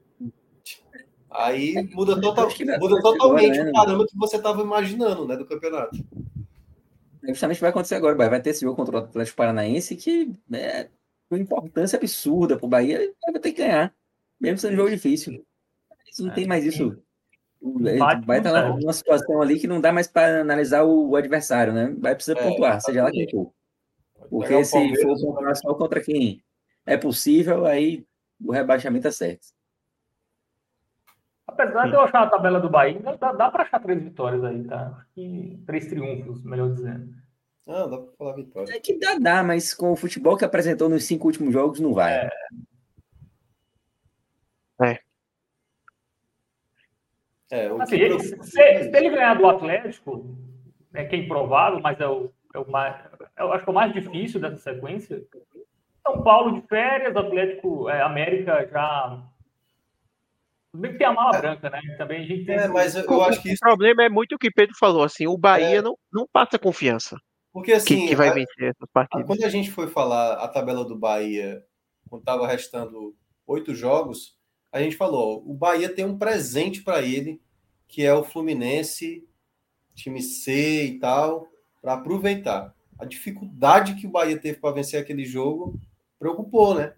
Aí é, muda, total, muda totalmente agora, né? o caramba que você estava imaginando, né, do campeonato. É justamente vai acontecer agora, vai ter esse jogo contra o Atlético Paranaense que é uma importância absurda para o Bahia, vai ter que ganhar, mesmo sendo um jogo difícil. Não tem mais isso. Vai estar tá numa situação ali que não dá mais para analisar o, adversário, né? Vai precisar é, pontuar, seja lá quem for. Porque se for pontuar só contra quem é possível, aí o rebaixamento é certo. Apesar de eu achar a tabela do Bahia, dá, dá para achar três vitórias aí, tá? E três triunfos, melhor dizendo. Não, dá para falar vitória. É que dá, dá, mas com o futebol que apresentou nos cinco últimos jogos, não vai. É. é. É, assim, ele, se, se, ele ganhar do Atlético, é que é improvável, mas é o, é o mais, eu acho que é o mais difícil dessa sequência. São Paulo de férias, Atlético, é, América já. Tudo bem que tem a mala branca, né? Também a gente tem. É, mas eu, eu acho que isso... O problema é muito o que Pedro falou, assim, o Bahia é... não, não passa confiança. Porque assim. Que, que vai a, vencer essas partidas. Quando a gente foi falar a tabela do Bahia, quando estava restando oito jogos, a gente falou: o Bahia tem um presente para ele, que é o Fluminense, time C e tal, para aproveitar. A dificuldade que o Bahia teve para vencer aquele jogo preocupou, né?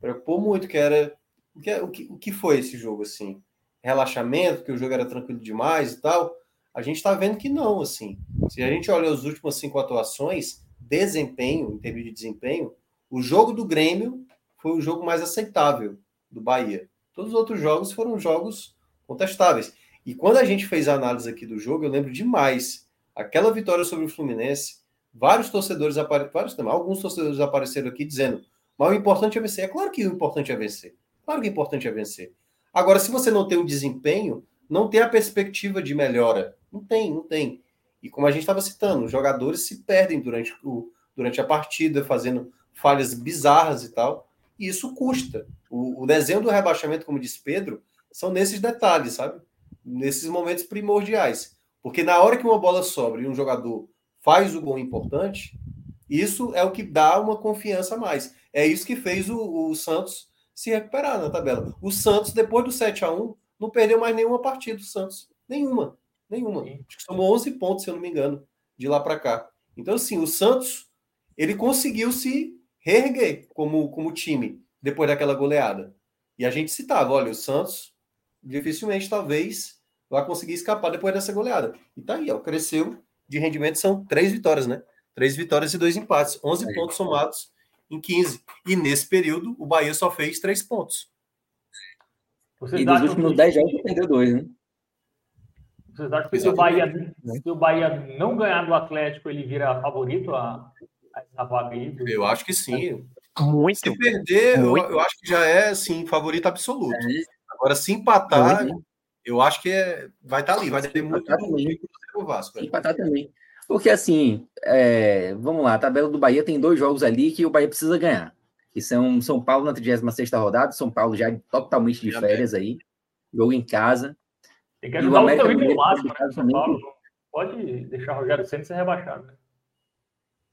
Preocupou muito, que era. O que, o, que, foi esse jogo, assim? Relaxamento, que o jogo era tranquilo demais e tal. A gente está vendo que não, assim. Se a gente olha as últimas cinco atuações, desempenho, em termos de desempenho, o jogo do Grêmio foi o jogo mais aceitável do Bahia. Todos os outros jogos foram jogos contestáveis. E quando a gente fez a análise aqui do jogo, eu lembro demais aquela vitória sobre o Fluminense. Vários torcedores apareceram, alguns torcedores apareceram aqui dizendo: mas o importante é vencer. É claro que o importante é vencer. Claro que o importante é vencer. Agora, se você não tem o desempenho, não tem a perspectiva de melhora. Não tem, não tem. E como a gente estava citando, os jogadores se perdem durante, o, durante a partida, fazendo falhas bizarras e tal. E isso custa. O, o desenho do rebaixamento, como disse Pedro, são nesses detalhes, sabe? Nesses momentos primordiais. Porque na hora que uma bola sobra e um jogador faz o gol importante, isso é o que dá uma confiança a mais. É isso que fez o, o Santos se recuperar na tabela. O Santos, depois do 7 a 1 não perdeu mais nenhuma partida, o Santos. Nenhuma. Nenhuma. Acho que somou 11 pontos, se eu não me engano, de lá para cá. Então, assim, o Santos, ele conseguiu se reerguer como, como time depois daquela goleada. E a gente citava, olha, o Santos dificilmente, talvez, vai conseguir escapar depois dessa goleada. E tá aí, ó, cresceu de rendimento, são três vitórias, né? Três vitórias e dois empates. 11 é. pontos somados em 15. E nesse período, o Bahia só fez três pontos. Vocês e nos últimos que... 10 jogos perdeu dois, né? Vocês acham que se o, Bahia, se o Bahia não ganhar do Atlético, ele vira favorito a? Eu acho que sim. Muito. Se perder, muito. Eu, eu, acho que já é, sim, favorito absoluto. É. Agora, se empatar, muito. eu acho que é, vai estar tá ali, vai ter muito o Vasco. Empatar também. Porque, assim, é, vamos lá, a tabela do Bahia tem dois jogos ali que o Bahia precisa ganhar. Que são São Paulo na 36 rodada, São Paulo já totalmente de férias aí, jogo em casa. Tem que ajudar o, o máximo, né? São Paulo pode deixar o Rogério Senna ser rebaixado. Né?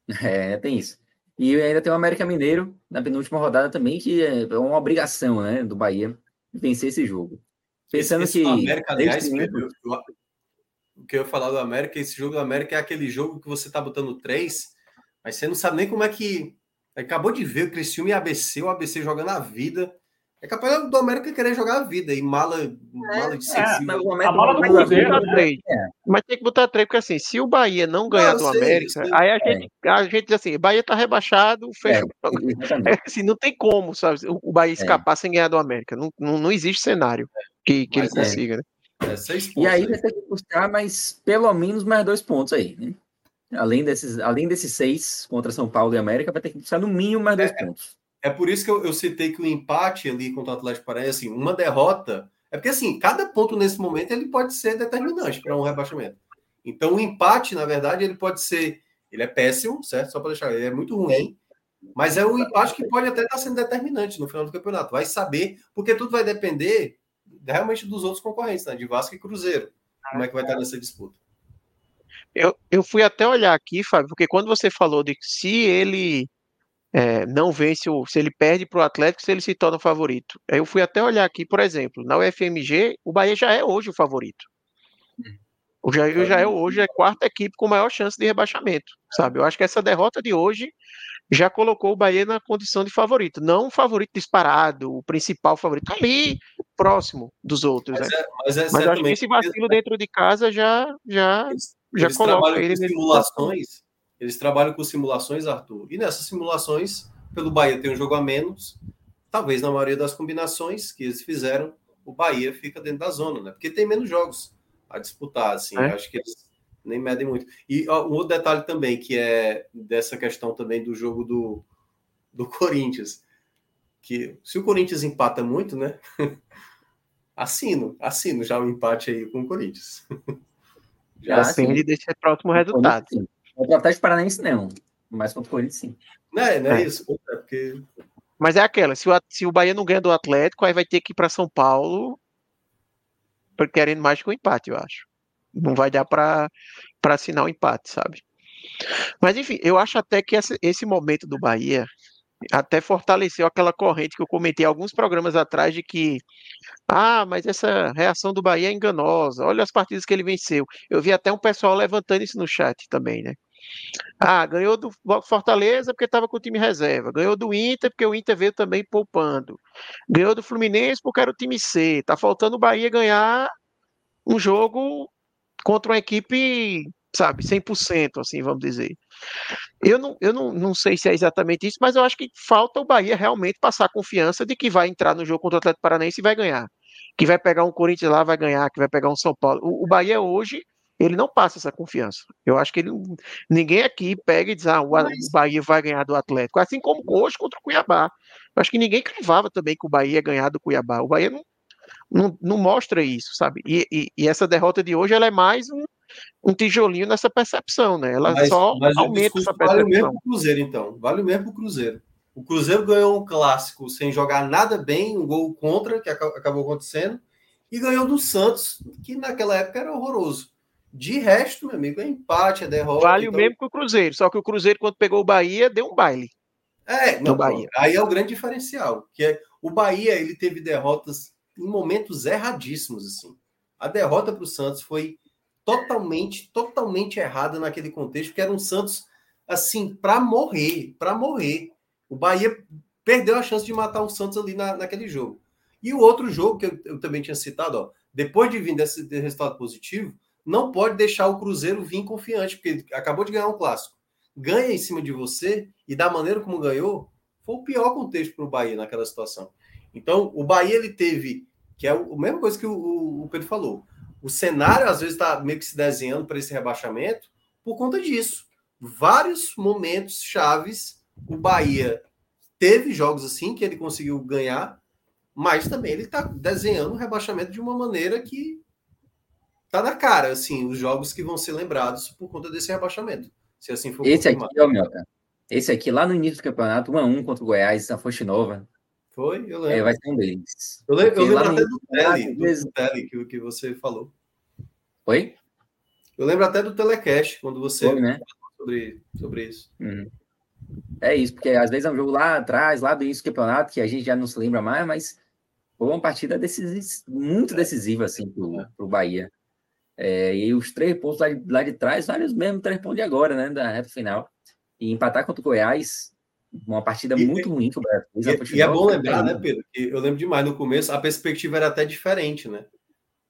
É, tem isso. E ainda tem o América Mineiro na penúltima rodada também, que é uma obrigação né, do Bahia vencer esse jogo. Pensando esse, que. América, aliás, o que eu ia falar do América, esse jogo do América é aquele jogo que você tá botando três, mas você não sabe nem como é que Acabou de ver o Criciúma e ABC, o ABC jogando a vida. É capaz do América querer jogar a vida e mala, mala de É. Mas o América A bola do não- Cruzeiro, botar né? É. Mas tem que botar três, porque assim, se o Bahia não ganhar eu do sei, América, aí a gente, a gente diz assim, Bahia tá rebaixado, É, fecha o exatamente. É, assim, não tem como, sabe? O Bahia É. escapar sem ganhar do América. Não, não, não existe cenário que, que ele Mas é. consiga, né? É, seis E aí. vai ter que buscar mais, pelo menos, mais dois pontos aí, né? Além desses, além desses seis contra São Paulo e América, vai ter que buscar no mínimo mais dois pontos. É por isso que eu, eu citei que o empate ali contra o Atlético Paranaense, assim, uma derrota. É porque assim, cada ponto nesse momento ele pode ser determinante para um rebaixamento. Então o empate, na verdade, ele pode ser. Ele é péssimo, certo? Só para deixar, ele é muito ruim. Mas é um empate que pode até estar sendo determinante no final do campeonato. Vai saber, porque tudo vai depender realmente dos outros concorrentes, né? De Vasco e Cruzeiro. Como é que vai estar nessa disputa? Eu, eu fui até olhar aqui, Fábio, porque quando você falou de se ele é, não vence, o, se ele perde para o Atlético, se ele se torna o favorito. Eu fui até olhar aqui, por exemplo, na UFMG, o Bahia já é hoje o favorito. O Jair já é hoje a quarta equipe com maior chance de rebaixamento, sabe? Eu acho que essa derrota de hoje já colocou o Bahia na condição de favorito, não um favorito disparado, o principal favorito, ali próximo dos outros, né? Mas é, mas é Mas eu acho que esse vacilo dentro de casa já, já, eles, já eles coloca ele simulações. Eles trabalham com simulações, Arthur. E nessas simulações, pelo Bahia ter um jogo a menos, talvez na maioria das combinações que eles fizeram, o Bahia fica dentro da zona, né? Porque tem menos jogos a disputar, assim. É. Acho que eles nem medem muito. E ó, um outro detalhe também, que é dessa questão também do jogo do, do Corinthians. Que se o Corinthians empata muito, né? assino, assino já o empate aí com o Corinthians. Já, depende sim. desse próximo resultado. Sim. Contra o Atlético Paranaense, não. Mas contra o Corinthians, sim. Não é, não é, É. isso? É porque Mas é aquela, se o, se o Bahia não ganha do Atlético, aí vai ter que ir para São Paulo querendo mais que o empate, eu acho. Não vai dar para para assinar o empate, sabe? Mas enfim, eu acho até que esse, esse momento do Bahia até fortaleceu aquela corrente que eu comentei alguns programas atrás de que ah, mas essa reação do Bahia é enganosa. Olha as partidas que ele venceu. Eu vi até um pessoal levantando isso no chat também, né? Ah, ganhou do Fortaleza porque estava com o time reserva. Ganhou do Inter porque o Inter veio também poupando. Ganhou do Fluminense porque era o time C. Tá faltando o Bahia ganhar um jogo contra uma equipe, sabe, 100%, assim, vamos dizer. Eu não, eu não, não sei se é exatamente isso, mas eu acho que falta o Bahia realmente passar a confiança de que vai entrar no jogo contra o Atlético Paranaense e vai ganhar. Que vai pegar um Corinthians lá, vai ganhar, que vai pegar um São Paulo. O, o Bahia hoje, ele não passa essa confiança. Eu acho que ele, ninguém aqui pega e diz, ah, o, A- o Bahia vai ganhar do Atlético. Assim como hoje contra o Cuiabá. Eu acho que ninguém cravava também que o Bahia ia ganhar do Cuiabá. O Bahia não, não, não mostra isso, sabe? E, e, e essa derrota de hoje, ela é mais um, um tijolinho nessa percepção, né? Ela Mas, só mas aumenta essa vale o mesmo percepção. pro Cruzeiro, então. Vale o mesmo pro Cruzeiro. O Cruzeiro ganhou um clássico sem jogar nada bem, um gol contra, que aca- acabou acontecendo, e ganhou do Santos, que naquela época era horroroso. De resto, meu amigo, é empate, é derrota. Vale o então- mesmo que o Cruzeiro, só que o Cruzeiro, quando pegou o Bahia, deu um baile. É, não, Bahia. aí é o grande diferencial, que é o Bahia, ele teve derrotas em momentos erradíssimos, assim. A derrota para o Santos foi totalmente, totalmente errada naquele contexto, que era um Santos, assim, para morrer, para morrer. O Bahia perdeu a chance de matar o Santos ali na, naquele jogo. E o outro jogo que eu, eu também tinha citado, ó, depois de vir desse, desse resultado positivo, não pode deixar o Cruzeiro vir confiante, porque acabou de ganhar um clássico. Ganha em cima de você e da maneira como ganhou, foi o pior contexto para o Bahia naquela situação. Então, o Bahia ele teve, que é a mesma coisa que o- o Pedro falou. O cenário às vezes está meio que se desenhando para esse rebaixamento por conta disso. Vários momentos chaves, o Bahia teve jogos assim que ele conseguiu ganhar, mas também ele está desenhando o rebaixamento de uma maneira que tá na cara, assim, os jogos que vão ser lembrados por conta desse rebaixamento. Se assim for Esse confirmado. aqui, ó, Mioca. Esse aqui, lá no início do campeonato, 1x1 contra o Goiás, na Fonte Nova, Foi, eu lembro. é, vai ser um deles. Eu lembro, eu lembro no até do tele, do, tele que, que você falou. Oi? Eu lembro até do telecast, quando você Foi, né? falou sobre, sobre isso. Uhum. É isso, porque às vezes é um jogo lá atrás, lá do início do campeonato, que a gente já não se lembra mais, mas foi uma partida decisiva, muito decisiva, assim, pro, pro Bahia. É, e os três pontos lá de, lá de trás, vários mesmo três pontos de agora, né, da reta final. E empatar contra o Goiás, uma partida e, muito ruim que o fez. E, e é bom lembrar, né, Pedro, que eu lembro demais, no começo a perspectiva era até diferente, né?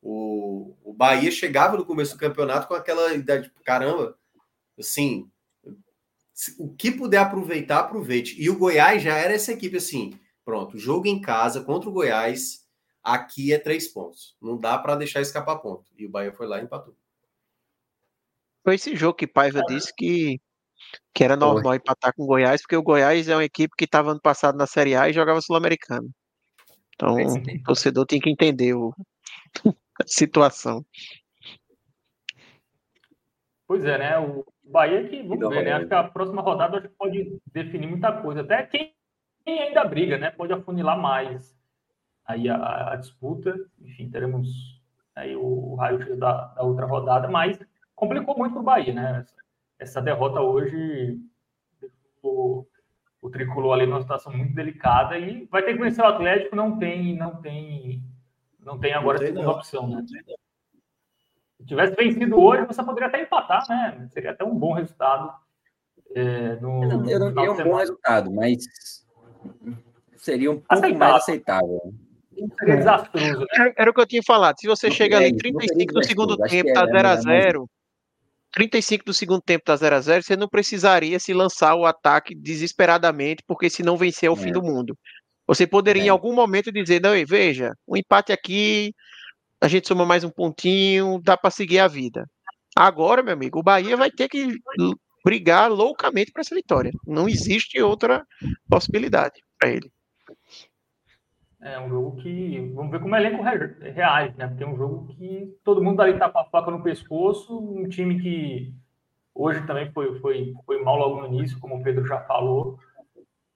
O, o Bahia chegava no começo do campeonato com aquela ideia de caramba, assim, o que puder aproveitar, aproveite. E o Goiás já era essa equipe assim, pronto, jogo em casa contra o Goiás, aqui é três pontos. Não dá para deixar escapar ponto. E o Bahia foi lá e empatou. Foi esse jogo que Paiva disse que, que era normal foi. empatar com o Goiás, porque o Goiás é uma equipe que estava ano passado na Série A e jogava Sul-Americano. Então, o torcedor tem que entender o, a situação. Pois é, né? O Bahia que, vamos ver, né? Acho que a próxima rodada pode definir muita coisa. Até quem, quem ainda briga, né? Pode afunilar mais aí a, a disputa. Enfim, teremos aí o raio-x da, da, outra rodada, mas complicou muito para o Bahia, né? Essa, essa derrota hoje o, o tricolor ali numa situação muito delicada e vai ter que vencer o Atlético, não tem, não tem, não tem agora não segunda opção, né? Se tivesse vencido hoje, você poderia até empatar, né? Seria até um bom resultado. É, no, eu não, eu não um bom resultado, mas seria um pouco aceitável. mais aceitável. Seria desastroso. Né? Era, era, o que eu tinha falado. Se você chega ali 35 do segundo tempo, tá 0x0. 35 do segundo tempo tá 0x0, você não precisaria se lançar o ataque desesperadamente, porque se não vencer é o fim é. do mundo. Você poderia é. em algum momento dizer, não, veja, um empate aqui, a gente soma mais um pontinho, dá para seguir a vida. Agora, meu amigo, o Bahia vai ter que brigar loucamente para essa vitória. Não existe outra possibilidade para ele. É um jogo que. Vamos ver como o elenco reage, né? Porque é um jogo que todo mundo ali tá com a faca no pescoço, um time que hoje também foi, foi, foi mal logo no início, como o Pedro já falou.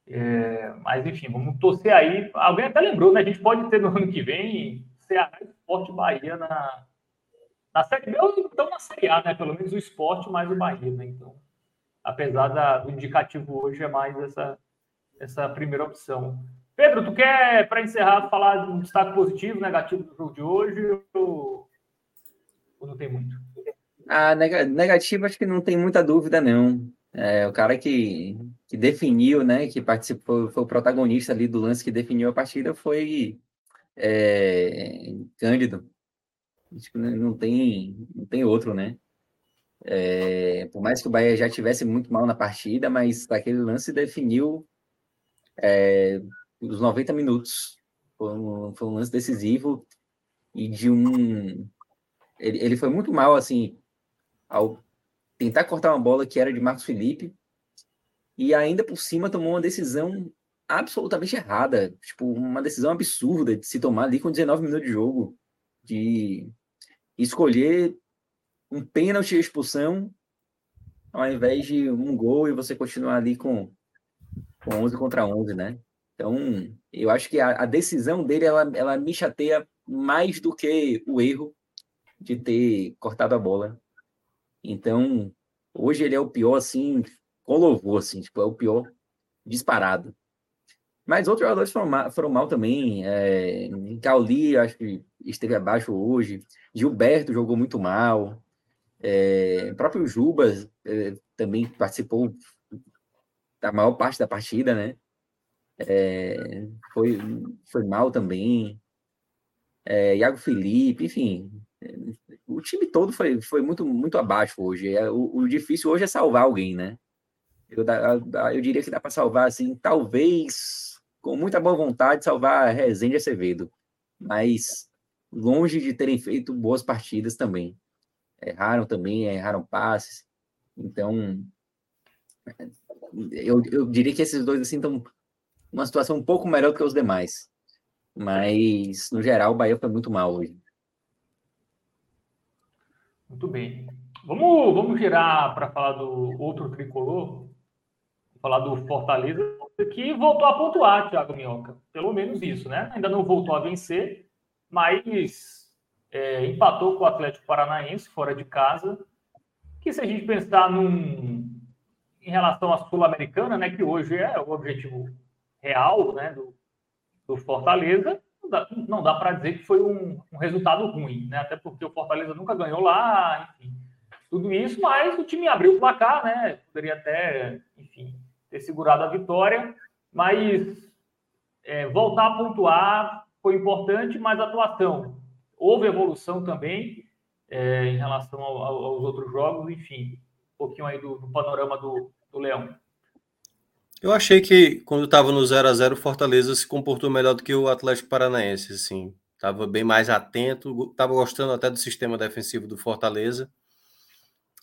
É, mas enfim, vamos torcer aí. Alguém até lembrou, né? A gente pode ter no ano que vem Ceará e Esporte Bahia na, na Série B, ou então na Série A, né? Pelo menos o esporte mais o Bahia, né? Então, apesar da, do indicativo hoje, é mais essa, essa primeira opção. Pedro, tu quer, para encerrar, falar de um destaque positivo, negativo do jogo de hoje ou, ou não tem muito? Ah, negativo acho que não tem muita dúvida, não. É, o cara que, que definiu, né, que participou, foi o protagonista ali do lance que definiu a partida foi é, Cândido. Acho que não tem, não tem outro, né? É, por mais que o Bahia já tivesse muito mal na partida, mas aquele lance definiu é, os 90 minutos. Foi um, foi um lance decisivo e de um. Ele, ele foi muito mal, assim, ao tentar cortar uma bola que era de Marcos Felipe e ainda por cima tomou uma decisão absolutamente errada, tipo, uma decisão absurda de se tomar ali com 19 minutos de jogo, de escolher um pênalti e expulsão ao invés de um gol e você continuar ali com, com 11 contra 11, né? Então, eu acho que a, a, decisão dele, ela, ela me chateia mais do que o erro de ter cortado a bola. Então, hoje ele é o pior, assim, com louvor, assim, tipo, é o pior disparado. Mas outros jogadores foram mal, foram mal também. É, Cauli, acho que esteve abaixo hoje. Gilberto jogou muito mal. É, o próprio Jubas é, também participou da maior parte da partida, né? É, foi, foi mal também. É, Iago Felipe, enfim, o time todo foi, foi muito, muito abaixo hoje. É, o, o difícil hoje é salvar alguém, né? Eu, eu diria que dá para salvar, assim, talvez com muita boa vontade, salvar Rezende Acevedo, mas longe de terem feito boas partidas também. Erraram também, erraram passes. Então, eu, eu diria que esses dois assim estão uma situação um pouco melhor do que os demais. Mas, no geral, o Bahia foi muito mal hoje. Muito bem. Vamos, vamos girar para falar do outro tricolor, falar do Fortaleza, que voltou a pontuar, Thiago Minhoca. Pelo menos isso, né? Ainda não voltou a vencer, mas é, empatou com o Atlético Paranaense fora de casa. Que se a gente pensar num, em relação à Sul-Americana, né, que hoje é o objetivo real né, do, do Fortaleza, não dá, dá para dizer que foi um, um, resultado ruim, né? Até porque o Fortaleza nunca ganhou lá, enfim, tudo isso, mas o time abriu o placar, né? Poderia até, enfim, ter segurado a vitória, mas é, voltar a pontuar foi importante, mas a atuação houve evolução também é, em relação ao, aos outros jogos, enfim, um pouquinho aí do, do panorama do, do Leão. Eu achei que quando estava no 0 a 0 o Fortaleza se comportou melhor do que o Atlético Paranaense, assim. Tava bem mais atento, tava gostando até do sistema defensivo do Fortaleza.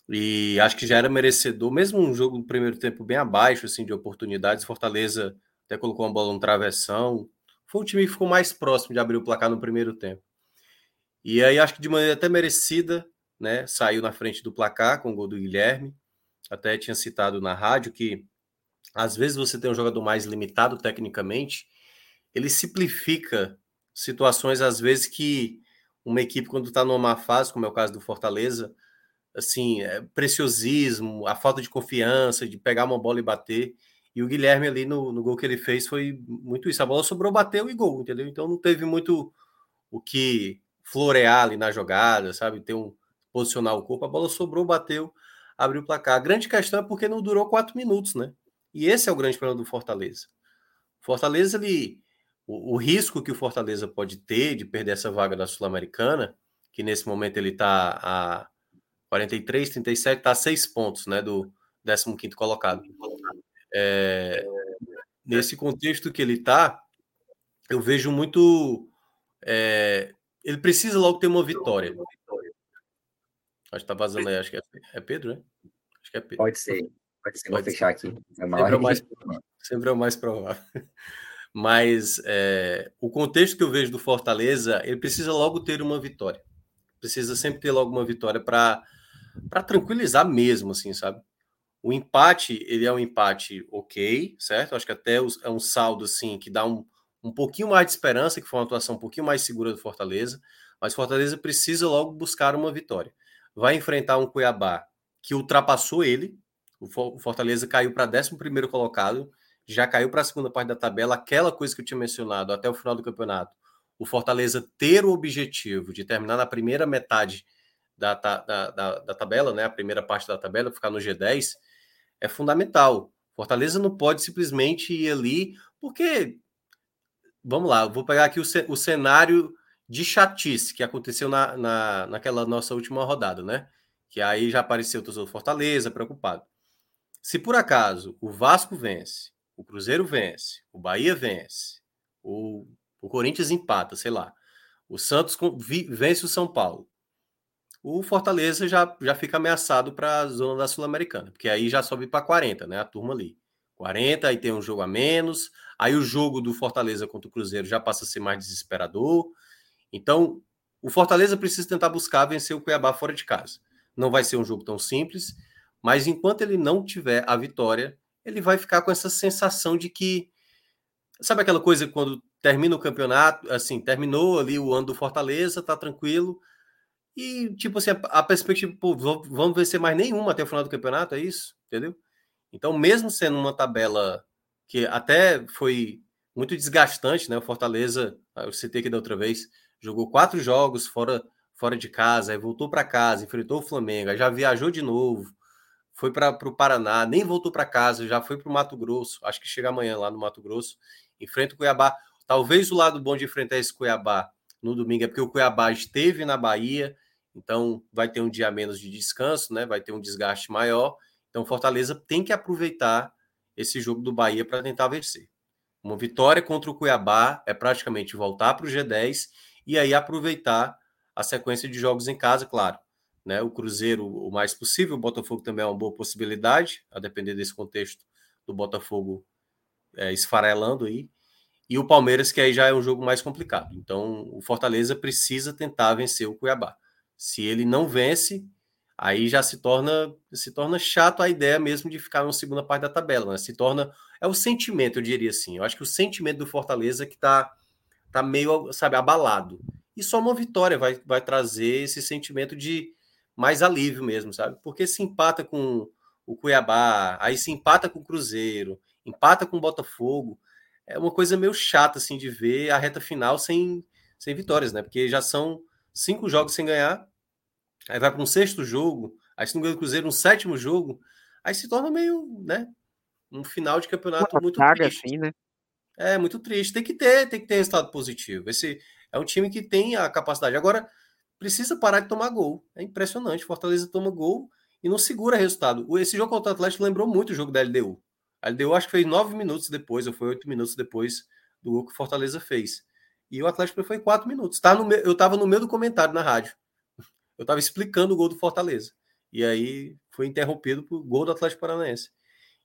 E acho que já era merecedor, mesmo um jogo no primeiro tempo bem abaixo assim de oportunidades, Fortaleza até colocou uma bola no travessão. Foi o time que ficou mais próximo de abrir o placar no primeiro tempo. E aí acho que de maneira até merecida, né, saiu na frente do placar com o gol do Guilherme. Até tinha citado na rádio que às vezes você tem um jogador mais limitado tecnicamente, ele simplifica situações às vezes que uma equipe quando está numa má fase, como é o caso do Fortaleza, assim, é preciosismo, a falta de confiança, de pegar uma bola e bater. E o Guilherme ali no, no gol que ele fez foi muito isso. A bola sobrou, bateu e gol, entendeu? Então não teve muito o que florear ali na jogada, sabe? Ter um posicionar o corpo. A bola sobrou, bateu, abriu o placar. A grande questão é porque não durou quatro minutos, né? E esse é o grande problema do Fortaleza. Fortaleza, ele, o, o risco que o Fortaleza pode ter de perder essa vaga da Sul-Americana, que nesse momento ele está a 43, 37, está a seis pontos, né, do 15 colocado. É, nesse contexto que ele está, eu vejo muito. É, ele precisa logo ter uma vitória. Acho que tá vazando aí, acho que é, é Pedro, né? Acho que é Pedro. Pode ser. Pode ser, vou fechar aqui. É sempre, é o mais, sempre é o mais provável. Mas é, o contexto que eu vejo do Fortaleza, ele precisa logo ter uma vitória. Precisa sempre ter logo uma vitória para tranquilizar mesmo, assim, sabe? O empate, ele é um empate ok, certo? Acho que até é um saldo, assim, que dá um, um pouquinho mais de esperança, que foi uma atuação um pouquinho mais segura do Fortaleza. Mas Fortaleza precisa logo buscar uma vitória. Vai enfrentar um Cuiabá que ultrapassou ele, o Fortaleza caiu para 11 colocado, já caiu para a segunda parte da tabela. Aquela coisa que eu tinha mencionado até o final do campeonato, o Fortaleza ter o objetivo de terminar na primeira metade da, da, da, da tabela, né, a primeira parte da tabela, ficar no G10, é fundamental. Fortaleza não pode simplesmente ir ali, porque, vamos lá, vou pegar aqui o, o cenário de chatice que aconteceu na, na, naquela nossa última rodada, né? Que aí já apareceu o torcedor Fortaleza preocupado. Se por acaso o Vasco vence, o Cruzeiro vence, o Bahia vence, o, o Corinthians empata, sei lá, o Santos vence o São Paulo, o Fortaleza já, já fica ameaçado para a zona da Sul-Americana, porque aí já sobe para 40, né? A turma ali. 40, aí tem um jogo a menos, aí o jogo do Fortaleza contra o Cruzeiro já passa a ser mais desesperador. Então, o Fortaleza precisa tentar buscar vencer o Cuiabá fora de casa. Não vai ser um jogo tão simples, mas enquanto ele não tiver a vitória, ele vai ficar com essa sensação de que. Sabe aquela coisa quando termina o campeonato, assim, terminou ali o ano do Fortaleza, tá tranquilo. E, tipo assim, a, a perspectiva, pô, vamos vencer mais nenhuma até o final do campeonato, é isso? Entendeu? Então, mesmo sendo uma tabela que até foi muito desgastante, né? O Fortaleza, eu citei aqui da outra vez, jogou quatro jogos fora, fora de casa, aí voltou para casa, enfrentou o Flamengo, aí já viajou de novo, foi para o Paraná, nem voltou para casa, já foi para o Mato Grosso. Acho que chega amanhã lá no Mato Grosso. Enfrenta o Cuiabá. Talvez o lado bom de enfrentar esse Cuiabá no domingo é porque o Cuiabá esteve na Bahia, então vai ter um dia menos de descanso, né? Vai ter um desgaste maior. Então Fortaleza tem que aproveitar esse jogo do Bahia para tentar vencer. Uma vitória contra o Cuiabá é praticamente voltar para o G10 e aí aproveitar a sequência de jogos em casa, claro né? O Cruzeiro o mais possível, o Botafogo também é uma boa possibilidade, a depender desse contexto do Botafogo é, esfarelando aí. E o Palmeiras, que aí já é um jogo mais complicado. Então, o Fortaleza precisa tentar vencer o Cuiabá. Se ele não vence, aí já se torna se torna chato a ideia mesmo de ficar na segunda parte da tabela, né? Se torna é o sentimento, eu diria assim. Eu acho que o sentimento do Fortaleza que tá tá meio, sabe, abalado. E só uma vitória vai, vai trazer esse sentimento de mais alívio mesmo, sabe? Porque se empata com o Cuiabá, aí se empata com o Cruzeiro, empata com o Botafogo, é uma coisa meio chata assim de ver a reta final sem, sem vitórias, né? Porque já são cinco jogos sem ganhar, aí vai para um sexto jogo, aí se não ganha o Cruzeiro, um sétimo jogo, aí se torna meio, né? um final de campeonato Uma muito saga triste. assim, né? É, muito triste. Tem que ter, tem que ter resultado positivo. Esse é um time que tem a capacidade. Agora, precisa parar de tomar gol. É impressionante. Fortaleza toma gol e não segura resultado. Esse jogo contra o Atlético lembrou muito o jogo da LDU. A LDU acho que fez nove minutos depois, ou foi oito minutos depois do gol que o Fortaleza fez. E o Atlético foi quatro minutos. Tá no Eu estava no meio do comentário na rádio. Eu estava explicando o gol do Fortaleza. E aí foi interrompido por gol do Atlético Paranaense.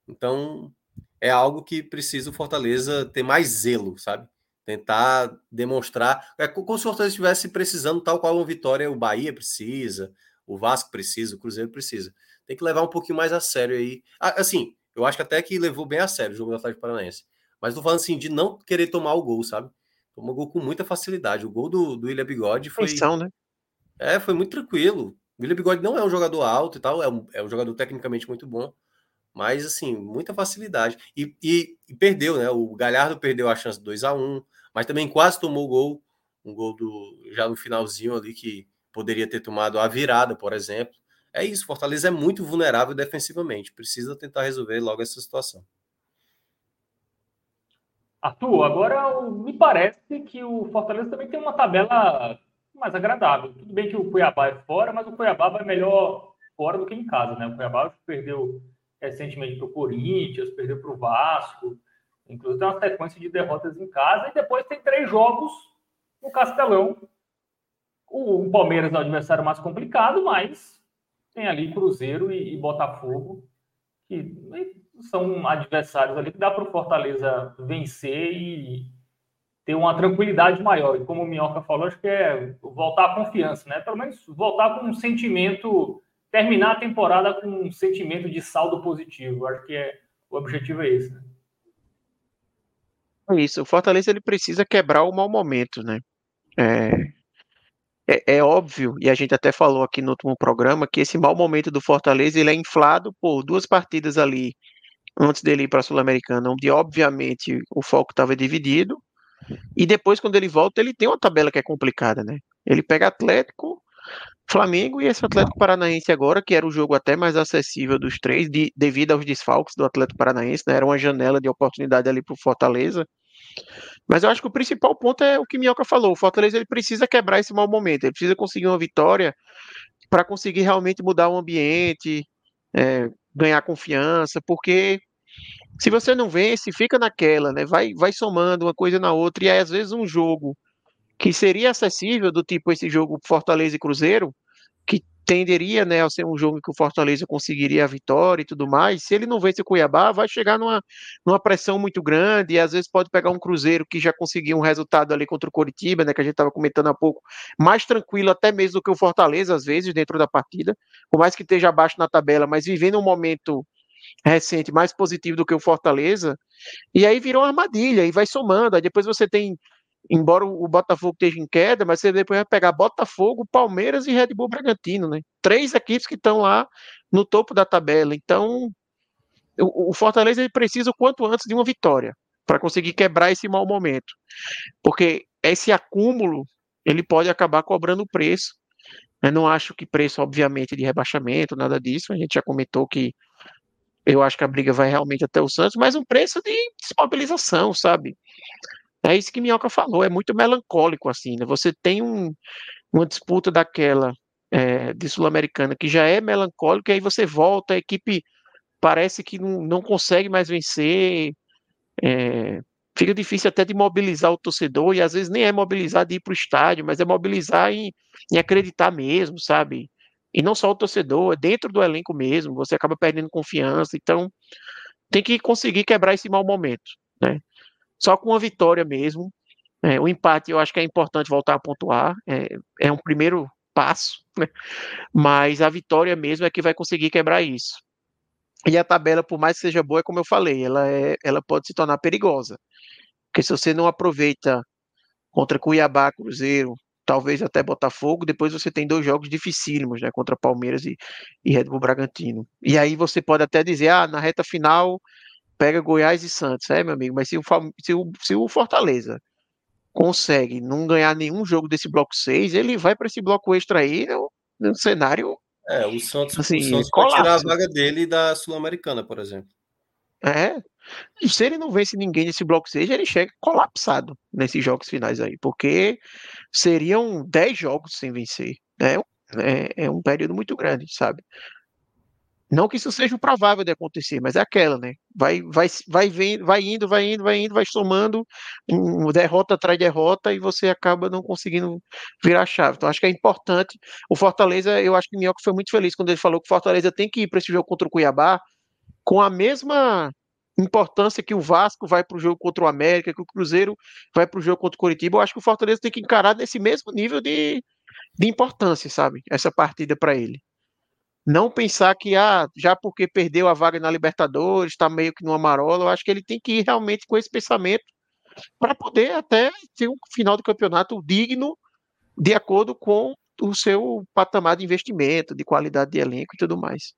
Então, é algo que precisa o Fortaleza ter mais zelo, sabe? Tentar demonstrar. É co- como se o Fortaleza estivesse precisando, tal qual uma vitória o Bahia precisa, o Vasco precisa, o Cruzeiro precisa. Tem que levar um pouquinho mais a sério aí. Ah, Assim, eu acho que até que levou bem a sério o jogo do Atlético Paranaense. Mas tô falando assim, de não querer tomar o gol, sabe? Tomou gol com muita facilidade. O gol do, do William Bigode foi. Atenção, né? É, foi muito tranquilo. O William Bigode não é um jogador alto e tal, é um, é um jogador tecnicamente muito bom, mas assim, muita facilidade. E, e- e perdeu, né? O Galhardo perdeu a chance de 2 a 1 mas também quase tomou gol, um gol do já no finalzinho ali que poderia ter tomado a virada, por exemplo. É isso, Fortaleza é muito vulnerável defensivamente, precisa tentar resolver logo essa situação. Arthur, agora me parece que o Fortaleza também tem uma tabela mais agradável. Tudo bem que o Cuiabá é fora, mas o Cuiabá vai melhor fora do que em casa, né? O Cuiabá perdeu recentemente para o Corinthians, perdeu para o Vasco, inclusive tem uma sequência de derrotas em casa, e depois tem três jogos no Castelão. O, o Palmeiras é o adversário mais complicado, mas tem ali Cruzeiro e, e Botafogo, que são adversários ali que dá para o Fortaleza vencer e ter uma tranquilidade maior. E como o Minhoca falou, acho que é voltar à confiança, né? Pelo menos voltar com um sentimento, terminar a temporada com um sentimento de saldo positivo. Acho que é, o objetivo é esse. Né? É Isso, o Fortaleza ele precisa quebrar o mau momento, né? É, é, é óbvio, e a gente até falou aqui no último programa, que esse mau momento do Fortaleza ele é inflado por duas partidas ali antes dele ir para a Sul-Americana, onde obviamente o foco estava dividido, e depois quando ele volta ele tem uma tabela que é complicada, né? Ele pega Atlético, Flamengo e esse Atlético Paranaense agora, que era o jogo até mais acessível dos três, de- devido aos desfalques do Atlético Paranaense, né? Era uma janela de oportunidade ali para o Fortaleza. Mas eu acho que o principal ponto é o que Minhoca falou. O Fortaleza ele precisa quebrar esse mau momento, ele precisa conseguir uma vitória para conseguir realmente mudar o ambiente, é, ganhar confiança, porque se você não vence, fica naquela, né? Vai, vai somando uma coisa na outra, e aí às vezes um jogo que seria acessível, do tipo esse jogo Fortaleza e Cruzeiro, que tenderia né, a ser um jogo que o Fortaleza conseguiria a vitória e tudo mais, se ele não vence o Cuiabá, vai chegar numa, numa pressão muito grande, e às vezes pode pegar um Cruzeiro que já conseguiu um resultado ali contra o Coritiba, né, que a gente estava comentando há pouco, mais tranquilo até mesmo do que o Fortaleza, às vezes, dentro da partida, por mais que esteja abaixo na tabela, mas vivendo um momento recente mais positivo do que o Fortaleza, e aí virou uma armadilha, e vai somando, aí depois você tem embora o Botafogo esteja em queda, mas você depois vai pegar Botafogo, Palmeiras e Red Bull Bragantino, né? Três equipes que estão lá no topo da tabela. Então, o, Fortaleza ele precisa o quanto antes de uma vitória para conseguir quebrar esse mau momento, porque esse acúmulo ele pode acabar cobrando preço. Eu não acho que preço, obviamente, de rebaixamento, nada disso. A gente já comentou que eu acho que a briga vai realmente até o Santos, mas um preço de desmobilização, sabe? É isso que Minhoca falou, é muito melancólico assim, né? Você tem um, uma disputa daquela é, de Sul-Americana que já é melancólica, e aí você volta, a equipe parece que não, não consegue mais vencer, é, fica difícil até de mobilizar o torcedor, e às vezes nem é mobilizar de ir para o estádio, mas é mobilizar em, em acreditar mesmo, sabe? E não só o torcedor, é dentro do elenco mesmo, você acaba perdendo confiança, então tem que conseguir quebrar esse mau momento, né? Só com uma vitória mesmo. É, o empate eu acho que é importante voltar a pontuar, é, é um primeiro passo, né? mas a vitória mesmo é que vai conseguir quebrar isso. E a tabela, por mais que seja boa, é como eu falei, ela, é, ela pode se tornar perigosa. Porque se você não aproveita contra Cuiabá, Cruzeiro, talvez até Botafogo, depois você tem dois jogos dificílimos, né, contra Palmeiras e, e Red Bull Bragantino. E aí você pode até dizer, ah, na reta final pega Goiás e Santos, é, meu amigo, mas se o, se o, se o Fortaleza consegue não ganhar nenhum jogo desse bloco 6, ele vai para esse bloco extra aí no, no cenário. É, o Santos, assim, o Santos colapso. vai tirar a vaga dele da Sul-Americana, por exemplo. É. E se ele não vence ninguém nesse bloco 6, ele chega colapsado nesses jogos finais aí, porque seriam 10 jogos sem vencer. Né? É, é um período muito grande, sabe? Não que isso seja provável de acontecer, mas é aquela, né? Vai, vai, vai, vendo, vai indo, vai indo, vai indo, vai somando derrota atrás de derrota e você acaba não conseguindo virar a chave. Então acho que é importante. O Fortaleza, eu acho que o Minhoca foi muito feliz quando ele falou que o Fortaleza tem que ir para esse jogo contra o Cuiabá com a mesma importância que o Vasco vai para o jogo contra o América, que o Cruzeiro vai para o jogo contra o Coritiba. Eu acho que o Fortaleza tem que encarar nesse mesmo nível de, de importância, sabe? Essa partida para ele. Não pensar que, ah, já porque perdeu a vaga na Libertadores, está meio que no amarola, eu acho que ele tem que ir realmente com esse pensamento para poder até ter um final de campeonato digno, de acordo com o seu patamar de investimento, de qualidade de elenco e tudo mais.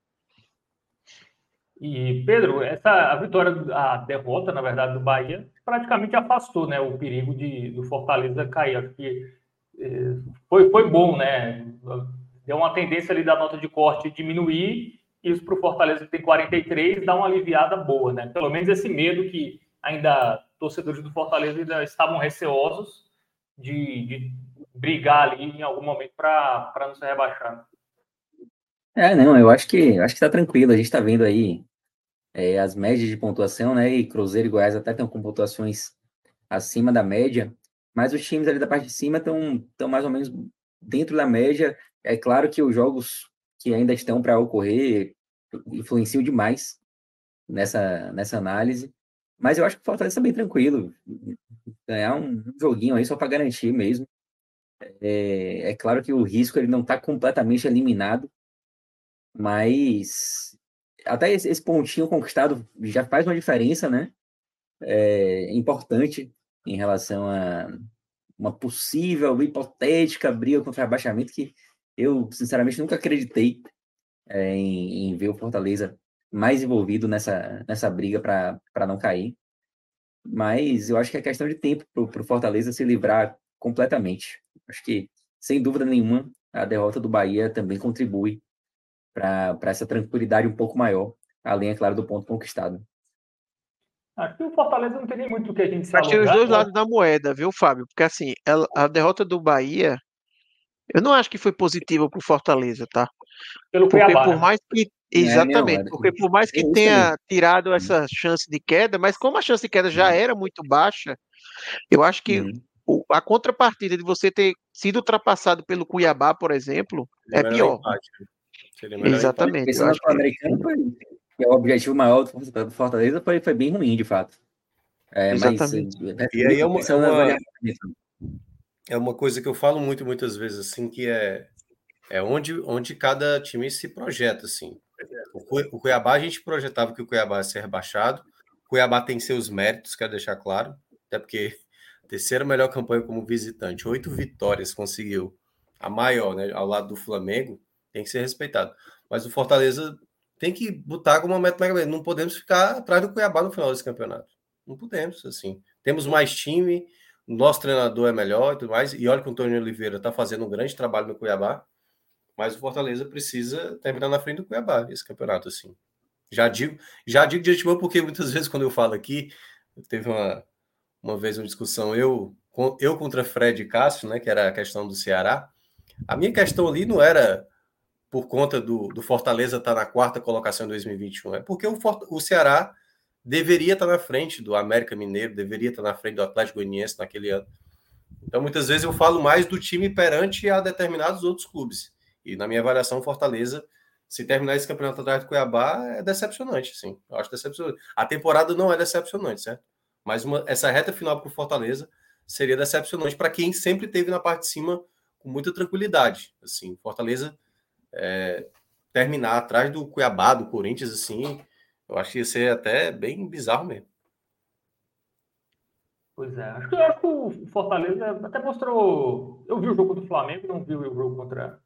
E, Pedro, essa a vitória, a derrota, na verdade, do Bahia, praticamente afastou né, o perigo de, do Fortaleza cair. Acho que eh, foi, foi bom, né? Deu uma tendência ali da nota de corte diminuir, isso para o Fortaleza que tem 43 dá uma aliviada boa, né? Pelo menos esse medo que ainda torcedores do Fortaleza ainda estavam receosos de, de brigar ali em algum momento para não ser rebaixado. É, não, eu acho que acho que tá tranquilo. A gente está vendo aí é, as médias de pontuação, né? E Cruzeiro e Goiás até estão com pontuações acima da média, mas os times ali da parte de cima estão tão mais ou menos dentro da média. É claro que os jogos que ainda estão para ocorrer influenciam demais nessa, nessa análise, mas eu acho que o Fortaleza está bem tranquilo. Ganhar um joguinho aí só para garantir mesmo. É, é, claro que o risco ele não está completamente eliminado, mas até esse, esse, pontinho conquistado já faz uma diferença, né? É importante em relação a uma possível, hipotética briga contra o rebaixamento que eu, sinceramente, nunca acreditei é, em, em, ver o Fortaleza mais envolvido nessa, nessa briga para não cair. Mas eu acho que é questão de tempo para o Fortaleza se livrar completamente. Acho que, sem dúvida nenhuma, a derrota do Bahia também contribui para essa tranquilidade um pouco maior, além, é claro, do ponto conquistado. Que o Fortaleza não tem nem muito o que a gente sabe. Acho que os dois lados da moeda, viu, Fábio? Porque assim, a, a derrota do Bahia, eu não acho que foi positiva para o Fortaleza, tá? Pelo porque Cuiabá, por né? mais que exatamente, é, porque por mais que é tenha tirado essa chance de queda, mas como a chance de queda já era muito baixa, eu acho que uhum. o, a contrapartida de você ter sido ultrapassado pelo Cuiabá, por exemplo, é pior. Empate, né? Exatamente. Americano foi, é o objetivo maior do Fortaleza foi, foi bem ruim, de fato. É, Exatamente. Mas, é, e aí é uma, é, uma, é uma coisa que eu falo muito, muitas vezes, assim, que é, é onde, onde cada time se projeta, assim. O Cuiabá, a gente projetava que o Cuiabá ia ser rebaixado. O Cuiabá tem seus méritos, quero deixar claro, até porque terceira melhor campanha como visitante, oito vitórias conseguiu, a maior, né, ao lado do Flamengo tem que ser respeitado. Mas o Fortaleza tem que botar como uma meta mega Não podemos ficar atrás do Cuiabá no final desse campeonato. Não podemos, assim. Temos mais time, nosso treinador é melhor e tudo mais. E olha que o Antônio Oliveira está fazendo um grande trabalho no Cuiabá. Mas o Fortaleza precisa terminar na frente do Cuiabá esse campeonato, assim. Já digo, já digo de antemão, porque muitas vezes quando eu falo aqui, teve uma, uma vez uma discussão, eu, eu contra Fred e Cássio, né, que era a questão do Ceará. A minha questão ali não era por conta do, do Fortaleza estar tá na quarta colocação em 2021. É porque o, o Ceará deveria estar na frente do América Mineiro, deveria estar na frente do Atlético Goianiense naquele ano. Então, muitas vezes eu falo mais do time perante a determinados outros clubes. E na minha avaliação, Fortaleza, se terminar esse campeonato atrás do Cuiabá, é decepcionante, sim. Eu acho decepcionante. A temporada não é decepcionante, certo? Mas uma, essa reta final para o Fortaleza seria decepcionante para quem sempre teve na parte de cima com muita tranquilidade. Assim, Fortaleza é, terminar atrás do Cuiabá, do Corinthians, assim, eu acho que ia ser até bem bizarro mesmo. Pois é, acho que, acho que o Fortaleza até mostrou. Eu vi o jogo do Flamengo, não vi o jogo contra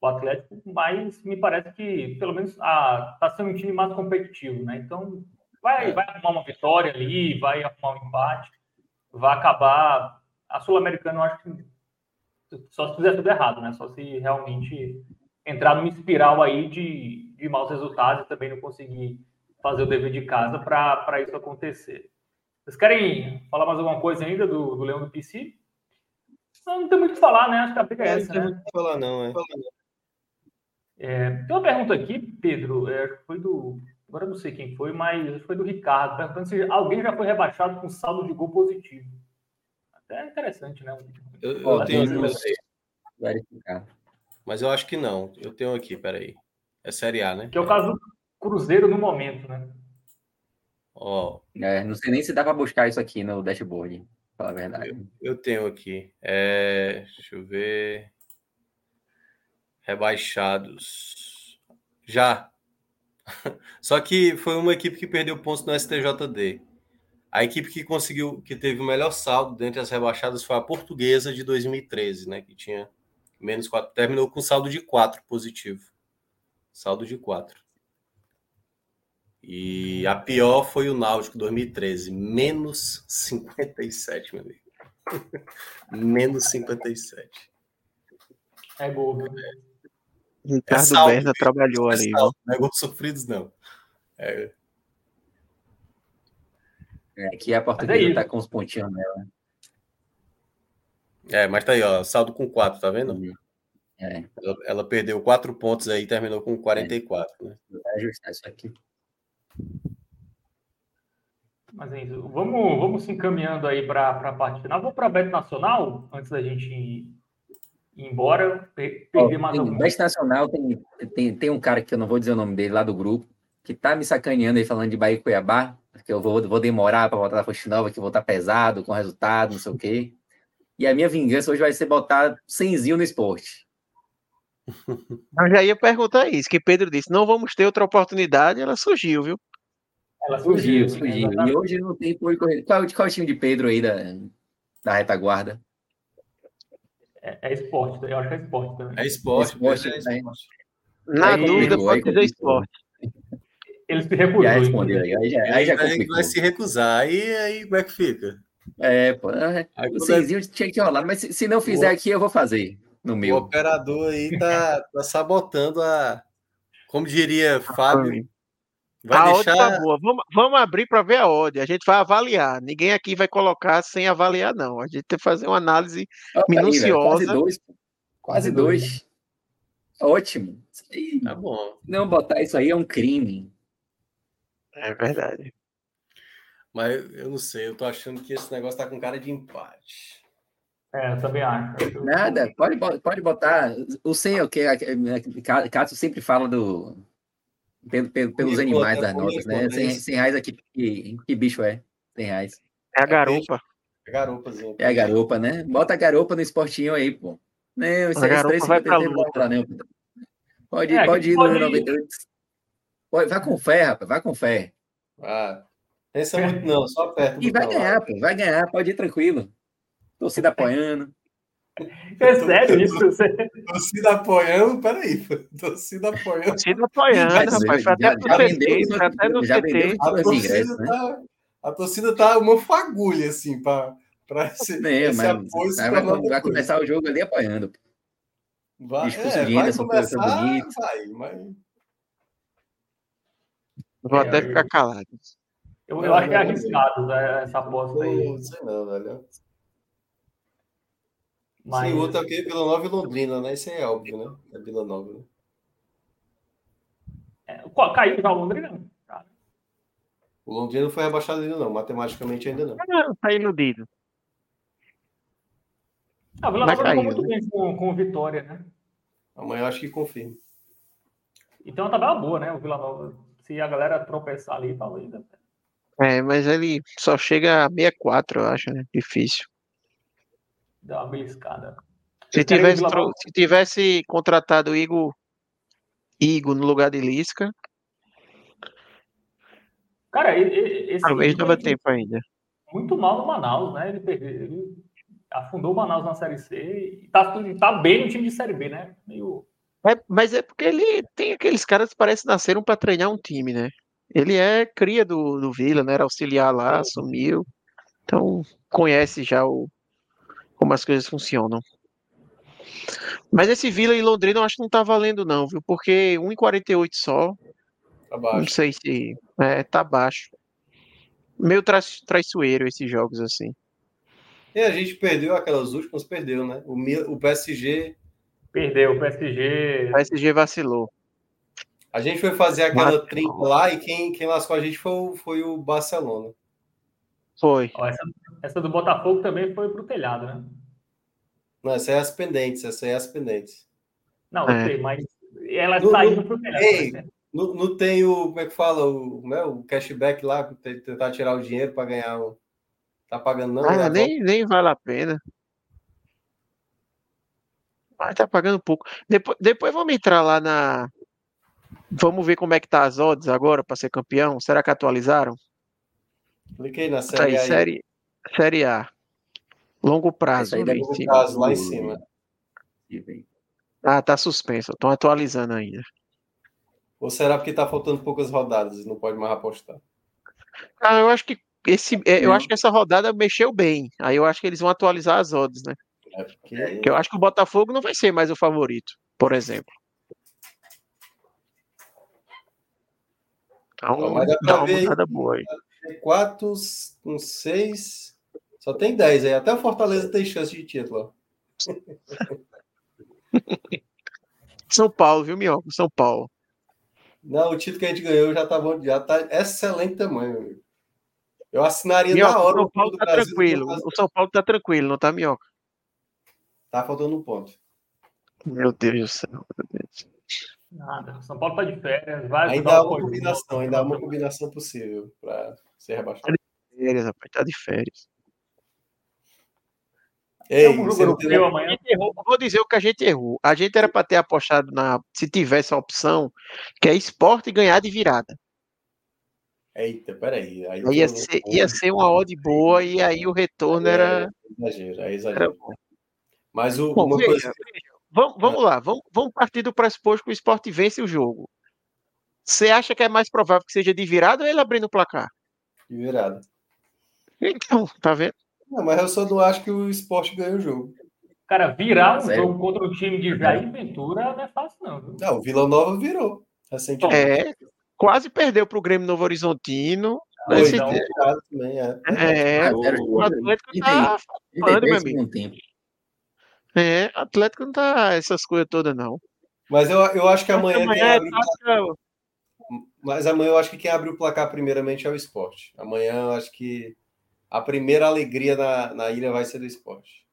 o Atlético, mas me parece que pelo menos está sendo um time mais competitivo, né? Então vai, é. vai arrumar uma vitória ali, vai arrumar um empate, vai acabar. A Sul-Americana, eu acho que só se fizer tudo errado, né? Só se realmente entrar numa espiral aí de, de maus resultados e também não conseguir fazer o dever de casa para isso acontecer. Vocês querem falar mais alguma coisa ainda do, do Leão do PC? Não, não tem muito o que falar, né? Acho que a briga é, essa. Não tem né? muito o que falar, não, é. é. Tem uma pergunta aqui, Pedro, é, foi do. Agora não sei quem foi, mas foi do Ricardo, perguntando se alguém já foi rebaixado com saldo de gol positivo. Até interessante, né? Eu, eu tenho verificar. Mas eu acho que não. Eu tenho aqui, peraí. É Série A, né? Que é o caso do Cruzeiro no momento, né? Ó. Oh. É, não sei nem se dá para buscar isso aqui no dashboard, falar a verdade. Eu, eu tenho aqui. É, deixa eu ver. Rebaixados. Já. Só que foi uma equipe que perdeu pontos no STJD. A equipe que conseguiu, que teve o melhor saldo dentre as rebaixadas foi a Portuguesa de 2013, né? Que tinha menos 4. Terminou com saldo de 4 positivo. Saldo de 4. E a pior foi o Náutico 2013, menos 57, meu amigo. menos 57. É gol. Ricardo é Berna trabalhou é ali. Não é gols sofridos, não. É. É, aqui a portuguesa é tá com os pontinhos nela. É, mas tá aí, ó, saldo com 4, tá vendo? Uhum. É. Ela, ela, perdeu 4 pontos aí e terminou com 44, é. né? Vai ajustar isso aqui. Mas é isso. Vamos, vamos se encaminhando aí para a parte final. Vou para a Bet Nacional, antes da gente ir embora, perder mais algum. Bet Nacional tem, tem, tem um cara que eu não vou dizer o nome dele lá do grupo, que tá me sacaneando aí falando de Bahia e Cuiabá, que eu vou, vou demorar para voltar da Fonte Nova, que vou estar pesado com resultado, não sei o quê. E a minha vingança hoje vai ser botar cenzinho no esporte. Eu já ia perguntar isso, que Pedro disse, não vamos ter outra oportunidade, ela surgiu, viu? Ela surgiu, surgiu. E hoje não tem por correr. Qual, qual é o time de Pedro aí da, da retaguarda? É, é esporte, eu acho que é esporte também. É esporte, esporte, é esporte. Na aí, dúvida, pode dizer esporte. Ele se recusou. Já respondeu aí, aí já, aí já aí vai se recusar, aí, aí como é que fica? É, pô, é, o Cenzinho tinha que rolar, mas se, se não fizer aqui, eu vou fazer no meu. O operador aí tá, tá sabotando a. Como diria Fábio. Vai a deixar... tá boa. Vamos, vamos abrir para ver a odd. A gente vai avaliar. Ninguém aqui vai colocar sem avaliar, não. A gente tem que fazer uma análise minuciosa. Aí, quase dois. Quase dois. Ótimo. Tá bom. Não botar isso aí é um crime. É verdade. Mas eu não sei, eu tô achando que esse negócio tá com cara de empate. É, eu também acho. Nada, pode, pode botar. O sem é o que? Cássio sempre fala do. Pelo, pelo, pelos animais das notas, né? 100, 100 reais aqui, que, que bicho é? 100 reais. É a garupa. É a garupazinha. É a garupa, né? Bota a garupa no esportinho aí, pô. Não, isso é 3,53 né? Pode, é, pode ir no 98. Vai com fé, rapaz, vai com fé. Ah, pensa muito não, só perto. E vai ganhar, pô, vai ganhar, pode ir tranquilo. Torcida apoiando. É sério isso? Torcida apoiando, peraí. Torcida apoiando. Torcida apoiando, rapaz. Foi até no TT, foi até no TT. A torcida, né? tá, a torcida tá uma fagulha, assim, para esse, é, esse apoio. Vai, vai, vai começar o jogo ali apoiando. Vai, é, vai começar, vai, mas... Vou é, até ficar calado. Eu, eu acho que é arriscado né, essa aposta aí. Não sei não, velho. Mas... Sim, o outro aqui é Vila Nova e Londrina, né? Isso é óbvio, né? É Vila Nova, né? É, caiu já o Londrina? Cara. O Londrina não foi rebaixado ainda, não. Matematicamente ainda não. Não, tá iludido. Ah, o Vila Nova ficou muito né? bem com, com Vitória, né? Amanhã eu acho que confirma. E tem uma tabela boa, né? O Vila Nova. Se a galera tropeçar ali, tá ainda. É, mas ele só chega a 64, eu acho, né? Difícil. Deu uma beliscada. Se tivesse, se tivesse contratado o Igor, Igor no lugar de Lisca. Cara, esse. Talvez dava tempo ainda. Muito mal no Manaus, né? Ele, ele afundou o Manaus na Série C e tá, tá bem no time de Série B, né? Meio... É, mas é porque ele tem aqueles caras que parecem nasceram para treinar um time, né? Ele é cria do, do Vila, né? Era auxiliar lá, assumiu. Então conhece já o, como as coisas funcionam. Mas esse Vila e Londrina eu acho que não tá valendo não, viu? Porque 1,48 só. Tá Não baixo. sei se. É, tá baixo. Meio tra traiçoeiro esses jogos assim. E a gente perdeu aquelas últimas, perdeu, né? O, o PSG, Perdeu o PSG. O PSG vacilou. a gente foi fazer aquela Mas- trinca lá e quem, quem lascou a gente foi, o- foi o Barcelona. Foi. Ó, essa, essa do Botafogo também foi pro telhado, né? Não, essa é as pendentes, essa é as pendentes. Não, É. sei, mas ela No- está no- indo pro telhado. Ei, né? Não, não tem o, como é que fala, o, né, o cashback lá, te- tentar tirar o dinheiro para ganhar o. Tá pagando não? Ah, né? nem, nem vale a pena. Mas tá pagando pouco. Depois, depois vamos entrar lá na. Vamos ver como é que tá as odds agora para ser campeão. Será que atualizaram? Cliquei na Tá série aí, aí. série, série A. Longo prazo. Aí No cima. caso, lá em cima. Ah, tá suspenso. Estão atualizando ainda. Ou será porque tá faltando poucas rodadas e não pode mais apostar? Ah, eu acho que esse, é, eu Não. acho que essa rodada mexeu bem. Aí eu acho que eles vão atualizar as odds, né? É porque. Porque eu acho que o Botafogo não vai ser mais o favorito, por exemplo. Então, Mas dá pra dá uma ver aí. boa aí. Quatro, com seis. Só tem dez aí. Até o Fortaleza tem chance de título. São Paulo, viu, Minhoca? São Paulo. Não, o título que a gente ganhou já tá bom, já tá excelente tamanho, amigo. Eu assinaria Minhoca, na o hora São o Paulo do tá Brasil. tranquilo. O São Paulo tá tranquilo, não tá, Minhoca? Tá faltando um ponto. Meu Deus do céu. meu Deus. Nada. São Paulo tá de férias. Vai Ainda há uma Corinthians. combinação, ainda há uma combinação possível para ser rebaixado. Férias, rapaz, tá de férias. Ei, algum você jogo europeu amanhã? gente errou. Vou dizer o que a gente errou. A gente era para ter apostado na. Se tivesse a opção, que é esporte e ganhar de virada. Eita, peraí. Aí ia um- ser, ia ser uma odd boa e aí o retorno era. É exagero, é era exagero. bom. Mas o, Bom, uma veja, coisa. veja, vamos, vamos lá, vamos, vamos partir do pressuposto que o esporte vence o jogo. Você acha que é mais provável que seja de virada ou ele abrindo o placar? de virada. Então, tá vendo? Não, mas eu só não acho que o esporte ganha o jogo. Cara, virar um Sério? jogo contra o time de Jair Ventura não é fácil, não. Viu? Não, o Vila Nova virou recentemente. É, quase perdeu para o Grêmio Novo Horizontino. Foi, Esse- então. virado também, é. É, zero, o Atlético tá. Manda, meu 33 amigo. tempo. É, Atlético não tá essas coisas todas, não. Mas eu, eu acho que amanhã, Amanhã é abre tática- Mas amanhã eu acho que quem abre o placar primeiramente é o esporte. Amanhã eu acho que a primeira alegria na, na ilha vai ser do esporte.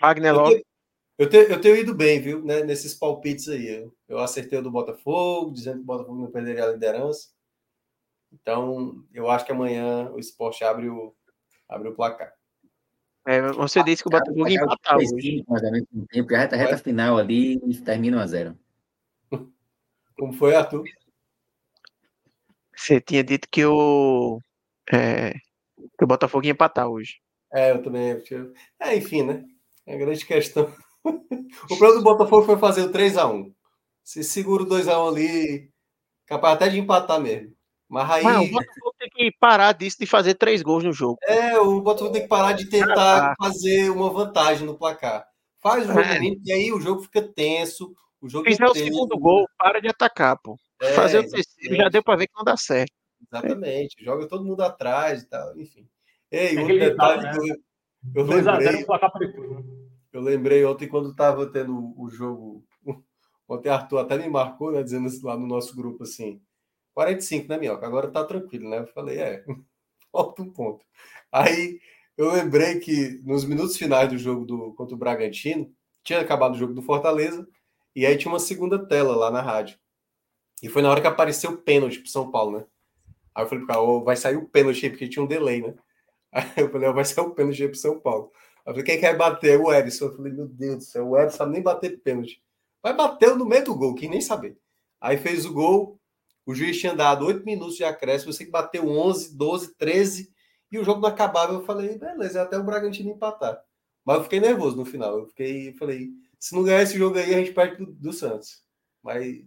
Wagner Eu tenho, eu, tenho, eu tenho ido bem, viu, né, nesses palpites aí. Eu, eu acertei o do Botafogo, dizendo que o Botafogo não perderia a liderança. Então, eu acho que amanhã o esporte abre o, abre o placar. É, você disse que o Botafogo ia empatar hoje. ou menos, no tempo, já reta, reta final ali e termina 1 a 0 Como foi, Arthur? Você tinha dito que o, é, que o Botafogo ia empatar hoje. É, eu também. É, enfim, né? É a grande questão. o problema do Botafogo foi fazer o 3x1. Se segura o 2x1 ali, capaz até de empatar mesmo. Mas aí, Mas o Botafogo tem que parar disso de fazer três gols no jogo. é, o Botafogo tem que parar de tentar Ah, fazer uma vantagem no placar. Faz o jogo É. e aí o jogo fica tenso. O jogo Fizer o segundo gol, para de atacar, pô. É, Fazer o terceiro já deu pra ver que não dá certo. Exatamente. Joga todo mundo atrás e tal, enfim. Ei, É outro detalhe que eu, eu 2x0 lembrei. né? Eu lembrei ontem quando estava tendo o jogo. Ontem Arthur até me marcou, né? Dizendo lá no nosso grupo assim: 45, né, Minhoca? Agora tá tranquilo, né? Eu falei: é, falta um ponto. Aí eu lembrei que nos minutos finais do jogo do, contra o Bragantino, tinha acabado o jogo do Fortaleza, e aí tinha uma segunda tela lá na rádio. E foi na hora que apareceu o pênalti pro São Paulo, né? Aí eu falei pro cara: "Ô, vai sair o pênalti aí, porque tinha um delay, né? Aí eu falei: "Ó, vai sair o pênalti aí pro São Paulo. Eu falei, quem quer bater? O Edson. Eu falei, meu Deus do céu, o Edson sabe nem bater pênalti. Vai bater no meio do gol, quem nem saber. Aí fez o gol, o juiz tinha dado 8 minutos de acréscimo, você que bateu 11, 12, 13, e o jogo não acabava. Eu falei, beleza, até o Bragantino empatar. Mas eu fiquei nervoso no final. Eu fiquei, falei, se não ganhar esse jogo aí, a gente perde do, do Santos. Mas,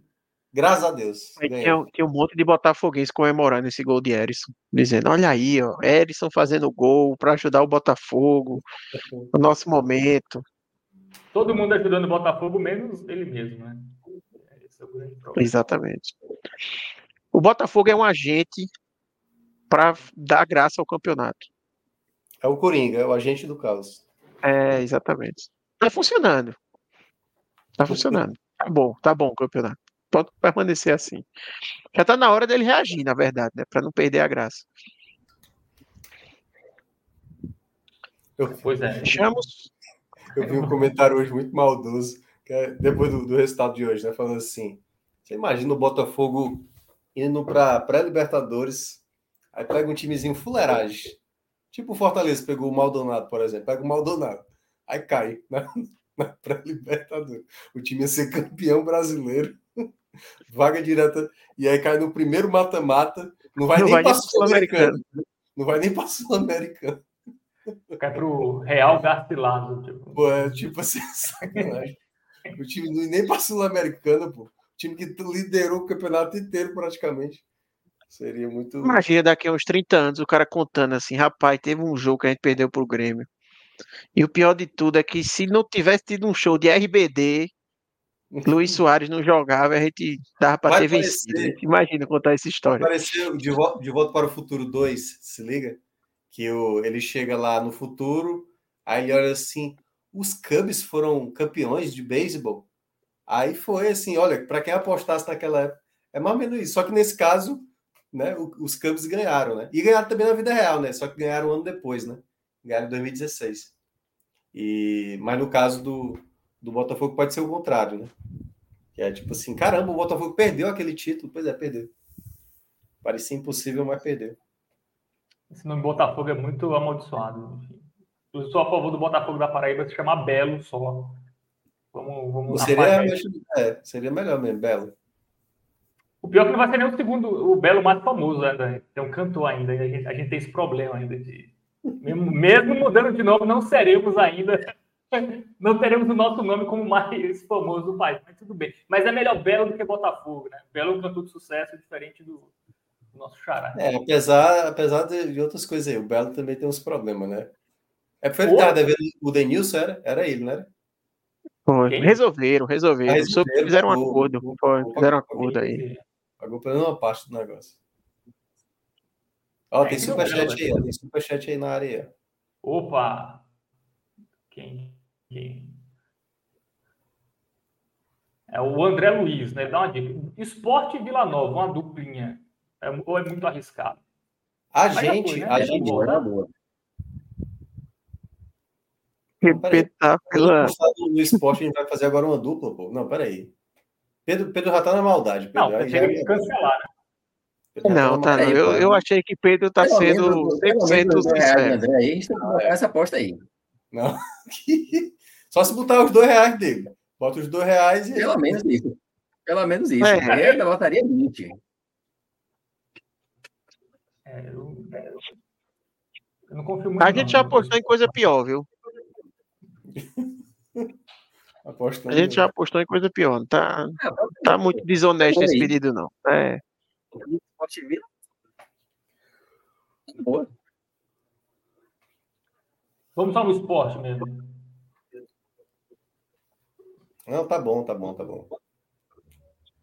graças a Deus, tinha, tinha um monte de botafoguense comemorando esse gol de Erisson, dizendo: Olha aí, ó, Erisson fazendo gol para ajudar o Botafogo no nosso momento. Todo mundo ajudando o Botafogo, menos ele mesmo, né? Esse é o grande problema. Exatamente. O Botafogo é um agente para dar graça ao campeonato. É o Coringa, é o agente do caos. É, exatamente. Tá funcionando. Tá funcionando. Tá bom, tá bom o campeonato. Pode permanecer assim. Já tá na hora dele reagir, na verdade, né? Para não perder a graça. Eu, pois é. Fechamos. Eu vi um comentário hoje muito maldoso, depois do, do, resultado de hoje, né? Falando assim: você imagina o Botafogo indo para pré-Libertadores, aí pega um timezinho fuleiragem. Tipo o Fortaleza pegou o Maldonado, por exemplo. Pega o Maldonado, aí cai na, na pré-Libertadores. O time ia ser campeão brasileiro, vaga direta, e aí cai no primeiro mata-mata, não vai não nem para Sul-Americano. Não vai nem para Sul-Americano. Cai pro Real Gastilado. Tipo. Pô, é tipo assim, sacanagem. O time nem pra Sul-Americana, pô. O time que liderou o campeonato inteiro praticamente. Seria muito. Imagina daqui a uns 30 anos o cara contando assim, rapaz, teve um jogo que a gente perdeu pro Grêmio. E o pior de tudo é que se não tivesse tido um show de RBD, Luiz Soares não jogava, a gente dava para ter vencido. Imagina contar essa história. Apareceu de, volta, de volta para o futuro 2, se liga? que o, ele chega lá no futuro, aí ele olha assim, os Cubs foram campeões de beisebol. Aí foi assim, olha, para quem apostasse naquela época, é mais ou menos isso. Só que nesse caso, né, os Cubs ganharam, né? E ganharam também na vida real, né? Só que ganharam um ano depois, né? Ganharam em 2016. E, mas no caso do, do Botafogo pode ser o contrário, né? Que é tipo assim, caramba, o Botafogo perdeu aquele título. Pois é, perdeu. Parecia impossível, mas perdeu. Esse nome Botafogo é muito amaldiçoado. Enfim. Eu sou a favor do Botafogo da Paraíba se chamar Belo só. Vamos, vamos seria, é, seria melhor mesmo, Belo. O pior é que não vai ser nem o segundo, o Belo mais famoso ainda. Tem um cantor ainda. A gente, a gente tem esse problema ainda de. Mesmo, mesmo mudando de nome, não seremos ainda. Não teremos o nosso nome como mais famoso do país, mas tudo bem. Mas é melhor Belo do que Botafogo, né? Belo é um cantor de sucesso diferente do, nosso xará. É, apesar, apesar de outras coisas aí, o Belo também tem uns problemas, né? É porque ele estava devendo o Denilson, era? Era ele, não era? Foi. Resolveram, resolveram. Ah, resolveram fizeram um acordo. Foi, fizeram um acordo aí. Pagou pelo menos uma parte do negócio. Ó, é, tem superchat aí, ó, tem superchat aí na área. Opa! Quem? Quem? É o André Luiz, né? Dá uma dica. Esporte Vila Nova, uma duplinha. É, ou é muito arriscado? A Mas gente, foi, né? a é gente. Boa, tá boa. Repetar pela. No esporte a gente vai fazer agora uma dupla, pô. Não, peraí. Pedro, Pedro já tá na maldade. Pedro. Não, que cancelar, né? Não, tá. Não. Eu, eu achei que Pedro tá pelo sendo 100% sincero. André, aí, a gente tem que colocar essa aposta aí. Não. Só se botar os dois reais dele. Bota os dois reais e. Pelo menos isso. Pelo menos isso. É. Eu ainda botaria 20. É, eu, eu, não confio muito. A gente não, já apostou em coisa pior, viu? a gente já apostou em coisa pior. Não tá, é, tá muito desonesto esse pedido, não. É. Boa. Vamos só no esporte mesmo. Não, tá bom, tá bom, tá bom.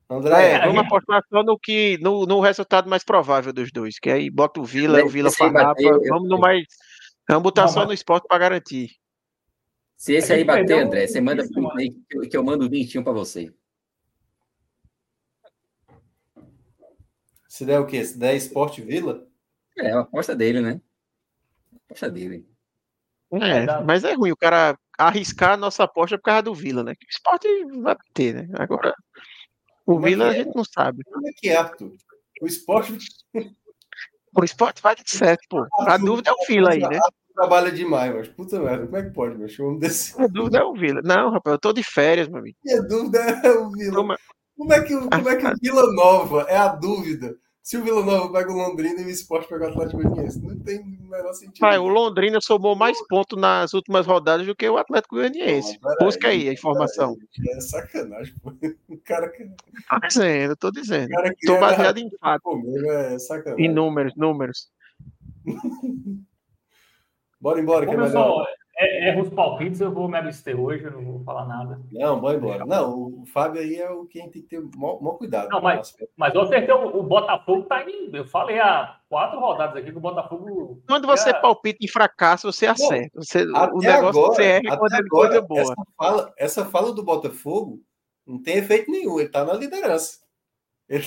André, é, vamos gente... apostar só no, que, no, no resultado mais provável dos dois, que aí bota o Vila, o Vila Farrapa, vamos no mais. Vamos botar só no esporte para garantir. Se esse aí bater, André, você manda aí que eu mando o vintinho para você. Se der o quê? Se der esporte Vila? É, a aposta dele, né? A aposta dele. É, mas é ruim o cara arriscar a nossa aposta por causa do Vila, né? O esporte vai ter, né? Agora. O Como Vila é a gente não sabe. Como é que é, Arthur? O esporte. O esporte vai de certo, pô. A dúvida é o Vila aí, né? Trabalha demais, mas puta merda, como é que pode, meu? Chama desse. A dúvida é o Vila. Não, rapaz, eu tô de férias, meu amigo. E a dúvida é o Vila. Como, como é que, como é que o Vila Nova é a dúvida? Se o Vila Nova pega o Londrina e o Esporte pega o Atlético Goianiense, não tem o menor sentido. Pai, o Londrina somou mais pontos nas últimas rodadas do que o Atlético Goianiense. Busca aí, aí a informação. Aí, é sacanagem, pô. O cara que. Tô dizendo, tô dizendo. Tô baseado em fato. É Em números, números. bora embora, que é melhor. é, erra os palpites, eu vou me abster hoje, eu não vou falar nada. Não, vai embora. Não, o Fábio aí é o que a gente tem que ter maior, cuidado. Não, mas, mas eu acertei o, o Botafogo tá indo. Eu falei há quatro rodadas aqui que o Botafogo. Quando você é... palpita em fracasso, você acerta. Você, o negócio agora, você erra quando é coisa boa. Essa fala, essa fala do Botafogo não tem efeito nenhum, ele tá na liderança.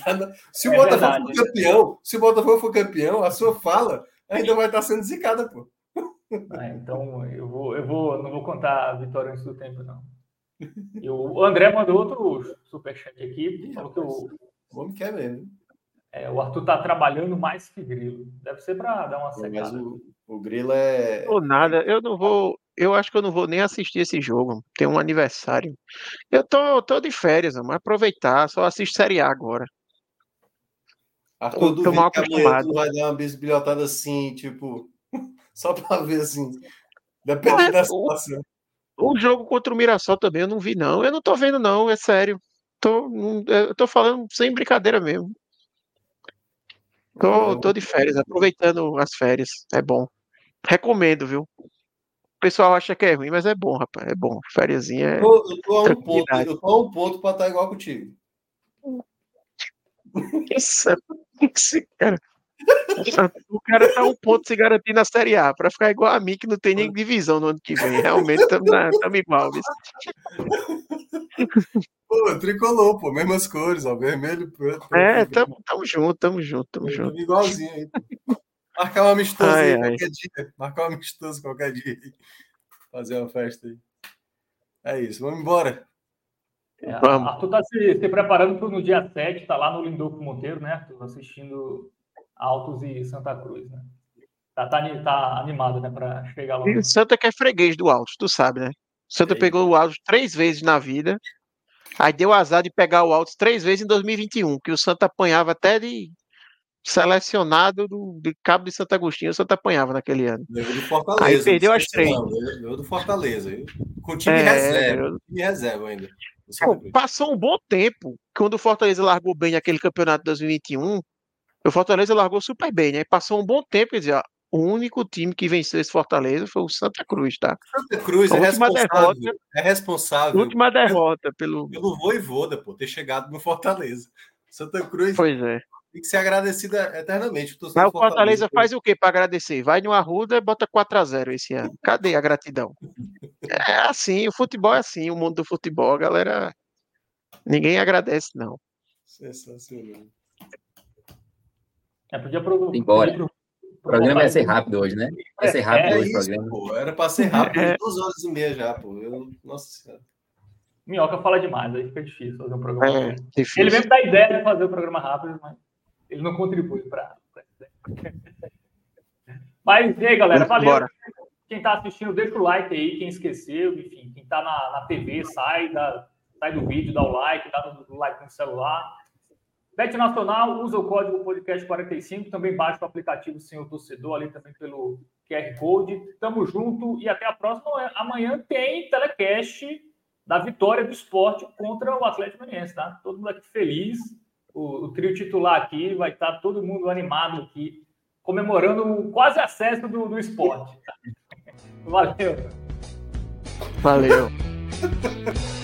Tá na... Se o é Botafogo verdade. for campeão, se o Botafogo for campeão, a sua fala ainda vai estar sendo zicada, pô. Ah, então eu vou, eu vou, não vou contar a vitória antes do tempo, não. E o André mandou outro superchat aqui, falou que o. O homem quer mesmo. É, o Arthur tá trabalhando mais que Grilo. Deve ser para dar uma secada. Mas o, o Grilo é. Ou nada, eu não vou. Eu acho que eu não vou nem assistir esse jogo. Tem um aniversário. Eu tô, tô de férias, mas aproveitar, só assisto Série A agora. Arthur, tô mal acostumado. vai dar uma bisbilhotada assim, tipo, só para ver assim, dependendo é, da situação. O, o, jogo contra o Mirassol também eu não vi, não. Eu não tô vendo, não, é sério. Tô, eu tô falando sem brincadeira mesmo. Tô, tô de férias, aproveitando as férias. É bom. Recomendo, viu? O pessoal acha que é ruim, mas é bom, rapaz. É bom. Férias é. Eu tô, eu tô a um ponto, eu tô a um ponto pra estar igual contigo. Isso, esse cara. O cara tá um ponto se garantir na Série A, para ficar igual a mim, que não tem nem divisão no ano que vem. Realmente estamos igual. Pô, tricolor, pô, mesmas cores, ó, vermelho, preto. É, tamo, tamo junto, tamo junto, tamo junto. Igualzinho aí. Marcar um amistoso ai, aí ai. qualquer dia. Marcar um amistoso qualquer dia. Fazer uma festa aí. É isso, vamos embora. É, vamos. Arthur tá se, se preparando para no dia 7, tá lá no Lindolfo Monteiro, né, Arthur? Assistindo Altos e Santa Cruz, né? Tá, tá, tá animado, né, para chegar lá. E Santa que é freguês do Altos, tu sabe, né? Santa é pegou o Altos três vezes na vida, aí deu azar de pegar o Altos três vezes em 2021, que o Santa apanhava até de selecionado do, de Cabo de Santo Agostinho, o Santa apanhava naquele ano. do Fortaleza. Aí perdeu as três. Levou do Fortaleza. Com time é, reserva. Eu... Time reserva ainda. Pô, passou um bom tempo quando o Fortaleza largou bem aquele campeonato de 2021 o Fortaleza largou super bem, né? Passou um bom tempo e dizia, o único time que venceu esse Fortaleza foi o Santa Cruz, tá? Santa Cruz é responsável, derrota, é responsável. Última derrota pelo pelo Voivoda, por ter chegado no Fortaleza. Santa Cruz. Pois é. Tem que ser agradecida eternamente. Mas o Fortaleza, Fortaleza faz o quê para agradecer? Vai no Arruda e bota 4 a 0 esse ano. Cadê a gratidão? É assim, o futebol é assim, o mundo do futebol, a galera ninguém agradece não. Sensacional. É, podia pro, Embora. Pro, o programa ia ser rápido hoje, né? Ia ser rápido é, hoje o programa. Pô, era para ser rápido, é. duas horas e meia já, pô. Eu, nossa senhora. Minhoca fala demais, aí fica difícil fazer um programa. É, difícil. Ele mesmo dá ideia de fazer o um programa rápido, mas ele não contribui para. mas e aí, galera, valeu. Bora. Quem está assistindo, deixa o like aí, quem esqueceu, enfim, quem está na, na TV, sai, da, sai do vídeo, dá o like, dá o like no celular. Bet Nacional, usa o código podcast45, também baixa o aplicativo Senhor Torcedor, ali também pelo QR Code. Tamo junto e até a próxima. Amanhã tem telecast da vitória do esporte contra o Atlético Goianiense, tá? Todo mundo aqui feliz. O, o, trio titular aqui vai estar todo mundo animado aqui, comemorando o quase acesso do, do esporte. Valeu. Valeu.